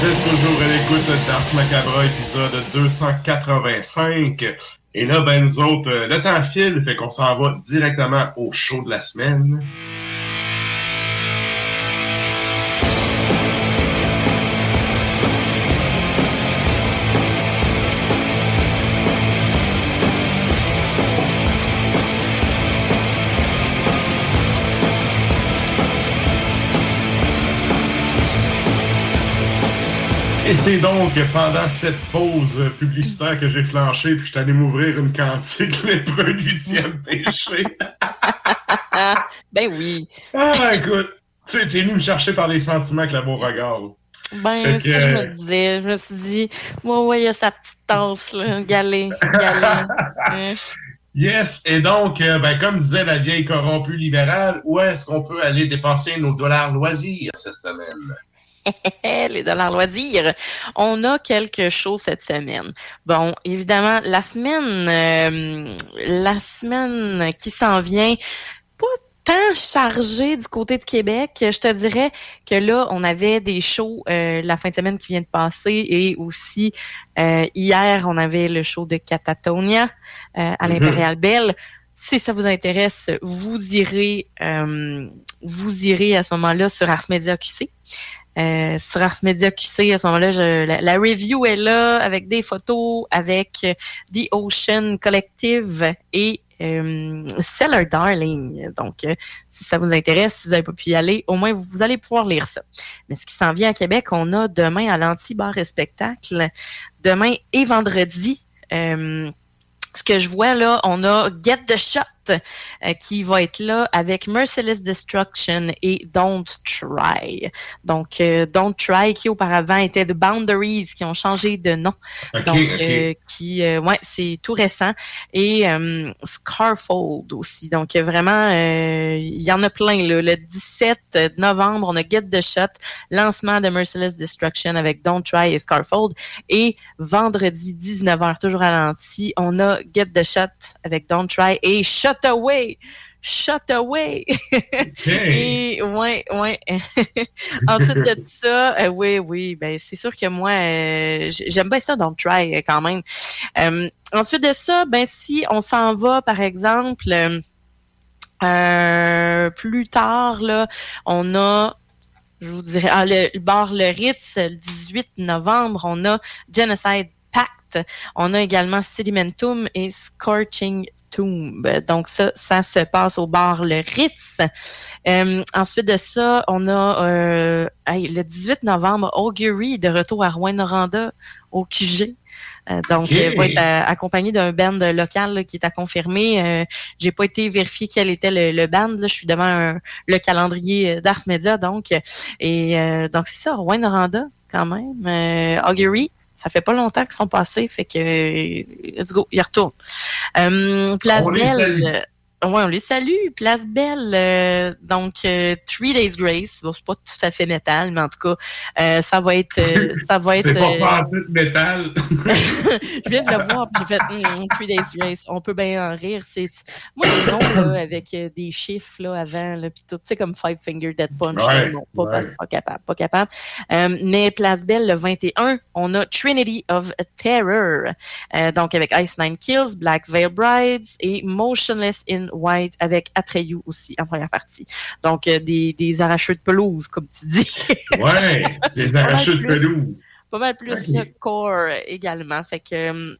Vous êtes toujours à l'écoute d'Ars Macabra, épisode 285. Et là, ben nous autres, euh, le temps file, fait qu'on s'en va directement au show de la semaine. Et c'est donc pendant cette pause publicitaire que j'ai flanché puis je suis allé m'ouvrir une cantique [laughs] les produits dixième péché. [laughs] ben oui. Ah, écoute, tu sais, t'es venu me chercher par les sentiments avec la beau regard. Ben, ça, je me disais. Je me suis dit, ouais, ouais, il y a sa petite tasse, là, galet, galet. Hein. [laughs] Yes, et donc, euh, ben, comme disait la vieille corrompue libérale, où est-ce qu'on peut aller dépenser nos dollars loisirs cette semaine? [laughs] les dollars loisirs. On a quelque chose cette semaine. Bon, évidemment, la semaine, euh, la semaine qui s'en vient, pas tant chargée du côté de Québec. Je te dirais que là, on avait des shows euh, la fin de semaine qui vient de passer et aussi euh, hier, on avait le show de Catatonia à mm-hmm. l'Impérial Bell. Si ça vous intéresse, vous irez, vous irez à ce moment-là sur Ars Media QC. Euh, sur Ars Media QC, à ce moment-là, la, la, review est là avec des photos, avec The Ocean Collective et euh, Seller Darling. Donc, euh, si ça vous intéresse, si vous n'avez pas pu y aller, au moins vous, allez pouvoir lire ça. Mais ce qui s'en vient à Québec, on a demain à l'Anti-Bar et Spectacle, demain et vendredi. Euh, ce que je vois là, on a Get the Shot euh, qui va être là avec Merciless Destruction et Don't Try. Donc, euh, Don't Try qui auparavant était The Boundaries qui ont changé de nom. Donc, euh, qui, ouais, c'est tout récent. Et Scarfold aussi. Donc, vraiment, il y en a plein. Là. Le 17 novembre, on a Get the Shot, lancement de Merciless Destruction avec Don't Try et Scarfold. Et vendredi 19h, toujours à l'anti, on a Get the Shot avec Don't Try et Shut away. Shut away. [laughs] Et ouais, ouais. [laughs] Ensuite de ça, euh, oui, oui, ben c'est sûr que moi, euh, j'aime bien ça Don't Try euh, quand même. ensuite de ça, ben si on s'en va, par exemple, plus tard, là, on a je vous dirais, ah, le, bar Le Ritz, le 18 novembre, on a Genocide Pact. On a également Sedimentum et Scorching Tomb. Donc ça, ça se passe au bar Le Ritz. Euh, ensuite de ça, on a euh, le 18 novembre, Augury de retour à Rouen-Noranda au QG. Euh, donc, va être accompagné d'un band local qui est à confirmer. Euh, j'ai pas été vérifié quel était le, band. Je suis devant le calendrier d'Ars Media, donc. Et donc, c'est ça, Rouen-Noranda, quand même. Augury, ça fait pas longtemps qu'ils sont passés, fait que let's go, ils retournent. Euh. Ouais, on les salue. Place Belle, euh, donc euh, Three Days Grace. Bon, c'est pas tout à fait métal, mais en tout cas, euh, ça va être, [laughs] ça va être. c'est pas tout métal. [laughs] je viens de le voir, puis j'ai fait mm, Three Days Grace. On peut bien en rire. C'est moi les noms là, [coughs] avec des chiffres là avant, là, puis tout, tu sais comme Five Finger Dead Punch. non, pas, pas, capable, pas capable. mais Place Belle le 21, on a Trinity of Terror, donc avec Ice Nine Kills, Black Veil Brides et Motionless in White avec Atreyu aussi en première partie. Donc, euh, des, des arracheux de pelouse, comme tu dis. [laughs] ouais, des arracheux de pelouse. Pas mal plus core également. Fait que euh,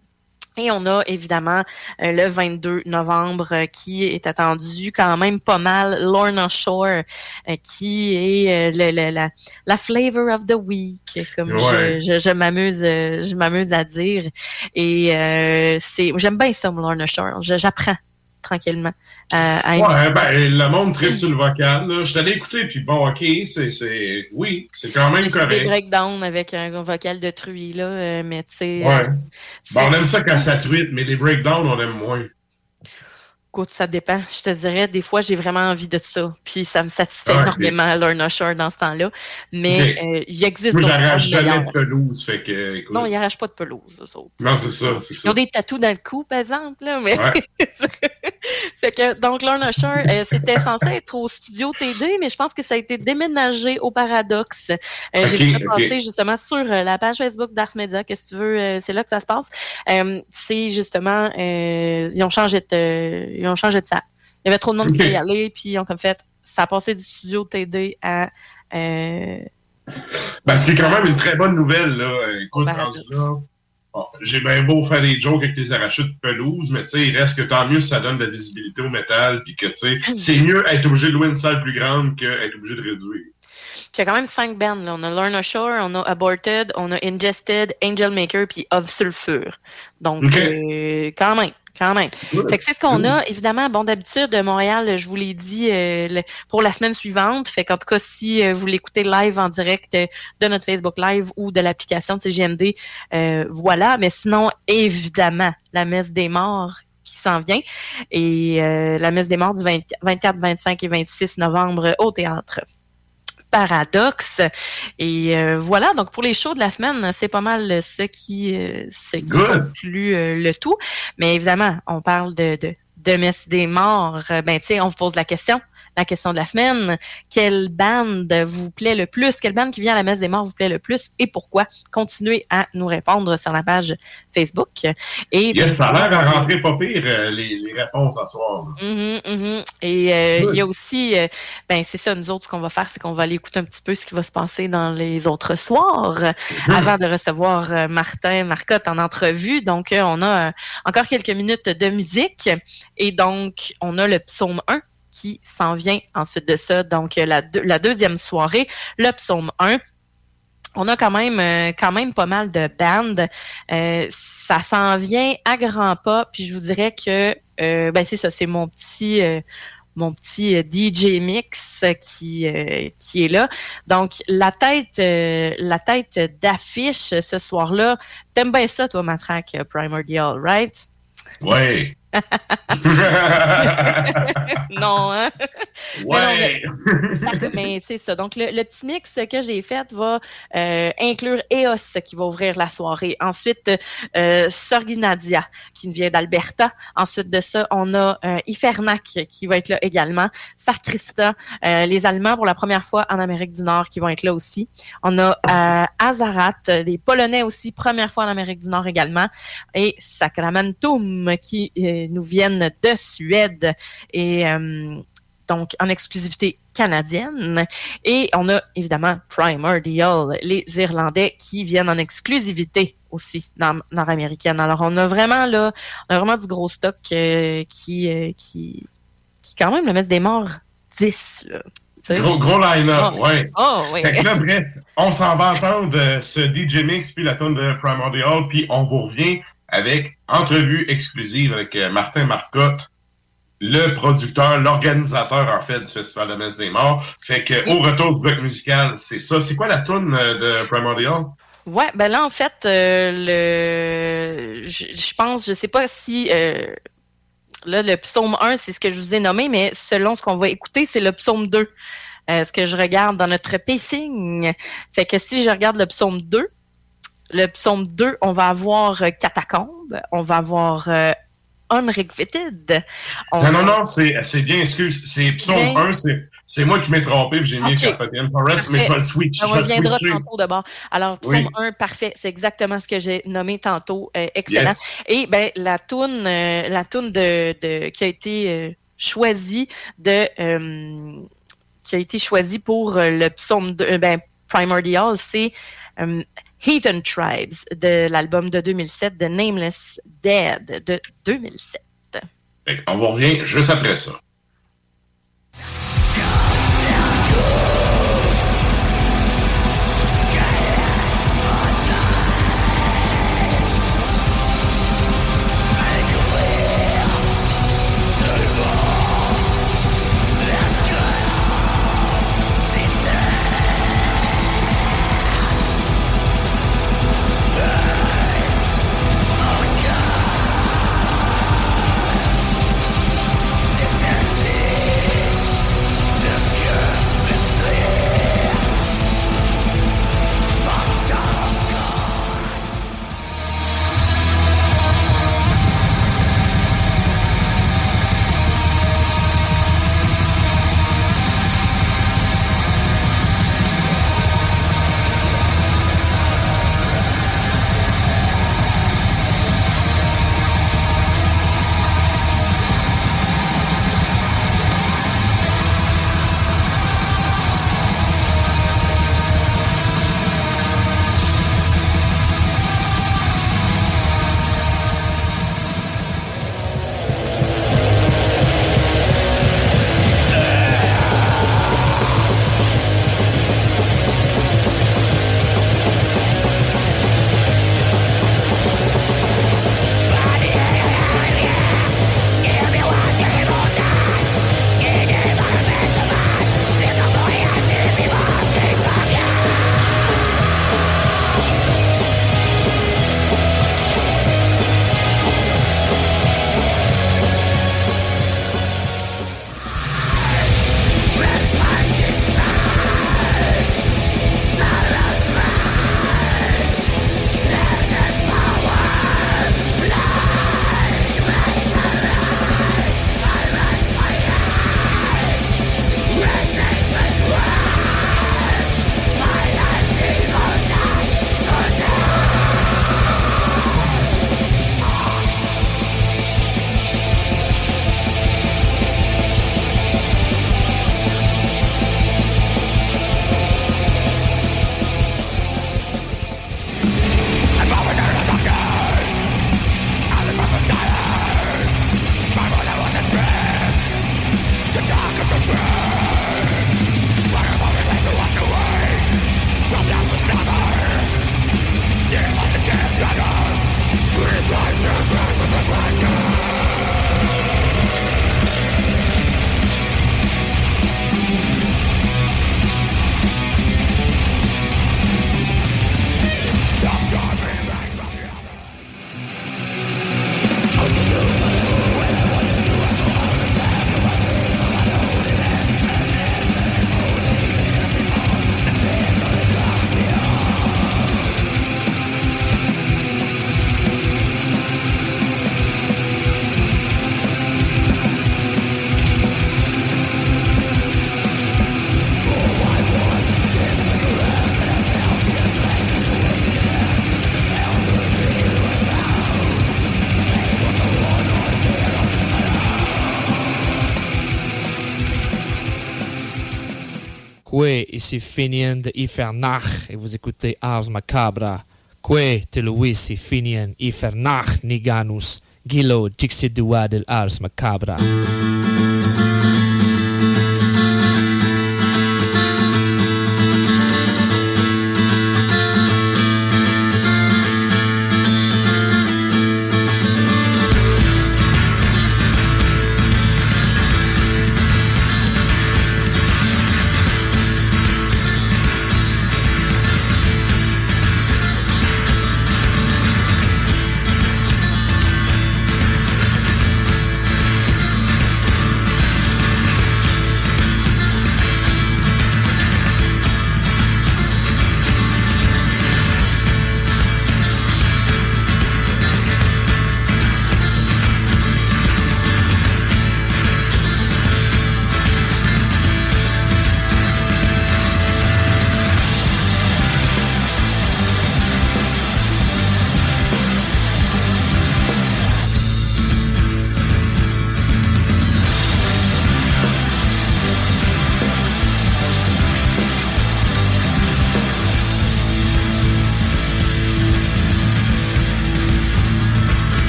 et on a évidemment euh, le 22 novembre qui est attendu quand même pas mal, Lorna Shore, qui est la, la, flavor of the week, comme je, je, m'amuse je m'amuse à dire. Et c'est j'aime bien ça, Lorna Shore. J'apprends tranquillement. ouais, ben, le monde tripe sur le vocal. Là. Je t'allais écouter, puis bon, OK, c'est, oui, c'est quand même correct. des breakdowns avec un vocal de truie, là, euh, mais tu sais... Ouais. Euh, ben, on aime ça quand ça truite, mais les breakdowns, on aime moins. Écoute, ça dépend. Je te dirais, des fois, j'ai vraiment envie de ça. Puis ça me satisfait énormément, Lorna Shore, dans ce temps-là. Mais euh, il existe d'autres choses. jamais de pelouse. Fait que, écoute. Non, ils n'arrachent pas de pelouse, eux autres. Non, c'est ça, c'est ça. Ils ont des tatous dans le cou, par exemple. Là, mais... [laughs] fait que, donc, Lorna Shore, euh, c'était censé être au studio TD, mais je pense que ça a été déménagé au Paradoxe. Euh, j'ai vu ça passer justement sur la page Facebook d'Ars Media. Qu'est-ce que tu veux? c'est là que ça se passe. c'est justement, ils ont changé de ils ont changé de salle. Il y avait trop de monde qui voulait y aller, puis ils ont comme fait, ça a passé du studio TD à. Euh, ben, ce qui est quand même une très bonne nouvelle, là. Écoute, j'ai bien beau faire des jokes avec tes arrachés de pelouse, mais tu sais, il reste que tant mieux si ça donne de la visibilité au métal, puis que tu sais, [clears throat] c'est mieux être obligé de louer une salle plus grande qu'être obligé de réduire. Puis il y a quand même cinq bands. Là. On a Lorna Shore, on a Aborted, on a Ingested, Angel Maker, puis Of Sulfur. Donc, euh, quand même. Quand même. Fait que c'est ce qu'on a. Évidemment, bon, d'habitude, Montréal, je vous l'ai dit euh, pour la semaine suivante. Fait qu'en tout cas, si euh, vous l'écoutez live en direct euh, de notre Facebook Live ou de l'application de CGMD, voilà. Mais sinon, évidemment, la messe des morts qui s'en vient. Et la messe des morts du 24, 25 et 26 novembre au théâtre paradoxe. Et euh, voilà, donc pour les shows de la semaine, c'est pas mal ce qui, euh, ce qui conclut euh, le tout. Mais évidemment, on parle de, de, de messe des morts. Ben, tu sais, on vous pose la question la question de la semaine. Quelle bande vous plaît le plus? Quelle bande qui vient à la messe des morts vous plaît le plus? Et pourquoi? Continuez à nous répondre sur la page Facebook. Et yes, ça a l'air à rentrer pas pire, euh, les, réponses à soir. Mm-hmm, mm-hmm. Et euh, il y a aussi, euh, ben c'est ça, nous autres, ce qu'on va faire, c'est qu'on va aller écouter un petit peu ce qui va se passer dans les autres soirs avant de recevoir Martin Marcotte en entrevue. Donc, on a encore quelques minutes de musique et donc, on a le psaume 1 qui s'en vient ensuite de ça. Donc, la, la deuxième soirée, le psaume 1. On a quand même euh, quand même pas mal de bandes. Euh, ça s'en vient à grands pas. Puis je vous dirais que euh, ben c'est ça, c'est mon petit mon petit DJ mix qui qui est là. Donc la tête la tête d'affiche ce soir-là. T'aimes bien ça toi Matraque Primordial, right? Ouais. [laughs] non, hein? Ouais. [laughs] Mais, c'est ça. Donc, le, petit mix que j'ai fait va euh, inclure EOS qui va ouvrir la soirée. Ensuite, euh, Sorginadia qui vient d'Alberta. Ensuite de ça, on a euh, Ifernac qui va être là également. Sarkrista, euh, les Allemands pour la première fois en Amérique du Nord qui vont être là aussi. On a Azarat, les Polonais aussi, première fois en Amérique du Nord également. Et Sacramentum qui nous viennent de Suède et euh, donc en exclusivité canadienne. Et on a évidemment Primordial, les Irlandais qui viennent en exclusivité aussi nord-américaine. Alors on a vraiment là, on a vraiment du gros stock euh, qui, euh, qui, qui quand même le messe des morts 10. Gros, gros line-up, oh, ouais. Oh, oui. Fait que là, bref, on s'en va entendre ce DJ Mix puis la tonne de Primordial, puis on vous revient avec entrevue exclusive avec euh, Martin Marcotte, le producteur, l'organisateur, en fait, du Festival de Messe des Morts. Fait que, au retour du bloc musical, c'est ça. C'est quoi la tune euh, de Primordial? Ouais, ben là, en fait, euh, le, je, pense, je sais pas si, là, le psaume 1, c'est ce que je vous ai nommé, mais selon ce qu'on va écouter, c'est le psaume 2. ce que je regarde dans notre pacing. Fait que si je regarde le psaume 2, le psaume 2, on va avoir euh, Catacombe, on va avoir euh, Unrequited. Non, non, non, c'est bien, excuse. C'est psaume 1, c'est moi qui m'ai trompé, j'ai mis okay. Forest, mais je vais le switch. On reviendra tantôt d'abord. Alors, psaume 1, parfait. C'est exactement ce que j'ai nommé tantôt. Euh, excellent. Et ben la toune, euh, la toune de, de, qui a été choisie de qui a été choisie pour le psaume 2, ben, Primordial, c'est Heathen Tribes de l'album de 2007, The Nameless Dead de 2007. On revient juste après ça. Ici Finian de Ifernach et vous écoutez Ars Macabra. Quoi, te Luis Finian Ifernach Niganus, Gilo Dixidua del Ars Macabra.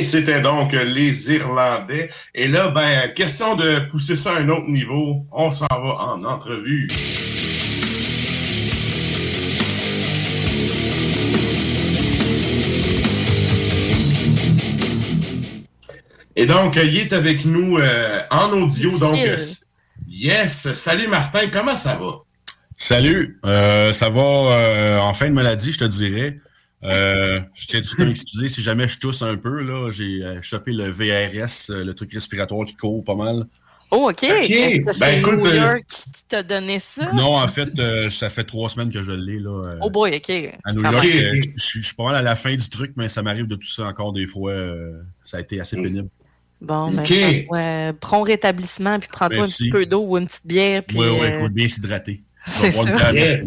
Et c'était donc les Irlandais. Et là, ben, question de pousser ça à un autre niveau. On s'en va en entrevue. Et donc, il est avec nous euh, en audio. Donc, yes. Salut Martin, comment ça va? Salut, euh, ça va euh, en fin de maladie, je te dirais. Euh, je tiens tout à m'excuser si jamais je tousse un peu. là. J'ai euh, chopé le VRS, euh, le truc respiratoire qui court pas mal. Oh, OK. Est-ce que Ben, c'est écoute, New euh, York qui t'a donné ça? Non, en fait, euh, ça fait trois semaines que je l'ai. là. euh, Oh boy, OK. à New York, je suis pas mal à la fin du truc, mais ça m'arrive de tout ça encore des fois. euh, ça a été assez pénible. Bon, ben, OK. ouais, prompt rétablissement, puis prends-toi un petit peu d'eau ou une petite bière. Puis, Oui, oui, il faut bien s'hydrater. [laughs] c'est ça. Yes.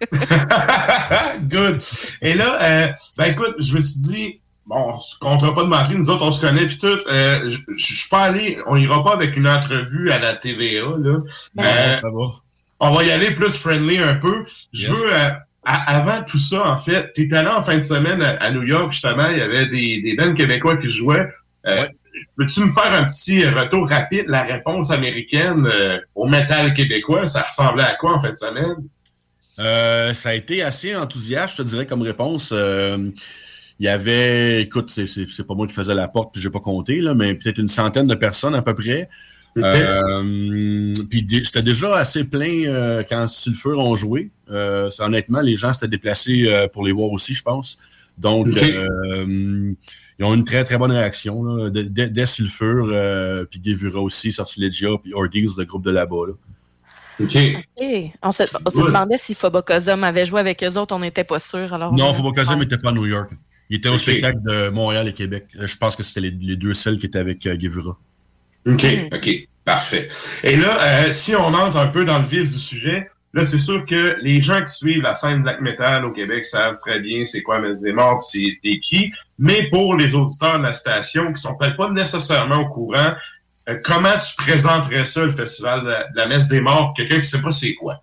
[laughs] Good. Et là, euh, ben écoute, je me suis dit, bon, on se comptera pas de mentir, nous autres, on se connaît, puis tout. Euh, je suis pas allé, on ira pas avec une entrevue à la TVA, là. Euh, ça va. on va y aller plus friendly un peu. Je Yes. veux, euh, à- avant tout ça, en fait, tu allé en fin de semaine à, à New York, justement, il y avait des, des bands québécois qui jouaient. Euh, Peux-tu me faire un petit retour rapide, la réponse américaine au métal québécois? Ça ressemblait à quoi en fin de semaine? Euh, ça a été assez enthousiaste, je te dirais, comme réponse. Euh, il y avait, écoute, c'est- c'est c'est pas moi qui faisais la porte, puis j'ai pas compté, là, mais peut-être une centaine de personnes à peu près. Euh, puis c'était déjà assez plein euh, quand Sulfur ont joué. Euh, honnêtement, les gens s'étaient déplacés euh, pour les voir aussi, je pense. Donc, euh, ils ont eu une très, très bonne réaction. Là. Dès, Sulfur, euh, puis Gevura aussi, Sortilegia, puis Ordeals, le groupe de là-bas. Là. OK. On se, on se Ouais. demandait si Phobocosum avait joué avec eux autres, on n'était pas sûr. Alors, Non, on- Fobocosum n'était pas à New York. Il était au spectacle de Montréal et Québec. Euh, Je pense que c'était les, les deux seuls qui étaient avec euh, Gevura. OK, OK, parfait. Et là, euh, si on entre un peu dans le vif du sujet, Là, c'est sûr que les gens qui suivent la scène black metal au Québec savent très bien c'est quoi Messe des Morts, c'est et qui. Mais pour les auditeurs de la station qui sont peut-être pas nécessairement au courant, euh, comment tu présenterais ça, le festival de la, de la Messe des Morts, quelqu'un qui sait pas c'est quoi?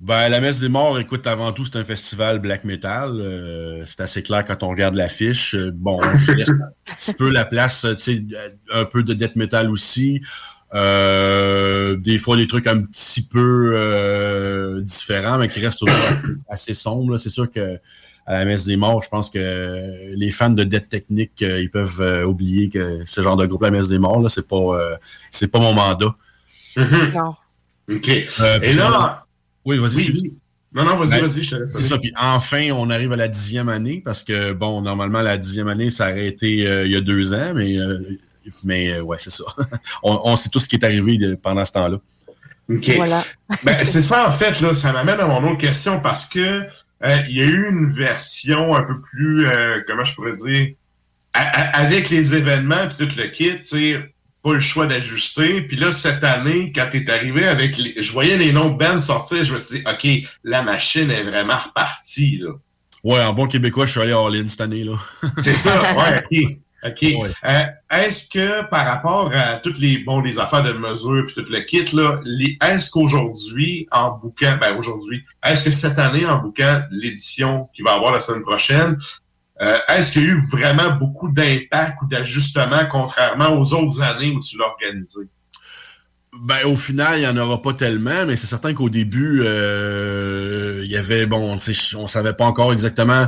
Ben, la messe des morts, écoute, avant tout, c'est un festival black metal. Euh, c'est assez clair quand on regarde l'affiche. Euh, Bon, je [laughs] laisse un petit peu la place, tu sais, un peu de death metal aussi. Euh, des fois, des trucs un petit peu euh, différents, mais qui restent assez, assez sombres. C'est sûr que à la messe des morts, je pense que les fans de death technique, euh, ils peuvent euh, oublier que ce genre de groupe, la messe des morts, là, c'est pas, euh, c'est pas mon mandat. Non. OK. Euh, Et là, oui, vas-y. Oui, excuse. oui. Non, non, vas-y, Ben, vas-y, je te laisse. C'est ça. Puis enfin, on arrive à la dixième année parce que, bon, normalement, la dixième année, ça aurait été euh, il y a deux ans, mais, euh, mais euh, ouais, c'est ça. [laughs] on, on sait tout ce qui est arrivé de- pendant ce temps-là. OK. ben, c'est ça, en fait, là, ça m'amène à mon autre question parce que euh, il y a eu une version un peu plus, euh, comment je pourrais dire, avec les événements puis tout le kit, tu sais, pas le choix d'ajuster. Puis là, cette année, quand t'es arrivé avec les... Je voyais les noms de bands sortir, je me suis dit, OK, la machine est vraiment repartie, là. Ouais, en bon québécois, je suis allé à In cette année, là. C'est ça, [laughs] ouais, OK. Euh, est-ce que par rapport à toutes les bon les affaires de mesure puis tout le kit là, est-ce qu'aujourd'hui en bouquin ben aujourd'hui, est-ce que cette année en bouquin l'édition qui va avoir la semaine prochaine, euh, est-ce qu'il y a eu vraiment beaucoup d'impact ou d'ajustement contrairement aux autres années où tu l'as organisé? Ben, au final, il n'y en aura pas tellement, mais c'est certain qu'au début, euh, il y avait, bon, on savait pas encore exactement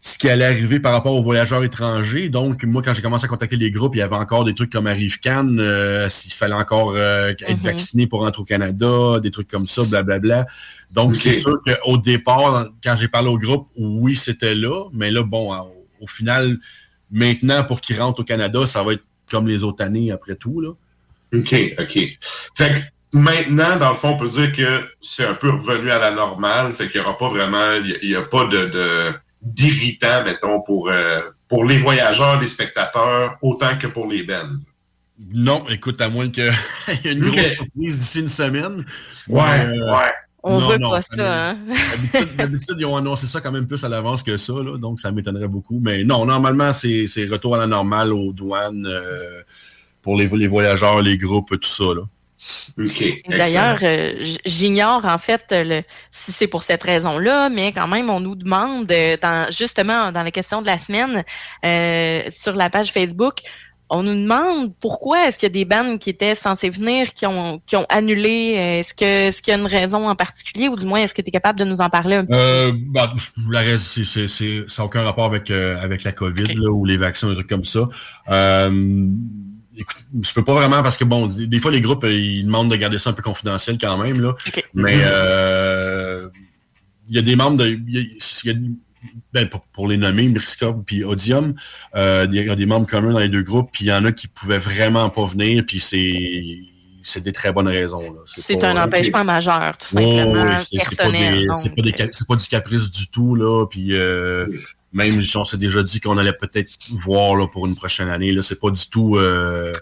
ce qui allait arriver par rapport aux voyageurs étrangers. Donc, moi, quand j'ai commencé à contacter les groupes, il y avait encore des trucs comme Arrive Cannes, euh, s'il fallait encore euh, être Mhm. vacciné pour rentrer au Canada, des trucs comme ça, blablabla. Donc, c'est sûr qu'au départ, quand j'ai parlé au groupe, oui, c'était là, mais là, bon, au, au final, maintenant, pour qu'ils rentrent au Canada, ça va être comme les autres années après tout, là. OK, OK. Fait que maintenant, dans le fond, on peut dire que c'est un peu revenu à la normale. Fait qu'il n'y aura pas vraiment, il n'y a, pas de, de- d'irritant, mettons, pour, euh, pour les voyageurs, les spectateurs, autant que pour les bands. Non, écoute, à moins qu'il [laughs] y ait une grosse surprise d'ici une semaine. Ouais, Euh, ouais. On non, veut non, pas ça hein? [laughs] D'habitude, ils ont annoncé ça quand même plus à l'avance que ça, là, donc ça m'étonnerait beaucoup. Mais non, normalement, c'est c'est retour à la normale aux douanes euh, pour les, les voyageurs, les groupes, tout ça. Là. D'ailleurs, euh, j'ignore en fait le, si c'est pour cette raison-là, mais quand même, on nous demande, euh, dans, justement dans la question de la semaine, euh, sur la page Facebook, on nous demande pourquoi est-ce qu'il y a des bandes qui étaient censées venir, qui ont, qui ont annulé. Est-ce que est-ce qu'il y a une raison en particulier, ou du moins est-ce que tu es capable de nous en parler un petit Euh, bah, la raison, c'est- ça n'a aucun rapport avec, euh, avec la COVID là, ou les vaccins, des trucs comme ça. Euh, écoute, je peux pas vraiment parce que bon, des, fois les groupes euh, ils demandent de garder ça un peu confidentiel quand même là. Mais euh, il y a des membres de, il y a- il y a- ben, pour, pour les nommer, Myriscope puis Odium, euh, il y a des membres communs dans les deux groupes, puis il y en a qui pouvaient vraiment pas venir, puis c'est c'est des très bonnes raisons. là. C'est un empêchement majeur, tout simplement, ouais, c'est- c'est pas pas, du caprice du tout, là. Puis euh, même, on s'est déjà dit qu'on allait peut-être voir là, pour une prochaine année. Là, c'est pas du tout. euh,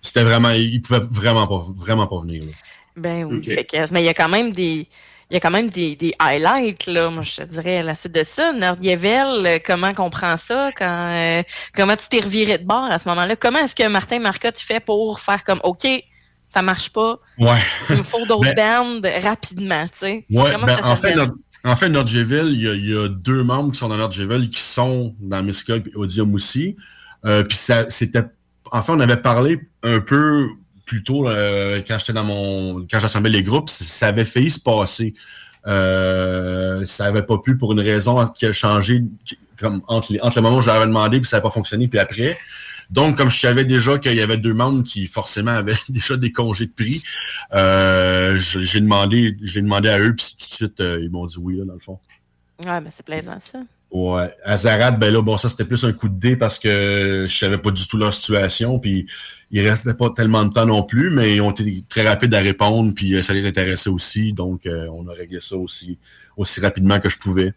C'était vraiment. Ils pouvaient vraiment pas, vraiment pas venir. là. Ben oui. Fait que- mais il y a quand même des. Il y a quand même des, des highlights, là, moi, je te dirais, à la suite de ça. Nordievel, comment qu'on prend ça? Quand, euh, comment tu t'es reviré de bord à ce moment-là? Comment est-ce que Martin Marcotte fait pour faire comme, OK, ça marche pas, Ouais. il me faut d'autres Ben- bandes rapidement, tu sais? Ouais, ben, en, fait, notre, en fait, Nordjeville, il y, a, deux membres qui sont dans Nordjeville qui sont dans Miscog et Odium aussi. Euh, puis ça, c'était. En fait, on avait parlé un peu plus tôt euh, quand j'étais dans mon. quand j'assemblais les groupes, ça- avait failli se passer. Euh, ça avait pas pu pour une raison qui a changé comme entre, entre le moment où je l'avais demandé puis ça n'avait pas fonctionné puis après. Donc, comme je savais déjà qu'il y avait deux membres qui forcément [laughs] avaient déjà des congés de prix, euh, j'ai demandé, j'ai demandé à eux, puis tout de suite, euh, ils m'ont dit oui, là, dans le fond. Ouais, mais c'est plaisant, ça. Ouais. À Zarad, ben là, bon, ça, c'était plus un coup de dé parce que je savais pas du tout leur situation, puis il restait pas tellement de temps non plus, mais ils ont été très rapides à répondre, puis euh, ça les intéressait aussi, donc euh, on a réglé ça aussi, aussi rapidement que je pouvais.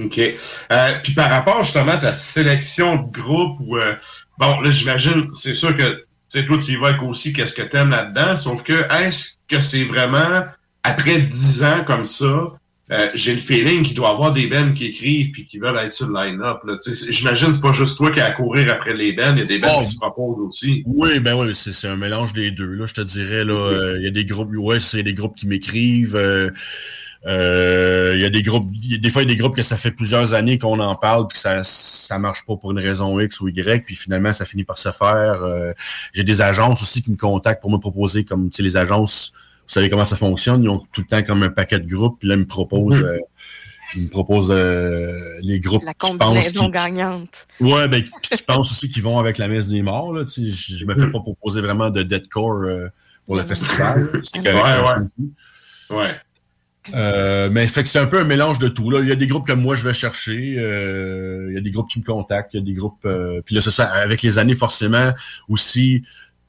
OK. Euh, puis par rapport justement à ta sélection de groupe, euh, bon, là, j'imagine, c'est sûr que tu sais, toi, tu y vas avec aussi qu'est-ce que t'aimes là-dedans, sauf que est-ce que c'est vraiment après dix ans comme ça, euh, j'ai le feeling qu'il doit y avoir des bands qui écrivent puis qui veulent être sur le line-up. là. Tu sais, J'imagine que c'est pas juste toi qui as à courir après les bands, il y a des Oh. qui se proposent aussi. Oui, ben oui, c'est un mélange des deux. Là, je te dirais, là, euh, il y a des groupes, ouais, c'est des groupes qui m'écrivent. euh, Il y a des groupes, il y a des fois il y a des groupes que ça fait plusieurs années qu'on en parle puis que ça ça marche pas pour une raison X ou Y puis finalement ça finit par se faire. Euh, J'ai des agences aussi qui me contactent pour me proposer comme tu sais les agences, vous savez comment ça fonctionne, ils ont tout le temps comme un paquet de groupes puis là ils me proposent Mhm. euh, ils me proposent euh, les groupes La qui pensent combinaison qui- gagnante. Ouais, ben, puis qui pensent aussi qu'ils vont avec la messe des morts. Là, tu sais, je je me fais pas proposer vraiment de deadcore euh, pour le festival. C'est correct. Ouais, ouais. Ouais. Euh, mais fait que c'est un peu un mélange de tout. Là. Il y a des groupes que moi je vais chercher. euh, il y a des groupes qui me contactent. Il y a des groupes. euh, puis là, c'est ça, avec les années, forcément, aussi,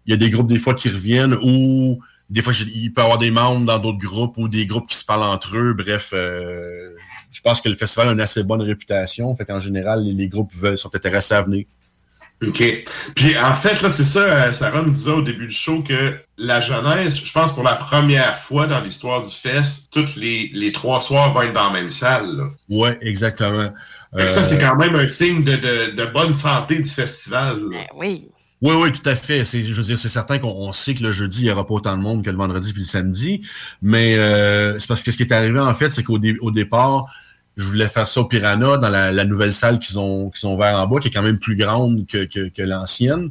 il y a des groupes des fois qui reviennent ou des fois il peut y avoir des membres dans d'autres groupes ou des groupes qui se parlent entre eux. Bref, euh, je pense que le festival a une assez bonne réputation. Fait qu'en général, les, les groupes veulent, sont intéressés à venir. OK. Puis en fait, là, c'est ça, euh, Sarah nous disait au début du show que la jeunesse, je pense pour la première fois dans l'histoire du fest, toutes les, les trois soirs vont être dans la même salle. là. Ouais, exactement. Ça, Euh, c'est quand même un signe de, de- de bonne santé du festival. Ben oui. Oui, oui, tout à fait. C'est, je veux dire, c'est certain qu'on on sait que le jeudi, il n'y aura pas autant de monde que le vendredi puis le samedi. Mais euh, c'est parce que ce qui est arrivé, en fait, c'est qu'au dé- au départ, je voulais faire ça au Piranha, dans la, la nouvelle salle qu'ils ont, qu'ils ont ouvert en bas, qui est quand même plus grande que, que, que l'ancienne.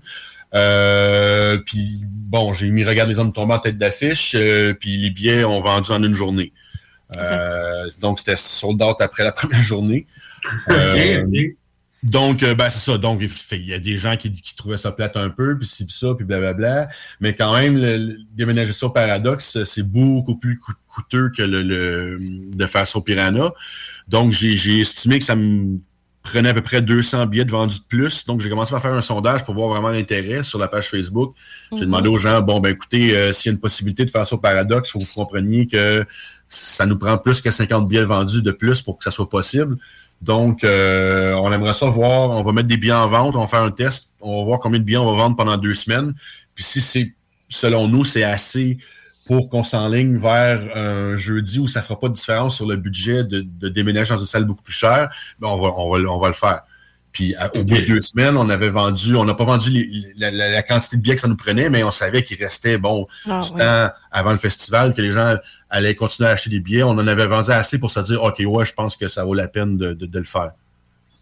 Euh, puis bon, j'ai mis Regarde les hommes tombés en tête d'affiche, euh, puis les billets ont vendu en une journée. Euh, donc, c'était sold out après la [laughs] première journée. Euh, donc, euh, ben, c'est ça. Donc, il y a des gens qui, qui trouvaient ça plate un peu, puis ci, puis ça, puis blablabla. Mais quand même, le, le- déménager ça au Paradoxe, c'est beaucoup plus coût- coûteux que le, le- de faire ça au Piranha. Donc, j'ai estimé que ça me prenait à peu près 200 billets de vendus de plus. Donc, j'ai commencé par faire un sondage pour voir vraiment l'intérêt sur la page Facebook. J'ai Mhm. demandé aux gens, bon, ben écoutez, euh, s'il y a une possibilité de faire ça au Paradoxe, il faut que vous compreniez que ça nous prend plus que 50 billets vendus de plus pour que ça soit possible. Donc, euh, on aimerait ça voir, on va mettre des billets en vente, on va faire un test, on va voir combien de billets on va vendre pendant deux semaines. Puis si c'est, selon nous, c'est assez pour qu'on s'enligne vers un jeudi où ça fera pas de différence sur le budget de, de déménager dans une salle beaucoup plus chère, ben on, va, on, va, on va le faire. Puis à- au bout de deux semaines, on avait vendu, on n'a pas vendu les- la, la- la quantité de billets que ça nous prenait, mais on savait qu'il restait bon Ah, du ouais. temps avant le festival, que les gens allaient continuer à acheter des billets. On en avait vendu assez pour se dire OK, ouais, je pense que ça vaut la peine de, de- de le faire.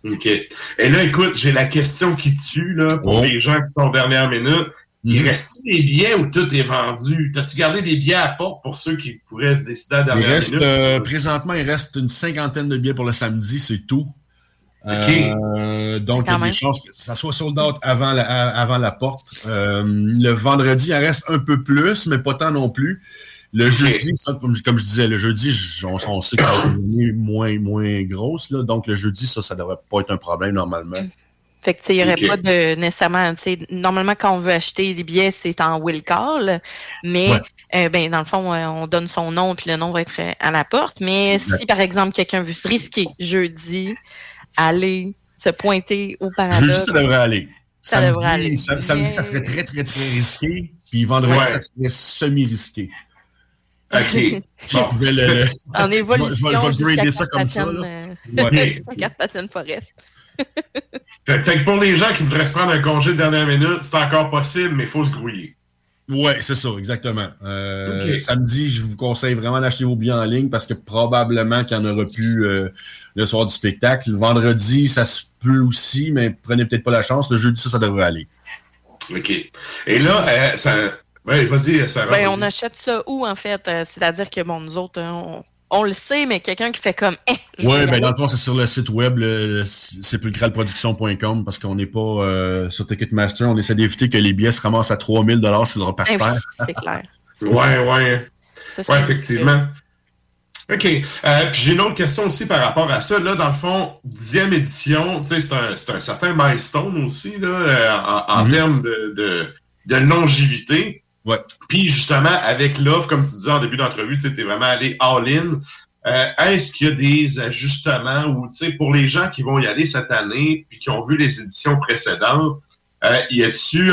OK. Et là, écoute, j'ai la question qui tue là, pour Oh. les gens qui sont en dernière minute. Il Mhm. reste-tu des billets ou tout est vendu? T'as-tu gardé des billets à porte pour ceux qui pourraient se décider à la Il dernière reste, minute? euh, présentement, il reste une cinquantaine de billets pour le samedi, c'est tout. Euh, donc, il y a des chances que ça soit sold out avant la, avant la porte. Euh, le vendredi, il en reste un peu plus, mais pas tant non plus. Le jeudi, ça, comme, je- comme je disais, le jeudi, on, on sait que ça va devenir moins, moins grosse. Là, donc, le jeudi, ça, ça devrait pas être un problème normalement. Fait que, il n'y aurait pas de nécessairement, tu sais, normalement, quand on veut acheter des billets, c'est en will call, mais, Ouais. euh, ben, dans le fond, on donne son nom, puis le nom va être à la porte. Mais si, par exemple, quelqu'un veut se risquer jeudi, aller se pointer au paradoxe. Jeudi, ça devrait aller. Ça samedi, devrait aller. sa- samedi, ça serait très, très, très risqué. Puis vendredi, Ouais. ça serait semi-risqué. OK. Si [laughs] je le- le- En évolution je vais- grader ça comme ça, Carpathian, là. euh, [laughs] Forest. Fait que pour les gens qui voudraient se prendre un congé de dernière minute, c'est encore possible, mais il faut se grouiller. Ouais, c'est ça, exactement. Euh. Samedi, je vous conseille vraiment d'acheter vos billets en ligne parce que probablement qu'il n'y en aura plus euh, le soir du spectacle. Le vendredi, ça se peut aussi, mais prenez peut-être pas la chance. Le jeudi, ça, ça devrait aller. OK. Et là, euh, ça... Ouais, vas-y, Sarah. Ben, vas-y. on achète ça où, en fait? C'est-à-dire que, bon, nous autres, euh, on, on le sait, mais quelqu'un qui fait comme, eh, Oui, vais y ben dans le fond, c'est sur le site web, c'est pulcralproduction.com parce qu'on n'est pas euh, sur Ticketmaster. On essaie d'éviter que les billets se ramassent à 3000 sur leur Eh parterre. oui, c'est clair. [laughs] Ouais, ouais. Ouais, effectivement. OK. Euh, puis j'ai une autre question aussi par rapport à ça. Là, dans le fond, dixième édition, tu sais, c'est un, c'est un certain milestone aussi, là, euh, en, Mhm. termes de, de, de longévité. Puis justement, avec l'offre, comme tu disais en début d'entrevue, tu es vraiment allé all-in. Euh, Est-ce qu'il y a des ajustements ou, pour les gens qui vont y aller cette année puis qui ont vu les éditions précédentes, euh, y a-tu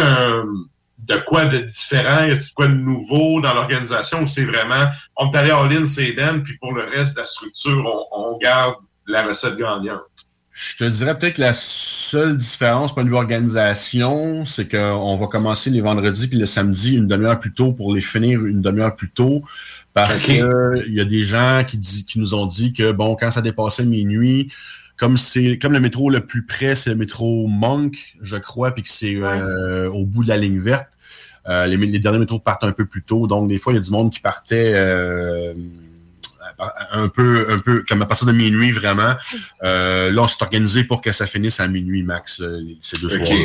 de quoi de différent, y a de quoi de nouveau dans l'organisation ou c'est vraiment, on est allé ligne, c'est Ben, puis pour le reste de la structure, on, on garde la recette gagnante? Je te dirais peut-être que la seule différence point de vue organisation, c'est qu'on va commencer les vendredis puis le samedi une demi-heure plus tôt pour les finir une demi-heure plus tôt. Parce Ok. que il y a des gens qui, dit- qui nous ont dit que bon, quand ça dépassait minuit, comme c'est comme le métro le plus près, c'est le métro Monk, je crois, puis que c'est euh, au bout de la ligne verte. euh, les, les derniers métros partent un peu plus tôt, donc des fois il y a du monde qui partait euh, un peu, un peu comme à partir de minuit vraiment. Euh, là, on s'est organisé pour que ça finisse à minuit max euh, ces deux Ok. soirs.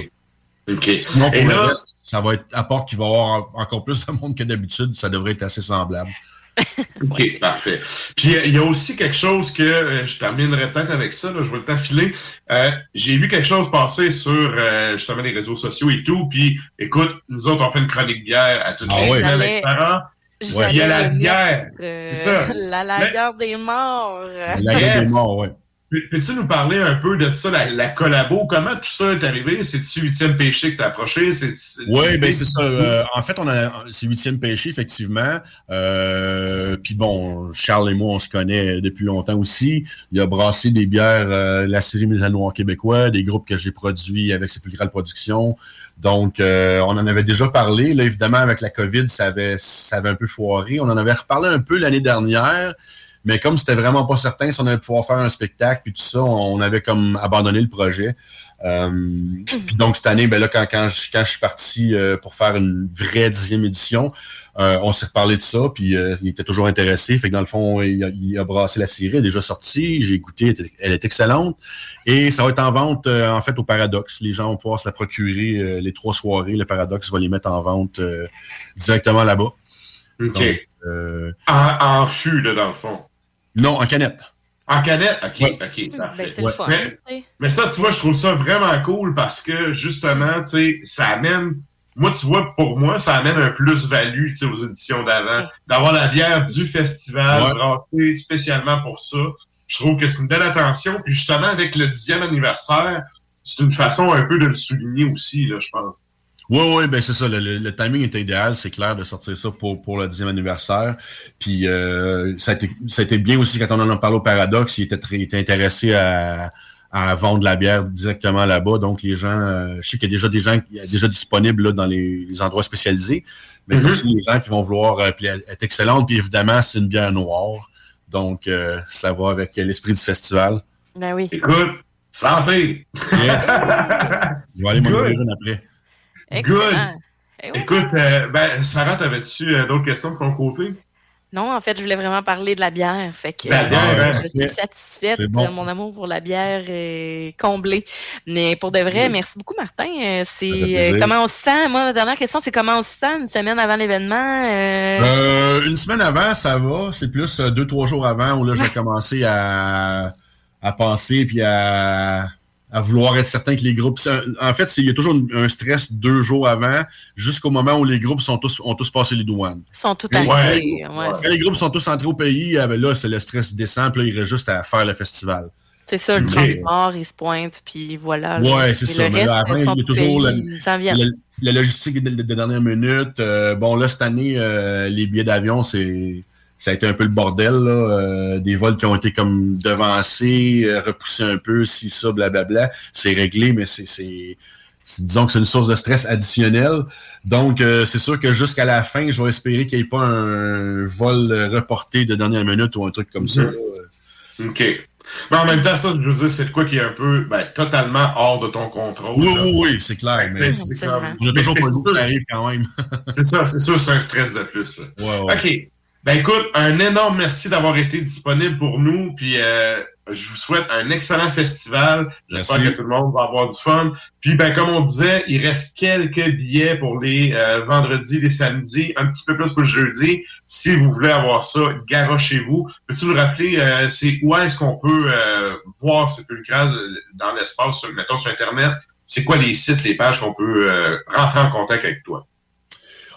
OK. Sinon, pour Et le là- reste, ça va être, à part qu'il va y avoir en- encore plus de monde que d'habitude, ça devrait être assez semblable. OK, parfait. Puis il y a aussi quelque chose que euh, je terminerai peut-être avec ça, là, je vois le temps filer. Euh, J'ai vu quelque chose passer sur euh, justement les réseaux sociaux et tout. Puis écoute, nous autres, on fait une chronique bière à toutes Ah les ouais. semaines avec parents. J'allais Il y a la euh, C'est ça. La, la Mais- guerre des morts. La guerre Yes. des morts, ouais. Peux- Peux-tu nous parler un peu de ça, la, la collabo? Comment tout ça est arrivé? C'est-tu huitième péché que t'as approché? C'est Oui, ben c'est ça. Euh, en fait, on a c'est huitième péché, effectivement. Euh, Puis bon, Charles et moi, on se connaît depuis longtemps aussi. Il a brassé des bières, euh, la série Mise à Noir québécois, des groupes que j'ai produits avec Sépulcral Production. Donc, euh, on en avait déjà parlé. Là, évidemment, avec la COVID, ça avait, ça avait un peu foiré. On en avait reparlé un peu l'année dernière. Mais comme c'était vraiment pas certain si on allait pouvoir faire un spectacle puis tout ça, on avait comme abandonné le projet. Euh, puis donc cette année, ben là, quand, quand, je, quand je suis parti euh, pour faire une vraie dixième édition, euh, on s'est reparlé de ça, puis euh, il était toujours intéressé. Fait que dans le fond, il a, il a brassé la série, elle est déjà sortie, j'ai écouté, elle est- elle est excellente. Et ça va être en vente euh, en fait au Paradoxe. Les gens vont pouvoir se la procurer euh, les trois soirées. Le Paradoxe va les mettre en vente euh, directement là-bas. OK. Donc, euh, En, en fût, là, dans le fond. Non, en canette. En canette? OK, OK, parfait. Ben, fun. Mais, ça, tu vois, je trouve ça vraiment cool parce que, justement, tu sais, ça amène... Moi, tu vois, pour moi, ça amène un plus-value, tu sais, aux éditions d'avant. D'avoir la bière du festival, Ouais. brassée spécialement pour ça. Je trouve que c'est une belle attention. Puis, justement, avec le dixième anniversaire, c'est une façon un peu de le souligner aussi, là, je pense. Oui, oui, ben c'est ça. Le, le- le timing était idéal, c'est clair, de sortir ça pour, pour le dixième anniversaire. Puis euh, ça, a été, ça a été bien aussi quand on en a parlé au Paradoxe, il était, très, il était intéressé à, à vendre la bière directement là-bas. Donc les gens, euh, je sais qu'il y a déjà des gens qui est déjà disponibles là, dans les, les endroits spécialisés. Mais Mhm. aussi les gens qui vont vouloir, euh, puis elle est excellente. Puis évidemment, c'est une bière noire. Donc euh, ça va avec l'esprit du festival. Ben oui. Écoute, santé! Yes. [laughs] Je vais aller m'en une après. Excellent. Eh oui. Écoute, euh, ben, Sarah, t'avais-tu euh, d'autres questions de ton côté? Non, en fait, je voulais vraiment parler de la bière. Fait que La bière, euh, hein, je suis satisfaite. bon. Mon amour pour la bière est comblé. Mais pour de vrai, merci beaucoup, Martin. C'est comment on se sent? Moi, la dernière question, c'est comment on se sent une semaine avant l'événement? Euh, Euh, une semaine avant, ça va. C'est plus deux, trois jours avant où là, je vais commencer à, à penser puis à, à vouloir être certain que les groupes. En fait, il y a toujours un stress deux jours avant, jusqu'au moment où les groupes sont tous, ont tous passé les douanes. sont tout Ouais. arrivés. Ouais. Quand les groupes sont tous entrés au pays, ah ben là, c'est le stress descend, puis là, il reste juste à faire le festival. C'est ça, le transport, il se pointe, puis voilà. là. Ouais, c'est ça. Le Mais là, après, ils sont il y a toujours ils la logistique de, de- de dernière minute. Euh, bon, là, cette année, euh, les billets d'avion, c'est ça a été un peu le bordel. Là. Euh, des vols qui ont été comme devancés, euh, repoussés un peu, si ça, blablabla. C'est réglé, mais c'est... Disons que c'est une source de stress additionnelle. Donc, euh, c'est sûr que jusqu'à la fin, je vais espérer qu'il n'y ait pas un vol reporté de dernière minute ou un truc comme ça. Mhm. là. OK. Mais en même temps, ça, je veux dire, c'est de quoi qui est un peu ben, totalement hors de ton contrôle. Oui, là. oui, oui, c'est clair. Mais C'est- comme- on a toujours pas le goût arrive quand même. C'est ça, c'est sûr, c'est un stress de plus. ça. Ouais, ouais. OK. Ben écoute, un énorme merci d'avoir été disponible pour nous. Puis euh, je vous souhaite un excellent festival. J'espère que tout le monde va avoir du fun. Puis ben comme on disait, il reste quelques billets pour les euh, vendredis, les samedis, un petit peu plus pour le jeudi. Si vous voulez avoir ça, garochez-vous. Peux-tu nous rappeler euh, c'est où est-ce qu'on peut euh, voir Sépulcral dans l'espace, mettons sur Internet? C'est quoi les sites, les pages qu'on peut euh, rentrer en contact avec toi?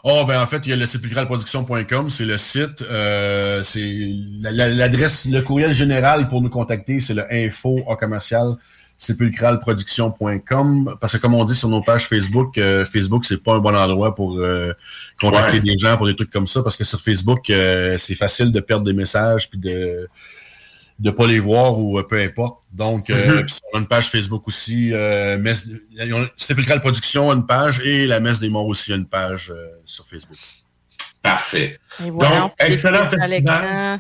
Oh, ben en fait, il y a le sépulcralproduction.com, c'est le site. Euh, c'est la- la- l'adresse, le courriel général pour nous contacter, c'est le info commercial sépulcralproduction.com parce que comme on dit sur nos pages Facebook, euh, Facebook c'est pas un bon endroit pour euh, contacter Ouais. des gens pour des trucs comme ça parce que sur Facebook euh, c'est facile de perdre des messages puis de de pas les voir ou euh, peu importe. Donc euh, Mhm. on a une page Facebook aussi euh, messe, Sépulcral Production a une page et la messe des morts aussi a une page euh, sur Facebook. Parfait. Et voilà, Donc, excellent festival.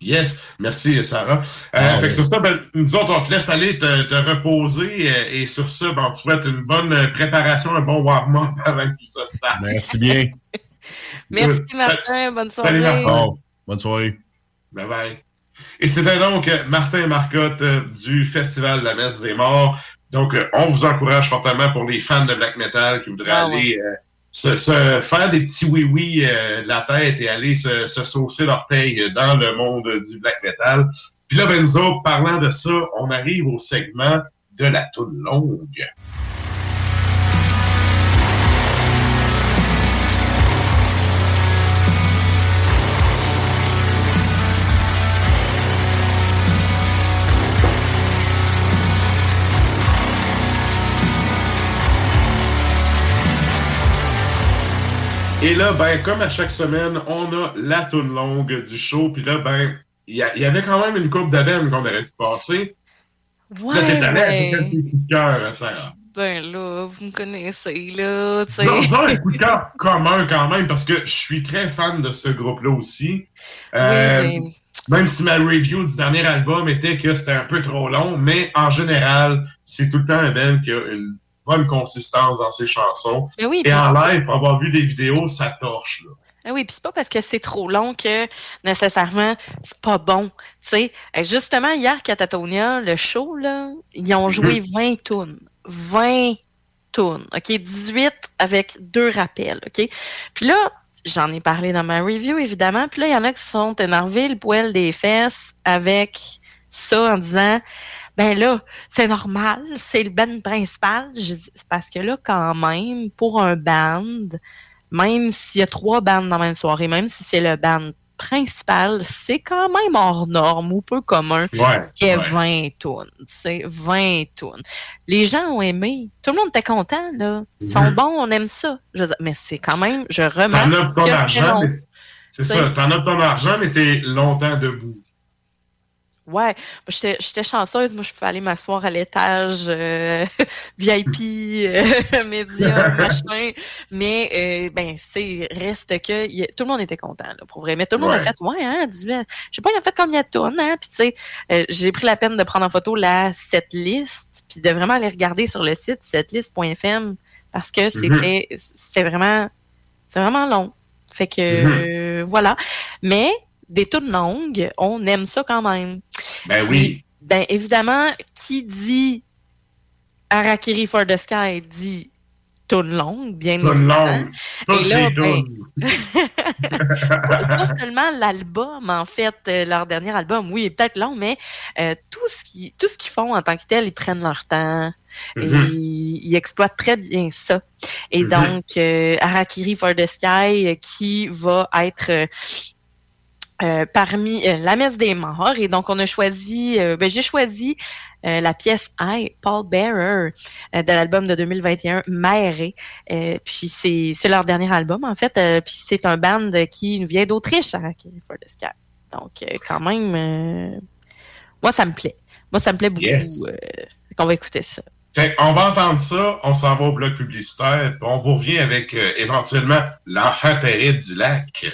Yes, merci Sarah. Euh, Ah, fait oui. que sur ça, ben, nous autres, on te laisse aller te, te reposer euh, et sur ça, ben, on te souhaite une bonne préparation, un bon warm-up [laughs] avant que tout ça starte. Merci bien. [laughs] Merci. Martin, bonne soirée. Salut Martin. Bon, bonne soirée. Bye bye. Et c'était donc Martin Marcotte euh, du Festival de la Messe des Morts. Donc, euh, on vous encourage fortement pour les fans de black metal qui voudraient Ah aller euh, se, se faire des petits oui-oui euh, de la tête et aller se, se saucer l'orteil dans le monde du black metal. Puis là, ben, autres, parlant de ça, on arrive au segment de la toune longue. Et là, ben, comme à chaque semaine, on a la toune longue du show. Puis là, ben, il y, avait quand même une coupe d'abènes qu'on aurait pu passer. Ouais, là, t'es allé ouais. avec un coup de cœur, hein, Sarah? Ben là, vous me connaissez, là, tu sais. Un coup de cœur commun quand même, parce que je suis très fan de ce groupe-là aussi. Euh, Oui, Même si ma review du dernier album était que c'était un peu trop long, mais en général, c'est tout le temps un band qui a une bonne consistance dans ses chansons. Ben oui, Et en live, avoir vu des vidéos, ça torche. Là. Ah oui, puis c'est pas parce que c'est trop long que nécessairement c'est pas bon. Sais, Euh, justement, hier, Catatonia, le show, là, ils ont joué 20 tunes. 20 tunes. OK? 18 avec deux rappels. OK? Puis là, j'en ai parlé dans ma review, évidemment. Puis là, il y en a qui se sont énervés le poil des fesses avec ça en disant ben là, c'est normal, c'est le band principal. Je dis, c'est parce que là, quand même, pour un band, même s'il y a trois bandes dans la même soirée, même si c'est le band principal, c'est quand même hors norme ou peu commun Ouais, qu'il y ait ouais. 20 tunes. C'est 20 tunes. Les gens ont aimé. Tout le monde était content, là. Ils sont Mhm. bons, on aime ça. Je dire, mais c'est quand même, je remarque T'en as ton argent, mais... c'est ça, t'en as ton argent, mais t'es longtemps debout. Ouais, j'étais j'étais chanceuse. Moi, je pouvais aller m'asseoir à l'étage euh, [laughs] VIP, euh, [laughs] média, [laughs] machin. Mais, euh, ben, c'est reste que y a- tout le monde était content, là, pour vrai. Mais tout le monde a fait, ouais, hein, 18. Je sais pas, il a fait combien de tonnes, hein. Puis, tu sais, euh, j'ai pris la peine de prendre en photo la setlist, puis de vraiment aller regarder sur le site setlist.fm parce que c'était c'était vraiment, c'est vraiment long. Fait que, Mhm. euh, voilà. Mais, des tunes longues, on aime ça quand même. Ben Puis, oui. Ben évidemment, qui dit Harakiri for the Sky dit tune longue, bien évidemment. longue. Toutes Et là, les ben, pas [laughs] seulement l'album, en fait, euh, leur dernier album, oui, est peut-être long, mais euh, tout ce qui, tout ce qu'ils font en tant que tel, ils prennent leur temps et Mhm. ils exploitent très bien ça. Et Mhm. donc, euh, Harakiri for the Sky, euh, qui va être euh, parmi euh, la messe des morts. Et donc, on a choisi, euh, ben, j'ai choisi la pièce I, Paul Bearer, de l'album de 2021, Méré. Euh, puis c'est c'est leur dernier album, en fait. Puis c'est un band qui nous vient d'Autriche, for the Sky. Donc, quand même, moi, ça me plaît. Moi, ça me plaît beaucoup. Yes. Qu'on va écouter ça. Fait on va entendre ça, on s'en va au bloc publicitaire, puis on vous revient avec éventuellement l'enfant terrible du lac.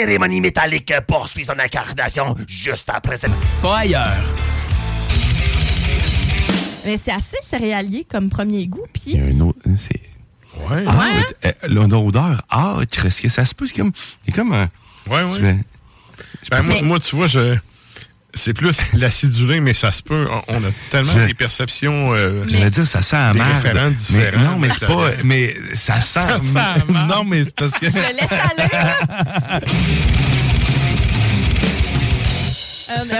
Cérémonie métallique poursuit son incarnation juste après cette... Pas ailleurs. Mais c'est assez céréalier comme premier goût, puis... Il y a un autre. C'est. Ouais. Ah, euh, l'odeur âcre, est-ce que ça se peut? C'est comme. C'est comme un. Ouais, ouais. je Ben, moi, moi, tu vois, je. C'est plus [laughs] l'acidulé, mais ça se peut. On a tellement Je- des perceptions. euh, J'allais dire, ça sent référents Mais différents. non, mais c'est pas. Mais ça [laughs] sent. Ça sent non, mais c'est parce que. Je le laisse aller. [laughs]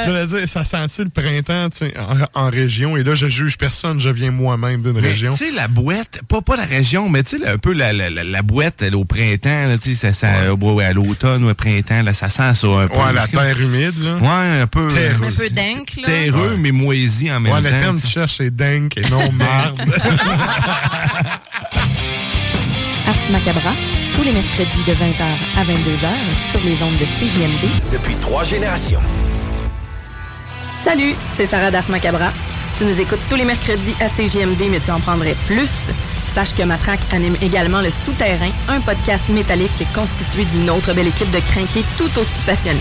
J'allais dire, ça sent-tu le printemps tu sais, en, en région? Et là, je juge personne, je viens moi-même d'une région. Tu sais, la boîte, pas, pas la région, mais tu sais, un peu la, la, la, la boîte là, au printemps, là, tu sais, ça, ouais, à l'automne ou au printemps, là, ça sent ça un peu. Ouais, la terre humide, là. Ouais, un peu. Terreux. Un peu dingue, là. Terreux, mais moisi en même Ouais, temps. le terme que tu cherches, c'est dingue et non [laughs] marde. Ars Macabra, tous les mercredis de 20h à 22h sur les ondes de CGMD. Depuis trois générations. Salut, c'est Sarah d'Ars Macabra. Tu nous écoutes tous les mercredis à CGMD, mais tu en prendrais plus. Sache que Matraque anime également Le Souterrain, un podcast métallique constitué d'une autre belle équipe de crinqués tout aussi passionnés.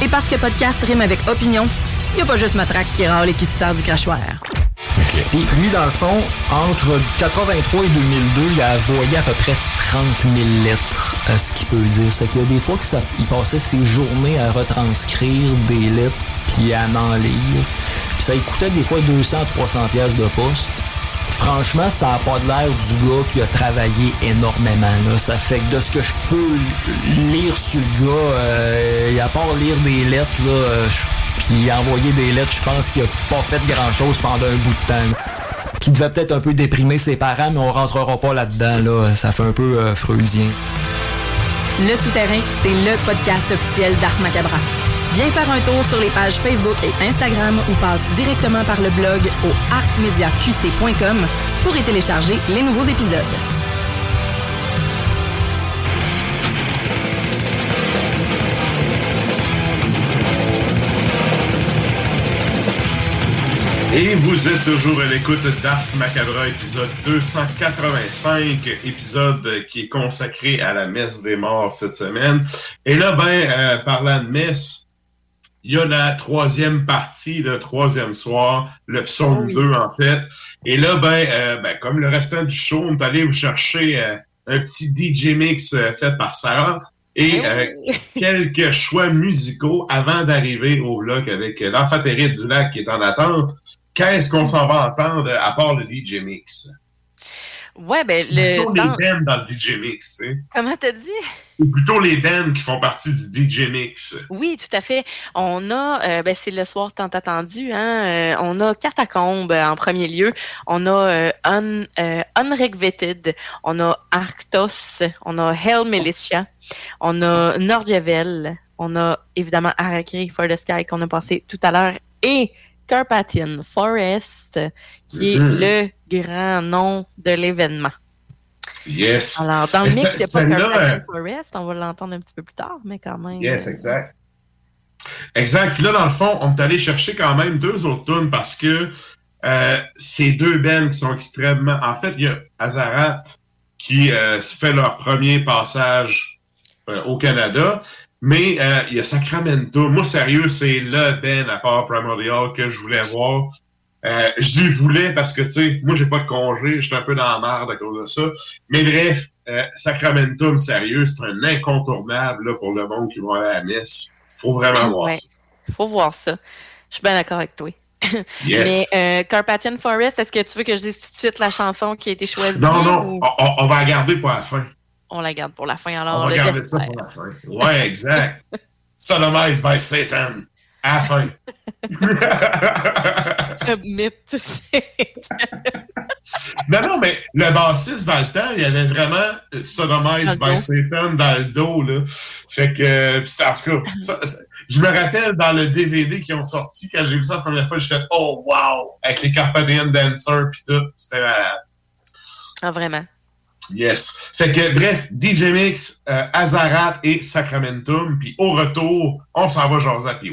Et parce que podcast rime avec opinion, il n'y a pas juste Matraque qui râle et qui se sert du crachoir. Puis lui, dans le fond, entre 83 et 2002, il a voyé à peu près 30 000 lettres à ce qu'il peut dire. C'est qu'il y a des fois qu'il passait ses journées à retranscrire des lettres puis à en lire. Puis ça coûtait des fois 200-300 pièces de poste. Franchement, ça n'a pas l'air du gars qui a travaillé énormément. Ça fait que de ce que je peux lire sur le gars, euh, et à part lire des lettres, là, euh, puis envoyer des lettres, je pense qu'il a pas fait grand-chose pendant un bout de temps. Qui devait peut-être un peu déprimer ses parents, mais on rentrera pas là-dedans. Là. Ça fait un peu euh, freusien. Le Souterrain, c'est le podcast officiel d'Ars Macabra. Viens faire un tour sur les pages Facebook et Instagram ou passe directement par le blog au arsmediaqc.com pour y télécharger les nouveaux épisodes. Et vous êtes toujours à l'écoute d'Ars Macabra, épisode 285, épisode qui est consacré à la messe des morts cette semaine. Et là, ben, euh, parlant de messe, il y a la troisième partie, le troisième soir, le psaume 2 en fait. Et là, ben, euh, ben, comme le restant du show, on est allé vous chercher euh, un petit DJ mix euh, fait par Sarah et euh, [laughs] quelques choix musicaux avant d'arriver au bloc avec l'enfant terrible du lac qui est en attente. Qu'est-ce qu'on s'en va entendre à part le DJ mix? Ouais, ben, le. Dans- les bands dans le DJ mix, tu sais. Comment t'as dit? Ou plutôt les bands qui font partie du DJ mix. Oui, tout à fait. On a, euh, ben, c'est le soir tant attendu, hein. euh, on a Catacombes euh, en premier lieu. On a euh, Un- euh, Unregvetted. On a Arctos. On a Hell Militia. On a Nordjavel. On a évidemment Harakiri for the Sky qu'on a passé tout à l'heure. Et Carpathian Forest, qui est Mhm. le grand nom de l'événement. Yes. Alors, dans le mix, il n'y a pas Carpathian euh, Forest. On va l'entendre un petit peu plus tard, mais quand même. Yes, euh, exact. Exact. Puis là, dans le fond, on est allé chercher quand même deux autres tunes parce que euh, ces deux bands qui sont extrêmement. En fait, il y a Azarat qui euh, se fait leur premier passage euh, au Canada, mais il y a Sacramento. Moi, sérieux, c'est le band à part Primordial que je voulais voir. Euh, je dis voulais parce que, tu sais, moi, j'ai pas de congé, je suis un peu dans la merde à cause de ça. Mais bref, euh, Sacramentum, sérieux, c'est un incontournable là, pour le monde qui va aller à la messe. Faut vraiment voir Ouais, ça. faut voir ça. Je suis bien d'accord avec toi. [laughs] Yes. Mais euh, Carpathian Forest, est-ce que tu veux que je dise tout de suite la chanson qui a été choisie? Non, non, ou on, on- on va la garder pour la fin. On la garde pour la fin, On alors va le garder ça pour la fin. Ouais, exact. [laughs] Sodomized by Satan. À la fin. [laughs] Non, non, mais le bassiste, dans le temps, il avait vraiment Dans le by. Satan dans le dos, là. Fait que, euh, en tout cas, ça- ça- je me rappelle dans le DVD qu'ils ont sorti, quand j'ai vu ça la première fois, j'ai fait « Oh, wow! » Avec les Carpathian Dancers pis tout. C'était malade. Ah, vraiment. Yes. Fait que, bref, DJ Mix, euh, Azarat et Sacramentum. Puis au retour, on s'en va jaser à PY.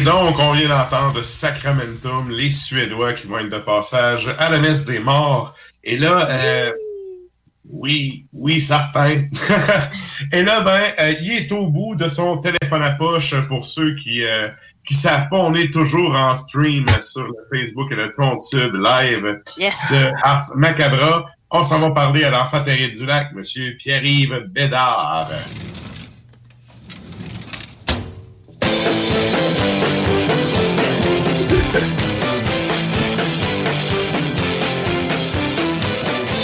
Et donc, on vient d'entendre Sacramentum, les Suédois qui vont être de passage à la messe des morts. Et là, euh, oui, oui, certain. [laughs] Et là, ben, euh, il est au bout de son téléphone à poche pour ceux qui euh, qui savent pas. On est toujours en stream sur le Facebook et le compte sub live de Ars Macabra. On s'en va parler à l'enfant terrible du lac, Monsieur Pierre-Yves Bédard.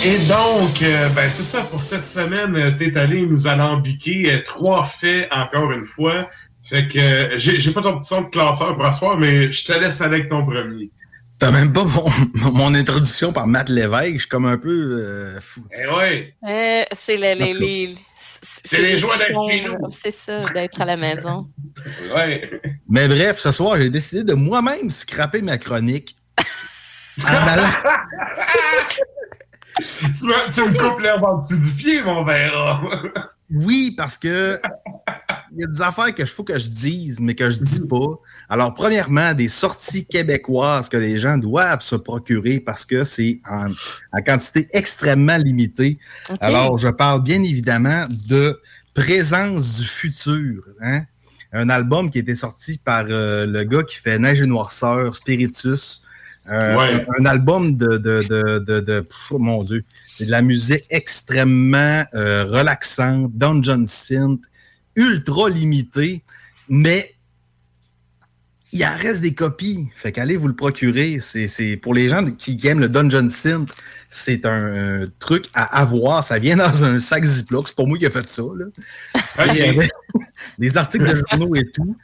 Et donc, euh, ben c'est ça pour cette semaine. euh, T'es allé nous alambiquer euh, trois faits encore une fois. Fait que euh, j'ai pas ton petit son de classeur pour asseoir, mais je te laisse avec ton premier. T'as même pas mon, [laughs] mon introduction par Matt Lévesque. Je suis comme un peu euh, fou. Eh ouais. Euh, c'est les, les, les- C'est les joies d'être chez nous. C'est ça, d'être à la maison. [laughs] Ouais. Mais bref, ce soir, j'ai décidé de moi-même scraper ma chronique. [laughs] Tu, me, tu me coupes l'herbe en dessous du pied, mon verre. Oui, parce que il y a des affaires que je faut que je dise, mais que je dis pas. Alors, premièrement, des sorties québécoises que les gens doivent se procurer parce que c'est en, en quantité extrêmement limitée. Alors, je parle bien évidemment de Présence du futur. hein. Un album qui a été sorti par euh, le gars qui fait Neige et Noirceur, Spiritus. Euh, Ouais. un, album de, de, de, de, de- pff, oh mon Dieu, c'est de la musique extrêmement euh, relaxante, dungeon synth, ultra limitée, mais il en reste des copies. Fait qu'allez vous le procurer. C'est pour les gens qui aiment le dungeon synth, c'est un, truc à avoir. Ça vient dans un sac Ziploc. C'est pas moi qui ai fait ça. Là. Et, euh, des articles de journaux et tout.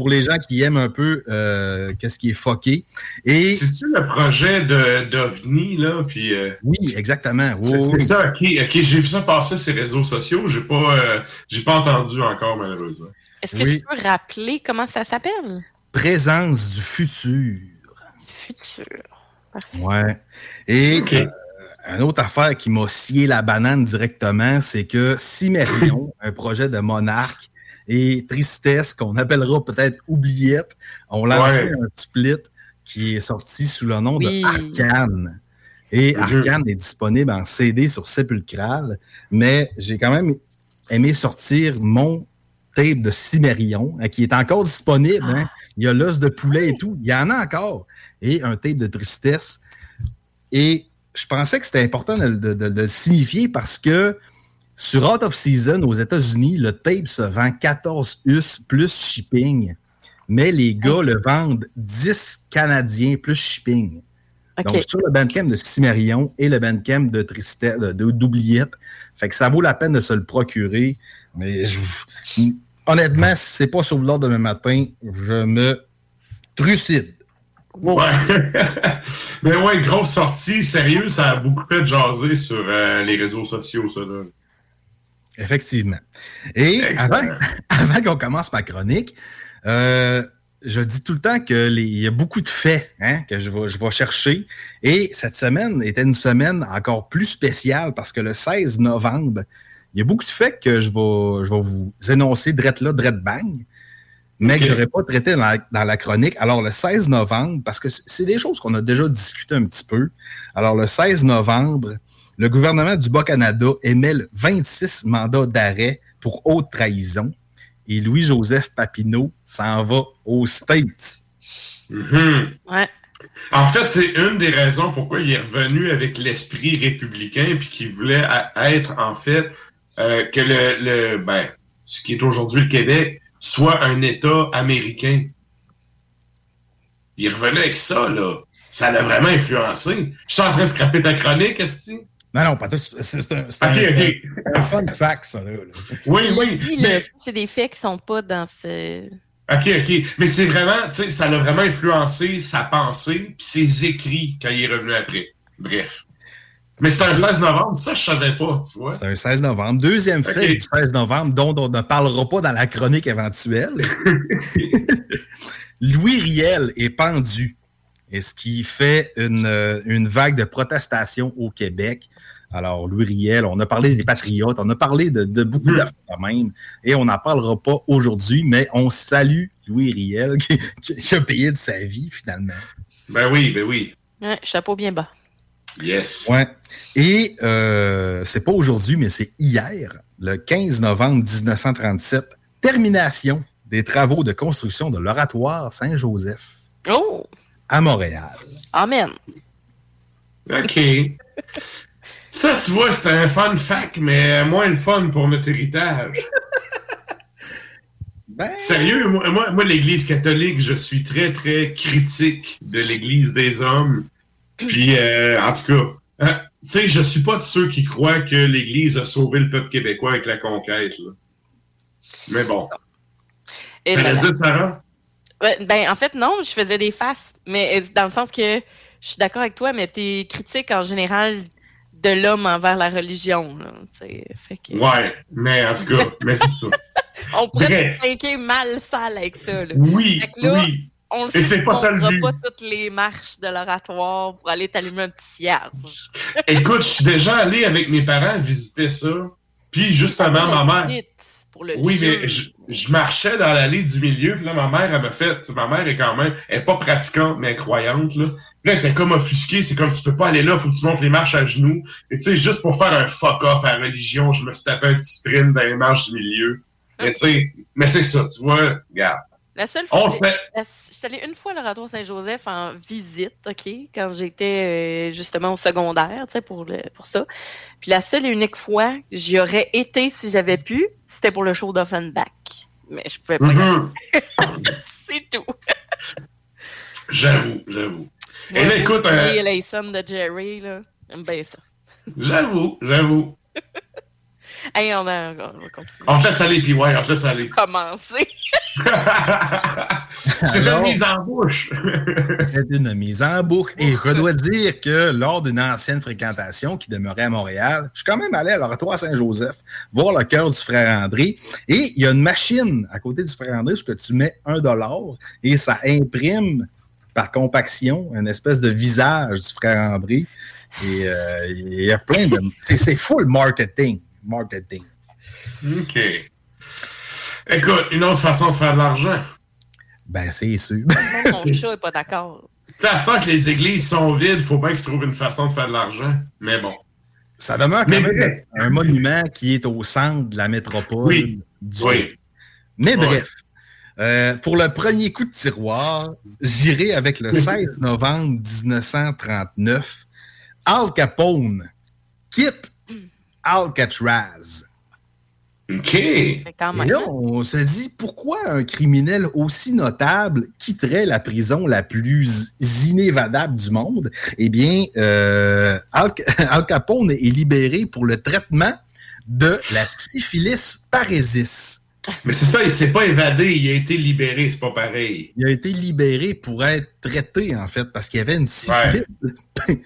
Pour les gens qui aiment un peu euh, qu'est-ce qui est fucké. Et C'est-tu le projet d'OVNI, là? Puis, euh, oui, exactement. Oui, c'est oui, ça, ok. ok, J'ai vu ça passer sur les réseaux sociaux. J'ai pas, euh, j'ai pas entendu encore, malheureusement. Est-ce que Oui. tu peux rappeler comment ça s'appelle? Présence du futur. Futur. Ouais. Et euh, une autre affaire qui m'a scié la banane directement, c'est que Cimérion, un projet de monarque, et Tristesse, qu'on appellera peut-être Oubliette, ont lancé Ouais. un split qui est sorti sous le nom Oui. de Arcane. Et. Arcane est disponible en CD sur Sépulcral, mais j'ai quand même aimé sortir mon tape de Cimérion, hein, qui est encore disponible. hein. Il y a l'os de poulet et tout. Il y en a encore. Et un tape de tristesse. Et je pensais que c'était important de, de- de- de le signifier parce que sur Out of Season aux États-Unis, le tape se vend 14 US plus shipping. Mais les gars le vendent 10 Canadiens plus shipping. Donc, sur le Bandcamp de Cimérion et le Bandcamp de Tristesse, de- de- d'Oubliette. Fait que ça vaut la peine de se le procurer. Mais je- honnêtement, si c'est pas sur le demain matin, je me trucide. Ouais. [laughs] Mais ouais, grosse sortie. Sérieux, ça a beaucoup fait jaser sur euh, les réseaux sociaux, ça, là. Effectivement. Et avant, [laughs] avant qu'on commence ma chronique, euh, je dis tout le temps qu'il y a beaucoup de faits hein, que je vais, je vais chercher. Et cette semaine était une semaine encore plus spéciale parce que le 16 novembre, il y a beaucoup de faits que je vais, je vais vous énoncer drette là, drette bang, mais que je n'aurais pas traité dans la, dans la chronique. Alors, le 16 novembre, parce que c'est des choses qu'on a déjà discuté un petit peu. Alors, le 16 novembre, le gouvernement du Bas-Canada émet le 26 mandats d'arrêt pour haute trahison et Louis-Joseph Papineau s'en va aux States. Mhm. Ouais. En fait, c'est une des raisons pourquoi il est revenu avec l'esprit républicain puis qu'il voulait être, en fait, euh, que le, le ben, ce qui est aujourd'hui le Québec soit un État américain. Il est revenu avec ça, là. Ça l'a vraiment influencé. Je suis en train de scraper ta chronique, Esti. Non, non, pas tout- c'est c'est un, c'est Ok, un- ok. un fun fact, ça. Là, là. Oui, oui. dit, mais- c'est des faits qui sont pas dans ce. OK, OK. Mais c'est vraiment, tu sais, ça l'a vraiment influencé sa pensée puis ses écrits quand il est revenu après. Bref. Mais c'était un 16 novembre, ça, je savais pas, tu vois. C'est un 16 novembre. Deuxième fait du 16 novembre dont on ne parlera pas dans la chronique éventuelle. [laughs] Louis Riel est pendu. Et ce qui fait une, euh, une vague de protestation au Québec? Alors, Louis Riel, on a parlé des patriotes, on a parlé de, de beaucoup d'affaires même, et on n'en parlera pas aujourd'hui, mais on salue Louis Riel qui, qui- qui a payé de sa vie finalement. Ben oui, ben oui. Ouais, chapeau bien bas. Yes. Ouais. Et euh, c'est pas aujourd'hui, mais c'est hier, le 15 novembre 1937, termination des travaux de construction de l'oratoire Saint-Joseph Oh! à Montréal. Amen. OK. [laughs] Ça, tu vois, c'est un fun fact, mais moins le fun pour notre héritage. [laughs] Ben, Sérieux, moi, moi, moi, l'Église catholique, je suis très, très critique de l'Église des hommes. Puis, euh, en tout cas, hein, tu sais, je suis pas de ceux qui croient que l'Église a sauvé le peuple québécois avec la conquête. là. Mais bon. Et T'allais voilà. dire, Sarah? Ouais, Ben, en fait, non, je faisais des faces, mais euh, dans le sens que je suis d'accord avec toi, mais t'es critique en général de l'homme envers la religion. Là, fait que, Ouais, mais en tout cas, [laughs] mais c'est ça. On pourrait trinquer mal sale avec ça. Là. Oui, Fait que là, oui. On le Et sait c'est pas qu'on ça le fera but. pas toutes les marches de l'oratoire pour aller t'allumer un petit cierge. Écoute, je suis déjà allé avec mes parents visiter ça. Puis, justement, [laughs] ma mère. Pour le Oui, mais je, je marchais dans l'allée du milieu, puis là, ma mère, elle m'a fait. Ma mère est quand même. Elle est pas pratiquante, mais elle est croyante, là. Puis là, elle était comme offusquée. C'est comme tu peux pas aller là, faut que tu montes les marches à genoux. Et tu sais, juste pour faire un fuck-off à la religion, je me suis tapé un petit sprint dans les marches du milieu. Mais tu sais, mais c'est ça, tu vois, regarde. La seule On fois, la- je suis allée une fois à l'oratoire Saint-Joseph en visite, OK, quand j'étais euh, justement au secondaire, tu sais, pour, le- pour ça. Puis la seule et unique fois que j'y aurais été si j'avais pu, c'était pour le show d'Offenbach. Mais je pouvais pas y Mhm. aller. [laughs] C'est tout. J'avoue, j'avoue. Et là, écoute, Et euh, de Jerry, là, j'aime bien ça. j'avoue, j'avoue. Hey, on, a, on va continuer. On te laisse aller, puis ouais, on te laisse aller. [laughs] Commencer. [laughs] [laughs] C'est une mise en bouche. C'est une mise en boucle. Et je dois dire que lors d'une ancienne fréquentation qui demeurait à Montréal, je suis quand même allé à l'oratoire Saint-Joseph voir le cœur du frère André. Et il y a une machine à côté du frère André où que tu mets un dollar et ça imprime par compaction une espèce de visage du frère André. Et euh, il y a plein de. C'est c'est full marketing. Marketing. OK. Écoute, une autre façon de faire de l'argent. Ben, c'est sûr. Même Mon chat est pas d'accord. Tu sais, à ce temps que les églises sont vides, faut bien qu'ils trouvent une façon de faire de l'argent. Mais bon. Ça demeure quand Mais même bref. un monument qui est au centre de la métropole. Oui. du Oui. Mais Ouais. bref, euh, pour le premier coup de tiroir, j'irai avec le 16 novembre 1939. Al Capone quitte Alcatraz. OK. Et là, on se dit pourquoi un criminel aussi notable quitterait la prison la plus inévadable du monde? Eh bien, euh, Al, [laughs] Al Capone est libéré pour le traitement de la syphilis parésis. Mais c'est ça, il s'est pas évadé, il a été libéré, c'est pas pareil. Il a été libéré pour être traité, en fait, parce qu'il y avait une syphilis. [laughs]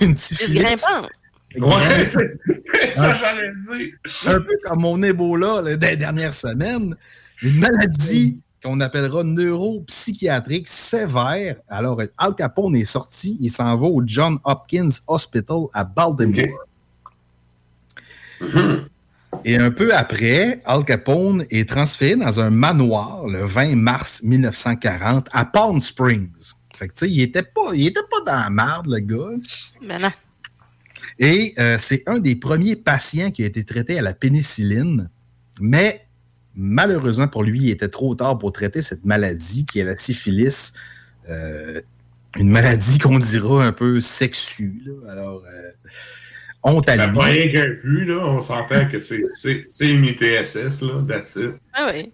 une syphilis. grimpante. Ouais, [laughs] c'est ça, Un- j'allais dire. un peu comme mon Ebola là, des dernières semaines, une maladie qu'on appellera neuropsychiatrique sévère. Alors, Al Capone est sorti, il s'en va au John Hopkins Hospital à Baltimore. Et un peu après, Al Capone est transféré dans un manoir le 20 mars 1940 à Palm Springs. Fait que, tu sais, il était pas, il était pas dans la marde, le gars. Mais non. Et euh, c'est un des premiers patients qui a été traité à la pénicilline, mais malheureusement pour lui, il était trop tard pour traiter cette maladie qui est la syphilis, euh, une maladie qu'on dira un peu sexue. là. Alors, euh, honte à Ça lui. pas rien qu'un but, là. On s'entend que c'est- une IPSS, là. That's it. Ah oui.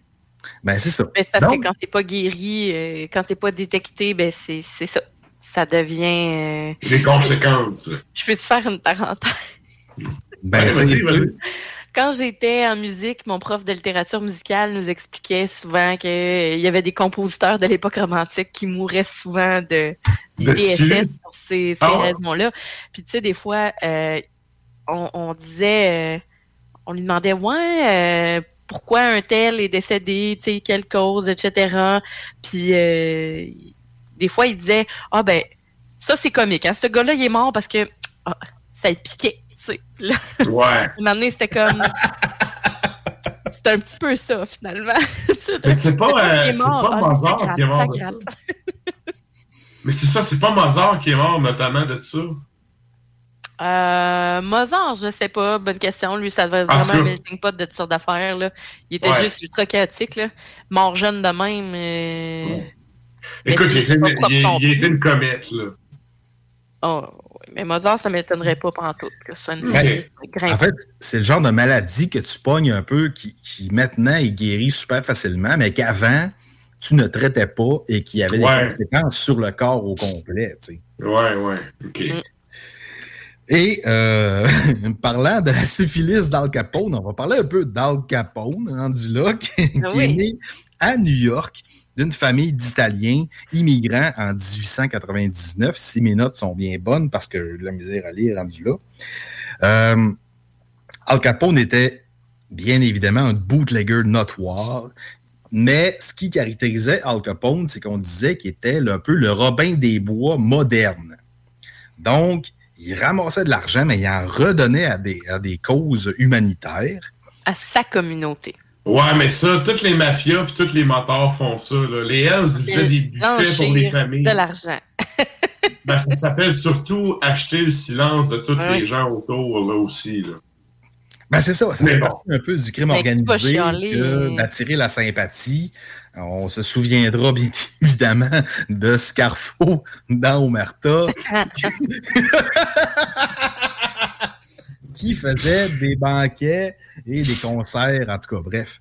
Ben, c'est ça. Mais c'est parce Donc, que quand c'est pas guéri, euh, quand c'est pas détecté, ben c'est c'est ça. Ça devient. euh, Les conséquences. Je peux-tu faire une parenthèse? ben, Ouais, c'est- vas-y, vas-y. Quand j'étais en musique, mon prof de littérature musicale nous expliquait souvent qu'il y avait des compositeurs de l'époque romantique qui mouraient souvent de De DSS pour ces, ces Ah raisons-là. Puis tu sais, des fois, euh, on, on disait, euh, on lui demandait, ouais, euh, pourquoi un tel est décédé, tu sais, quelle cause, etc. Puis euh, des fois, il disait, ah ben, ça c'est comique, hein, ce gars-là, il est mort parce que ah, ça le piquait, tu sais. Là, Ouais. [laughs] un moment donné, c'était comme. [laughs] C'était c'est un petit peu ça, finalement. [laughs] Mais c'est pas, euh, mort. pas Ah, Mozart gratte, qui est mort ça de. Mais c'est ça, c'est pas Mozart qui est mort notamment de ça. Euh, Mozart, je sais pas, bonne question. Lui, ça devait être En vraiment un melting pot de sortes d'affaires. Il était Ouais. juste ultra chaotique. Là. Mort jeune de même. euh, mais Écoute, il était, il, était une comète, là. Oh, ouais. Mais Mozart, ça m'étonnerait pas pantoute que ce soit une Ben, série en fait, c'est le genre de maladie que tu pognes un peu, qui, qui maintenant est guéri super facilement, mais qu'avant, tu ne traitais pas et qui avait Ouais. des conséquences sur le corps au complet. tu sais. Ouais, ouais, OK. Et euh, [laughs] parlant de la syphilis d'Al Capone, on va parler un peu d'Al Capone, rendu là, [laughs] qui, qui Ah oui. est né à New York d'une famille d'Italiens immigrants en 1899, si mes notes sont bien bonnes, parce que j'ai de la à lire rendu là. Euh, Al Capone était bien évidemment un bootlegger notoire, mais ce qui caractérisait Al Capone, c'est qu'on disait qu'il était un peu le Robin des Bois moderne. Donc, il ramassait de l'argent, mais il en redonnait à des causes humanitaires. À sa communauté. Ouais, mais ça, toutes les mafias puis tous les motards font ça. Là. Les Hells ils faisaient des buffets pour les familles. de l'argent. [laughs] Ben, ça s'appelle surtout acheter le silence de tous Ouais. les gens autour, là aussi. Là. Ben, c'est ça, ça fait bon. partie un peu du crime Mais vas organisé que d'attirer la sympathie. On se souviendra bien [laughs] évidemment de Scarfo dans Omerta [laughs] qui faisait des banquets et des concerts, en tout cas, bref.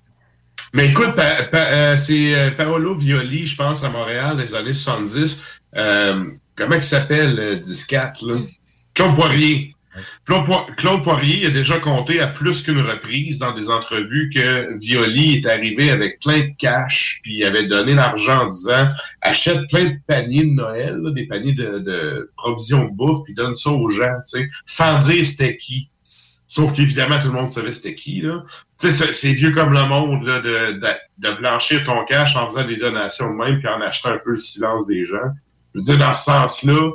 Mais écoute, euh, c'est euh, Paolo Violi, je pense, à Montréal, des années 70. Euh, comment il s'appelle, euh, Discat, là? Claude Poirier. Claude, Poi- Claude Poirier a déjà compté à plus qu'une reprise dans des entrevues que Violi est arrivé avec plein de cash, puis il avait donné l'argent en disant achète plein de paniers de Noël, des paniers de, de provisions de bouffe, puis donne ça aux gens, tu sais, sans dire c'était qui. Sauf qu'évidemment, tout le monde savait c'était qui, là. Tu sais, c'est- vieux comme le monde, là, de, de, de blanchir ton cash en faisant des donations de même, puis en achetant un peu le silence des gens. Je veux dire, dans ce sens-là,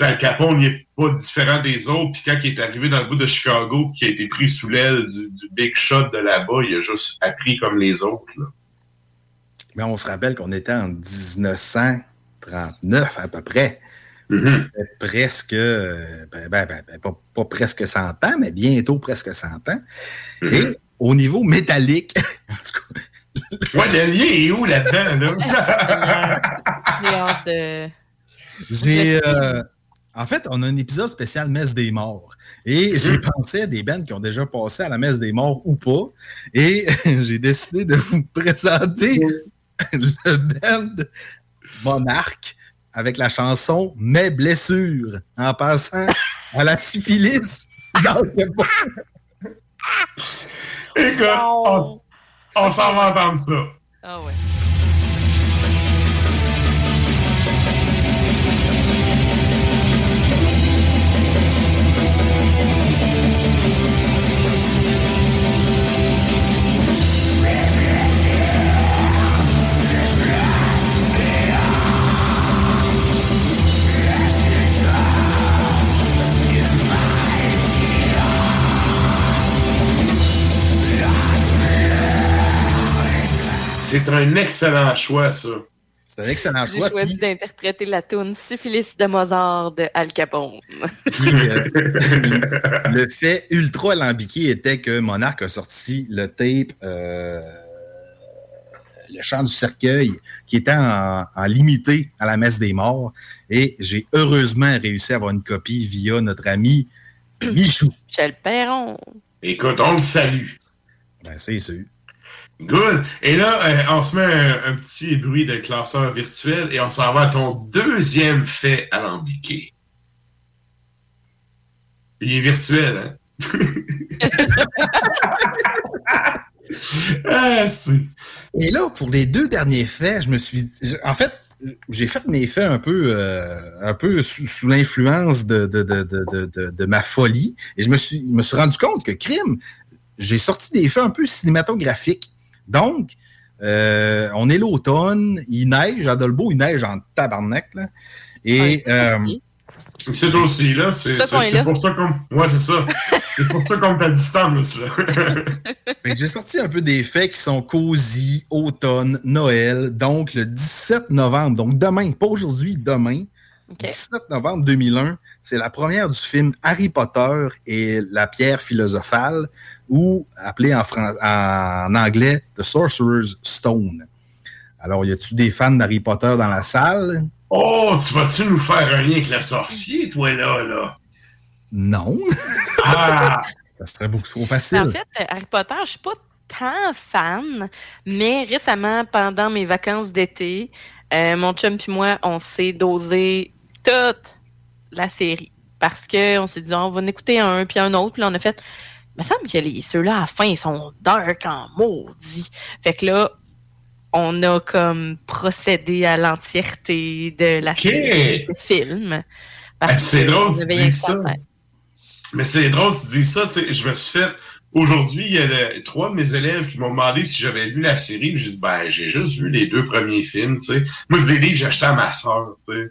Al Capone, n'est pas différent des autres, puis quand il est arrivé dans le bout de Chicago, qui a été pris sous l'aile du, du big shot de là-bas, il a juste appris comme les autres, là. Mais on se rappelle qu'on était en 1939 à peu près. Mhm. Ça fait presque, euh, ben, ben, ben, ben, pas, pas presque 100 ans, mais bientôt presque 100 ans. Mhm. Et au niveau métallique, [laughs] Ouais, le lien est où là-dedans, là? [laughs] J'ai hâte de. j'ai. euh, en fait, on a un épisode spécial Messe des morts. Et j'ai pensé à des bands qui ont déjà passé à la Messe des morts ou pas. Et [laughs] j'ai décidé de vous présenter le band Monarque avec la chanson Mes blessures en passant à la syphilis. [laughs] dans le bon. Écoute, on, on s'en va entendre ça. Ah ouais. C'est un excellent choix, ça. C'est un excellent J'ai choix. choisi d'interpréter la tune Syphilis de Mozart de Al Capone. Puis, euh, le fait ultra alambiqué était que Monarch a sorti le tape euh, Le chant du cercueil qui était en, en limité à la messe des morts. Et j'ai heureusement réussi à avoir une copie via notre ami [clears throat] Michou. Michel Perron. Écoute, on le salue. Ben, c'est sûr. Good. Et là, euh, on se met un, petit bruit de classeur virtuel et on s'en va à ton deuxième fait alambiqué. Il est virtuel, hein? [laughs] ah. Et là, pour les deux derniers faits, je me suis dit- en fait, j'ai fait mes faits un peu, euh, un peu sous, l'influence de, de, de, de, ma folie. Et je me suis, je me suis rendu compte que crime, j'ai sorti des faits un peu cinématographiques. Donc, euh, on est l'automne, il neige, à Dolbeau, il neige en tabarnak. Là. Et euh, C'est aussi, là. C'est pour ça qu'on. Ouais, c'est ça. [laughs] c'est pour ça qu'on est à distance, là. [laughs] Fait J'ai sorti un peu des faits qui sont cosy, automne, Noël. Donc, le 17 novembre, donc demain, pas aujourd'hui, demain, 17 novembre 2001, c'est la première du film Harry Potter et la pierre philosophale, ou appelé en, fran- en anglais The Sorcerer's Stone. Alors, y a-tu des fans d'Harry Potter dans la salle? Oh, tu vas-tu nous faire un lien avec le sorcier, toi, là, là? Non. [laughs] Ah! Ça serait beaucoup trop facile. En fait, Harry Potter, je suis pas tant fan, mais récemment, pendant mes vacances d'été, euh, mon chum et moi, on s'est dosé toute la série. Parce qu'on s'est dit, on va en écouter un puis un autre, puis là, on a fait. Il me semble que les- ceux-là, à la fin, ils sont dark en maudit. Fait que là, on a comme procédé à l'entièreté de la de film. Ah, c'est drôle qu'on que tu dis ça. Mais c'est drôle que tu dis ça, tu sais, je me suis fait... Aujourd'hui, il y a le- trois de mes élèves qui m'ont demandé si j'avais vu la série. J'ai dit, ben, j'ai juste vu les deux premiers films, tu sais. Moi, c'est des livres que j'ai achetés à ma soeur, tu sais.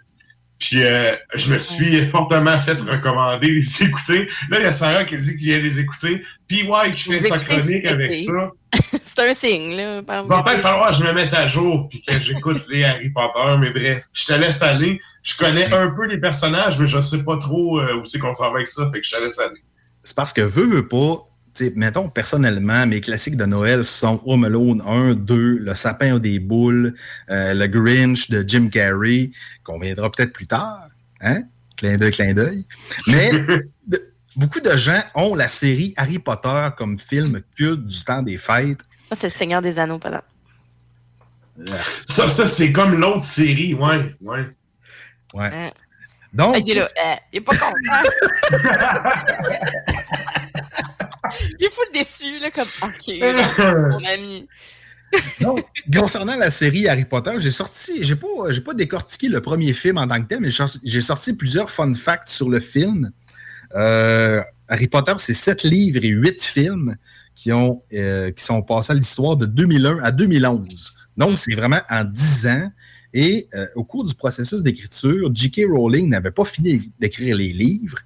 Puis euh, je me suis fortement fait recommander de les [laughs] écouter. Là, il y a Sarah qui dit qu'il vient les écouter. Puis ouais, je Vous fais sa chronique avec ça. [laughs] C'est un signe, là. Il va peut-être falloir que je me mette à jour puis que j'écoute les Harry Potter, mais bref, je te laisse aller. Je connais un peu les personnages, mais je sais pas trop euh, où c'est qu'on s'en va avec ça, fait que je te laisse aller. C'est parce que veux, veux pas, mettons personnellement, mes classiques de Noël sont Home Alone 1, 2, Le sapin des boules, euh, Le Grinch de Jim Carrey, qu'on viendra peut-être plus tard. Hein? Clin d'œil, clin d'œil. Mais [laughs] de- beaucoup de gens ont la série Harry Potter comme film culte du temps des fêtes. Ça, c'est le Seigneur des Anneaux, pardon. Ça, ça c'est comme l'autre série, ouais, ouais. Ouais. Hein? Donc, Ah, il est là, euh, il est pas content. [laughs] [laughs] [laughs] il est full déçu, là, comme, OK, [laughs] mon ami. [laughs] Donc, concernant la série Harry Potter, j'ai sorti, j'ai pas, j'ai pas décortiqué le premier film en tant que tel, mais j'ai sorti- plusieurs fun facts sur le film. Euh, Harry Potter, c'est sept livres et huit films qui, ont, euh, qui sont passés à l'histoire de 2001 à 2011. Donc, c'est vraiment en 10 ans. Et euh, au cours du processus d'écriture, J.K. Rowling n'avait pas fini d'écrire les livres.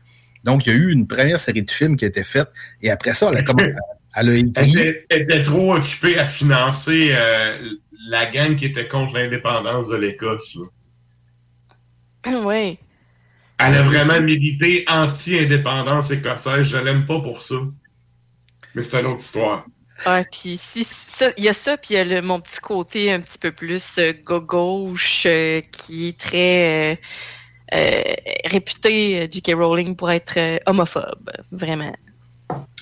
Donc, il y a eu une première série de films qui a été faite. Et après ça, elle a, commencé- [laughs] elle a était, elle était trop occupée à financer euh, la gang qui était contre l'indépendance de l'Écosse. [clears throat] oui. Elle a vraiment milité anti-indépendance écossaise. Je l'aime pas pour ça. Mais c'est une autre histoire. Ouais, puis si ça, il y a ça, puis il y a le, mon petit côté un petit peu plus euh, go- gauche euh, qui est très réputé, euh, J.K. Rowling, pour être euh, homophobe, vraiment.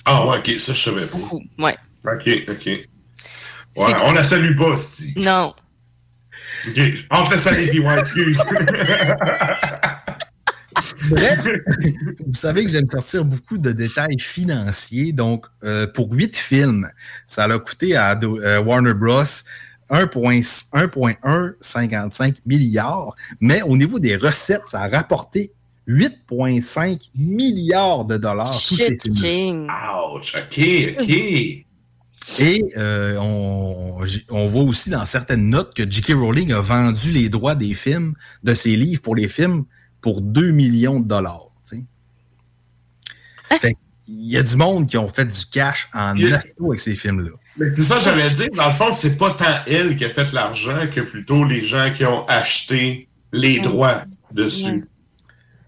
Ah ouais, ok, ça je savais pas. Ouais. Ok, ok. Ouais, on la salue pas, Sti. Non. Ok, laisse aller, puis ouais, excuse. Bref, vous savez que j'aime sortir beaucoup de détails financiers. Donc, euh, pour huit films, ça a coûté à euh, Warner Bros. 1,1 1,155 milliards. Mais au niveau des recettes, ça a rapporté 8,5 milliards de dollars. tous ces Ouch, ok, ok. Et euh, on, voit aussi dans certaines notes que J.K. Rowling a vendu les droits des films, de ses livres pour les films, pour 2 millions de dollars. Fait Il y a du monde qui ont fait du cash en asto avec ces films-là. Mais c'est ça, j'allais dire. Dans le fond, c'est pas tant elle qui a fait l'argent que plutôt les gens qui ont acheté les droits dessus.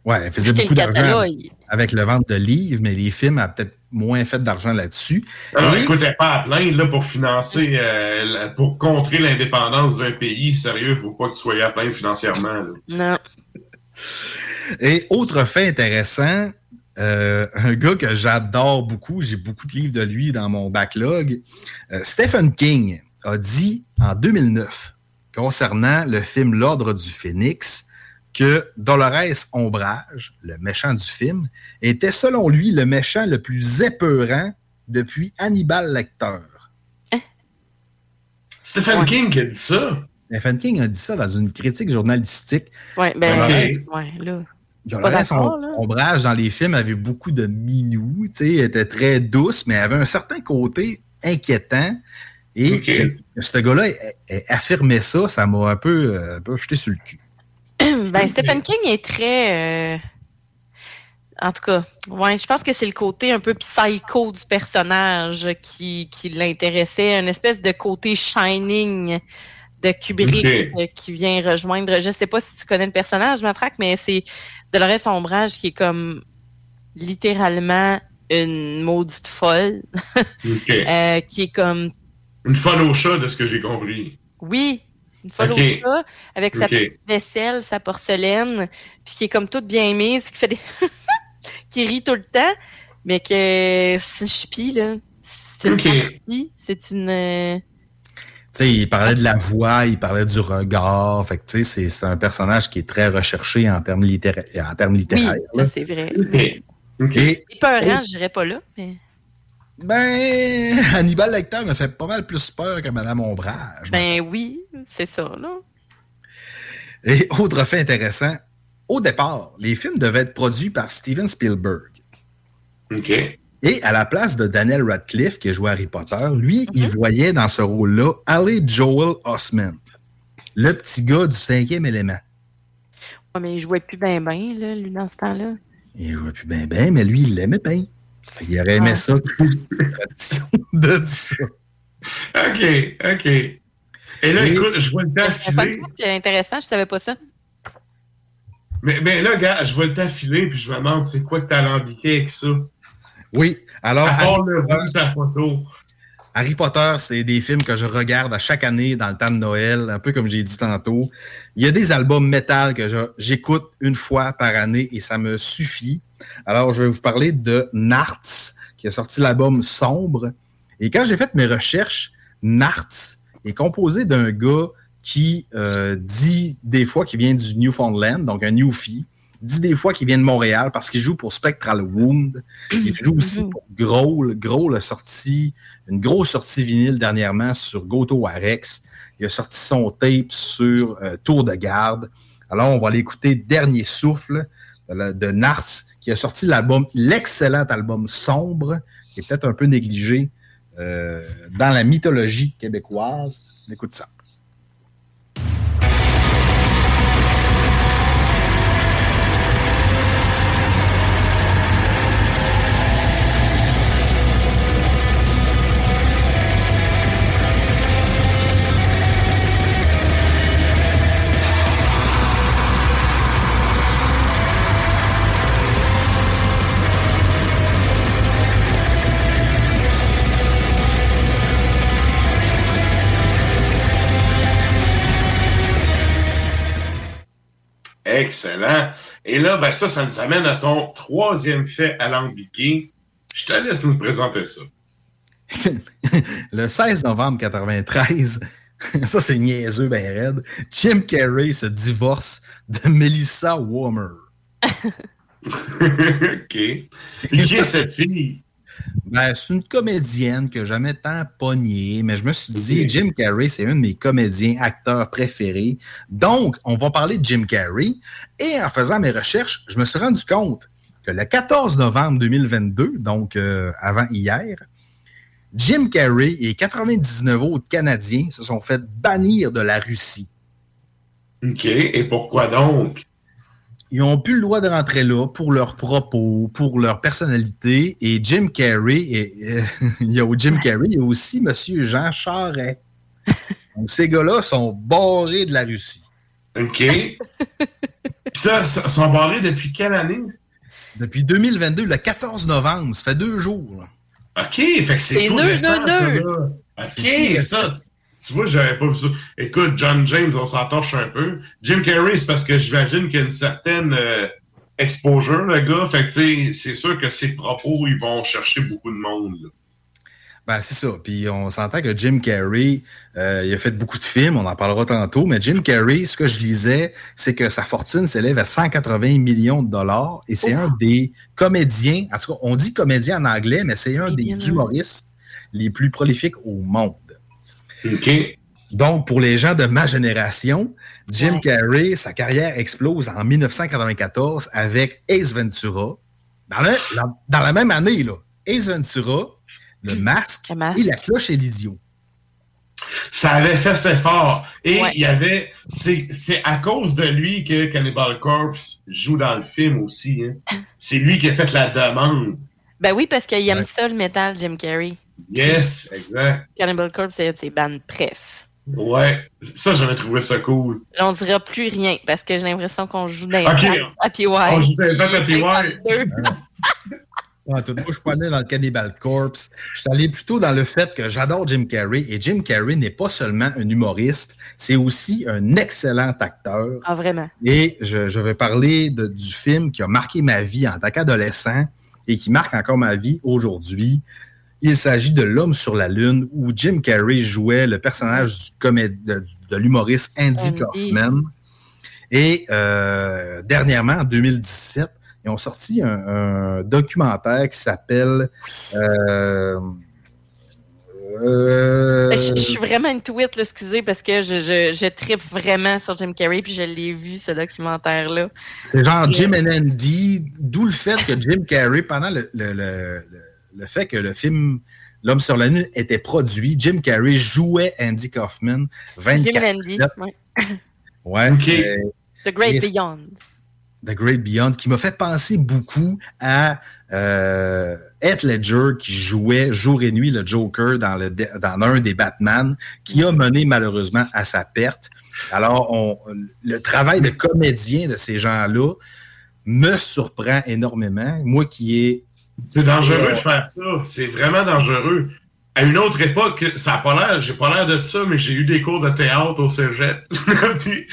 Ouais, elle faisait beaucoup d'argent avec le vente de livres, mais les films a peut-être moins fait d'argent là-dessus. Alors, Et- écoute, elle est pas à plaindre là, pour financer, euh, la- pour contrer l'indépendance d'un pays. Sérieux, faut pas que tu sois à plaindre financièrement. là. Non. Et autre fait intéressant, euh, un gars que j'adore beaucoup, j'ai beaucoup de livres de lui dans mon backlog, euh, Stephen King a dit en 2009, concernant le film L'Ordre du Phénix, que Dolores Ombrage, le méchant du film, était selon lui le méchant le plus épeurant depuis Hannibal Lecter. Stephen King qui a dit ça. Stephen King a dit ça dans une critique journalistique. Ouais, ben, Dolores- ouais, là. Dolores là. Ombrage dans les films avait beaucoup de minous, tu sais, était très douce, mais elle avait un certain côté inquiétant. Et ce gars-là ait- ait affirmé ça, ça m'a un peu, euh, un peu jeté sur le cul. [clears throat] ben, Stephen King est très. euh, En tout cas, ouais, je pense que c'est le côté un peu psycho du personnage qui, qui l'intéressait, une espèce de côté shining de Kubrick euh, qui vient rejoindre. Je sais pas si tu connais le personnage, Matraque, mais c'est Dolores Ombrage qui est comme littéralement une maudite folle, [laughs] euh, qui est comme Une folle au chat, de ce que j'ai compris. Oui, une folle au chat, avec sa petite vaisselle, sa porcelaine, puis qui est comme toute bien mise, qui fait des. [laughs] qui rit tout le temps, mais que c'est une chipie, là. C'est une partie, c'est une. Sais, il parlait de la voix, il parlait du regard. Fait que, tu sais, c'est- c'est un personnage qui est très recherché en termes, littéra- en termes Oui, littéraires. ça c'est vrai. Et, Épeurant, je dirais pas là, mais. ben, [laughs] Hannibal Lecter me fait pas mal plus peur que Madame Ombrage. Ben oui, c'est ça, là. Et autre fait intéressant, au départ, les films devaient être produits par Steven Spielberg. OK. Et à la place de Daniel Radcliffe, qui a joué Harry Potter, lui, il voyait dans ce rôle-là Ali Joel Osment, le petit gars du cinquième élément. Ouais, mais il jouait plus bien, bien, là, lui, dans ce temps-là. Il jouait plus bien, bien, mais lui, il l'aimait bien. Qu'il aurait aimé Ah. ça. tradition de dire ça. OK, OK. Et là, Et- écoute, je vois le temps filer. c'est intéressant, je savais pas ça. Mais, mais là, gars, je vois le temps filer, puis je me demande c'est quoi que t'as alambiqué avec ça? Oui, alors. Harry le Potter- bout de sa photo. Harry Potter, c'est des films que je regarde à chaque année dans le temps de Noël, un peu comme j'ai dit tantôt. Il y a des albums métal que j'écoute une fois par année et ça me suffit. Alors, je vais vous parler de Narts, qui a sorti l'album Sombre. Et quand j'ai fait mes recherches, Narts est composé d'un gars qui euh, dit des fois qu'il vient du Newfoundland, donc un Newfie, dit des fois qu'il vient de Montréal parce qu'il joue pour Spectral Wound. Il joue [clears throat] aussi pour Growl. Growl a sorti une grosse sortie vinyle dernièrement sur Goto Arex. Il a sorti son tape sur euh, Tour de garde. Alors, on va l'écouter Dernier souffle de, de Narts, qui a sorti l'album, l'excellent album Sombre, qui est peut-être un peu négligé euh, dans la mythologie québécoise. On écoute ça. Excellent. Et là, ben ça, ça nous amène à ton troisième fait alambiqué. Je te laisse nous présenter ça. [laughs] Le 16 novembre 93, [laughs] ça c'est niaiseux, ben raide, Jim Carrey se divorce de Melissa Warmer. [laughs] OK. Qui est cette fille? Ben, c'est une comédienne que jamais tant pognée, mais je me suis dit, Jim Carrey, c'est un de mes comédiens, acteurs préférés. Donc, on va parler de Jim Carrey. Et en faisant mes recherches, je me suis rendu compte que le 14 novembre 2022, donc euh, avant hier, Jim Carrey et 99 autres Canadiens se sont fait bannir de la Russie. OK. Et pourquoi donc? Ils n'ont plus le droit de rentrer là pour leurs propos, pour leur personnalité. Et Jim Carrey, et, euh, [laughs] il y a au Jim Carrey, il y a aussi M. Jean Charest. Donc, ces gars-là sont barrés de la Russie. OK. Puis ça, ça, sont barrés depuis quelle année? Depuis 2022, le 14 novembre, ça fait deux jours. là. OK, fait que c'est C'est tout récent, nœud. là. C'est OK, ça, tu- vois, j'avais pas vu ça. Écoute, John James, on s'en torche un peu. Jim Carrey, c'est parce que j'imagine qu'il y a une certaine euh, exposure, le gars. Fait que, tu sais, c'est sûr que ses propos, ils vont chercher beaucoup de monde. là. Ben, c'est ça. Puis on s'entend que Jim Carrey, euh, il a fait beaucoup de films, on en parlera tantôt, mais Jim Carrey, ce que je lisais, c'est que sa fortune s'élève à 180 millions de dollars et c'est un des comédiens, en tout cas, on dit comédien en anglais, mais c'est un des bien, humoristes les plus prolifiques au monde. OK. Donc, pour les gens de ma génération, Jim Carrey, sa carrière explose en 1994 avec Ace Ventura. Dans, le- la, dans la même année, là, Ace Ventura, Le Masque, Le Masque. et La Cloche et l'Idiot. Ça avait fait ses fort. Et il y avait. C'est c'est à cause de lui que Cannibal Corpse joue dans le film aussi. hein. C'est lui qui a fait la demande. Ben oui, parce qu'il aime ça, le métal, Jim Carrey. Yes, exact. Cannibal Corpse, c'est un de ses bandes préf. Ouais, ça, j'avais trouvé ça cool. Là, on dira plus rien parce que j'ai l'impression qu'on joue dans Ok. à PY. On joue dans les pattes à PY. Tout, moi, je suis pas allé dans le Cannibal Corpse. Je suis allé plutôt dans le fait que j'adore Jim Carrey. Et Jim Carrey n'est pas seulement un humoriste, c'est aussi un excellent acteur. Ah, vraiment? Et je, je vais parler de- du film qui a marqué ma vie en tant qu'adolescent et qui marque encore ma vie aujourd'hui. Il s'agit de L'homme sur la Lune où Jim Carrey jouait le personnage du comé- de, de l'humoriste Andy, Andy. Kaufman. Et euh, dernièrement, en 2017, ils ont sorti un, un documentaire qui s'appelle euh, euh, Ben, Je, je suis vraiment une tweet, là, excusez, parce que je, je, je tripe vraiment sur Jim Carrey, puis je l'ai vu, ce documentaire-là. C'est genre Et- Jim and Andy, d'où le fait que Jim Carrey, pendant le, le, le, le- le fait que le film L'homme sur la lune était produit, Jim Carrey jouait Andy Kaufman 24 Jim ouais. [laughs] Euh, The Great et- Beyond. The Great Beyond, qui m'a fait penser beaucoup à euh, Heath Ledger, qui jouait jour et nuit le Joker dans, le, dans un des Batman, qui a mené malheureusement à sa perte. Alors, on, le travail de comédien de ces gens-là me surprend énormément. Moi qui ai... C'est dangereux de faire ça. C'est vraiment dangereux. À une autre époque, ça a pas l'air, j'ai pas l'air de ça, mais j'ai eu des cours de théâtre au cégep. [laughs] Puis,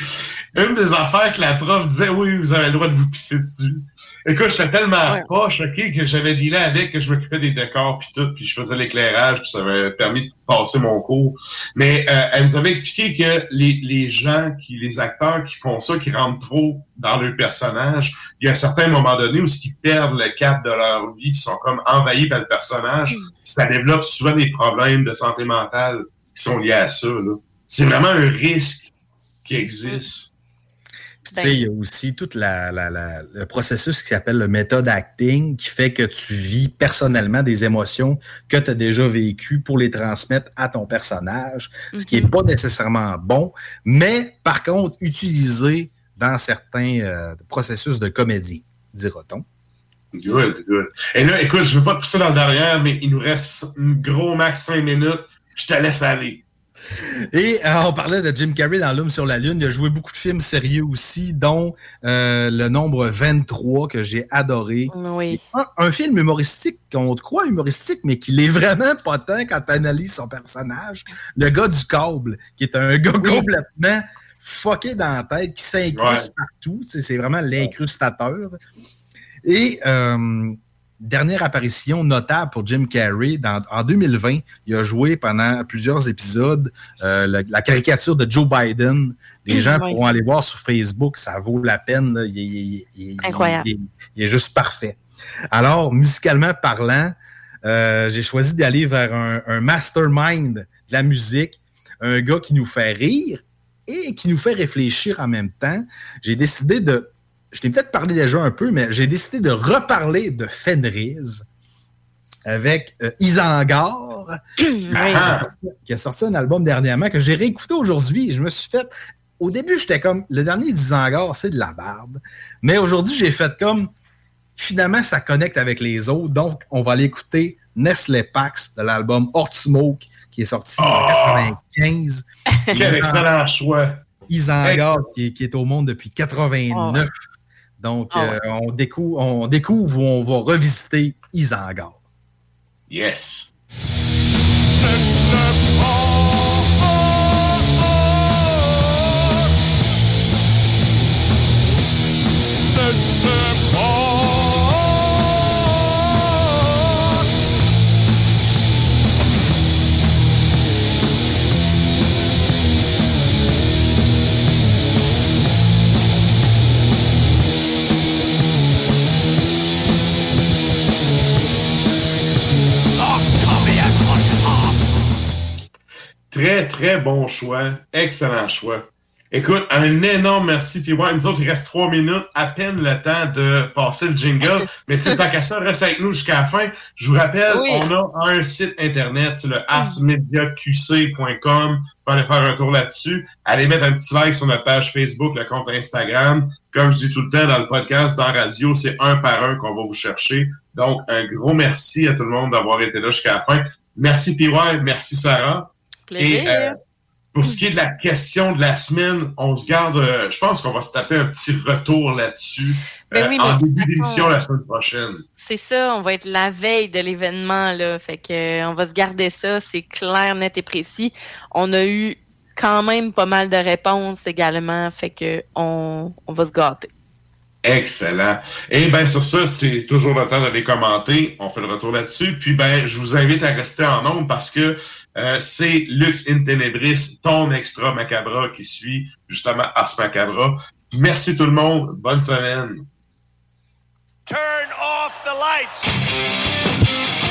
une des affaires que la prof disait, oui, vous avez le droit de vous pisser dessus. Écoute, j'étais tellement pas choqué que j'avais dit là avec que je m'occupais des décors puis tout, puis je faisais l'éclairage, puis ça m'avait permis de passer mon cours. Mais euh, elle nous avait expliqué que les, les gens, qui, les acteurs qui font ça, qui rentrent trop dans leur personnage, il y a un certain moment donné où ils perdent le cap de leur vie, qui sont comme envahis par le personnage. Ça développe souvent des problèmes de santé mentale qui sont liés à ça. C'est vraiment un risque qui existe. Puis, tu sais, il y a aussi tout la, la- la- le processus qui s'appelle le méthode acting, qui fait que tu vis personnellement des émotions que tu as déjà vécues pour les transmettre à ton personnage, ce qui n'est pas nécessairement bon, mais par contre, utilisé dans certains euh, processus de comédie, dira-t-on. Good, good. Et là, écoute, je veux pas te pousser dans le derrière, mais il nous reste un gros max 5 minutes. Je te laisse aller. [laughs] Et euh, on parlait de Jim Carrey dans L'homme sur la Lune. Il a joué beaucoup de films sérieux aussi, dont euh, le nombre 23 que j'ai adoré. Oui. Un, un film humoristique qu'on te croit humoristique, mais qui l'est vraiment pas tant quand tu analyses son personnage. Le gars du câble, qui est un gars complètement fucké dans la tête, qui s'incruste Ouais. partout. C'est c'est vraiment l'incrustateur. Et euh, dernière apparition notable pour Jim Carrey, dans- en 2020, il a joué pendant plusieurs épisodes euh, le- la caricature de Joe Biden. Les gens pourront aller voir sur Facebook, ça vaut la peine. là. Il, est- il est- il est- Incroyable. il est- il est juste parfait. Alors, musicalement parlant, euh, j'ai choisi d'aller vers un, un mastermind de la musique, un gars qui nous fait rire et qui nous fait réfléchir en même temps. J'ai décidé de, je t'ai peut-être parlé déjà un peu, mais j'ai décidé de reparler de Fenriz avec euh, Isengard, Ah. [coughs] [coughs] qui a sorti un album dernièrement que j'ai réécouté aujourd'hui. Je me suis fait. Au début, j'étais comme le dernier d'Isengard, c'est de la barbe. Mais aujourd'hui, j'ai fait comme finalement, ça connecte avec les autres. Donc, on va aller écouter Nestle Pax de l'album Hort Smoke qui est sorti en 95. Quel Isengard- excellent choix. Isengard qui, est- qui est au monde depuis 89. Donc, Ah euh, on, découvre, on découvre où on va revisiter Isengard. Yes. Très, très bon choix. Excellent choix. Écoute, un énorme merci. Puis ouais, nous autres, il reste trois minutes, à peine le temps de passer le jingle. [laughs] Mais tu sais, tant qu'à ça, reste avec nous jusqu'à la fin. Je vous rappelle, Oui. on a un site internet, c'est le arsmediaqc.com. Vous pouvez aller faire un tour là-dessus. Allez mettre un petit like sur notre page Facebook, le compte Instagram. Comme je dis tout le temps dans le podcast, dans la radio, c'est un par un qu'on va vous chercher. Donc, un gros merci à tout le monde d'avoir été là jusqu'à la fin. Merci PY, merci Sarah. Plaisir. Et, euh, pour ce qui est de la question de la semaine, on se garde, euh, je pense qu'on va se taper un petit retour là-dessus Ben euh, oui, en début d'émission la semaine prochaine. C'est ça, on va être la veille de l'événement, là. Fait que euh, on va se garder ça, c'est clair, net et précis. On a eu quand même pas mal de réponses également, fait que on, on va se gâter. Excellent. Et bien, sur ça, c'est toujours le temps de les commenter. On fait le retour là-dessus. Puis, ben, je vous invite à rester en nombre parce que euh, c'est Lux in Tenebris, ton extra macabra qui suit justement Ars Macabra. Merci tout le monde. Bonne semaine. Turn off the lights.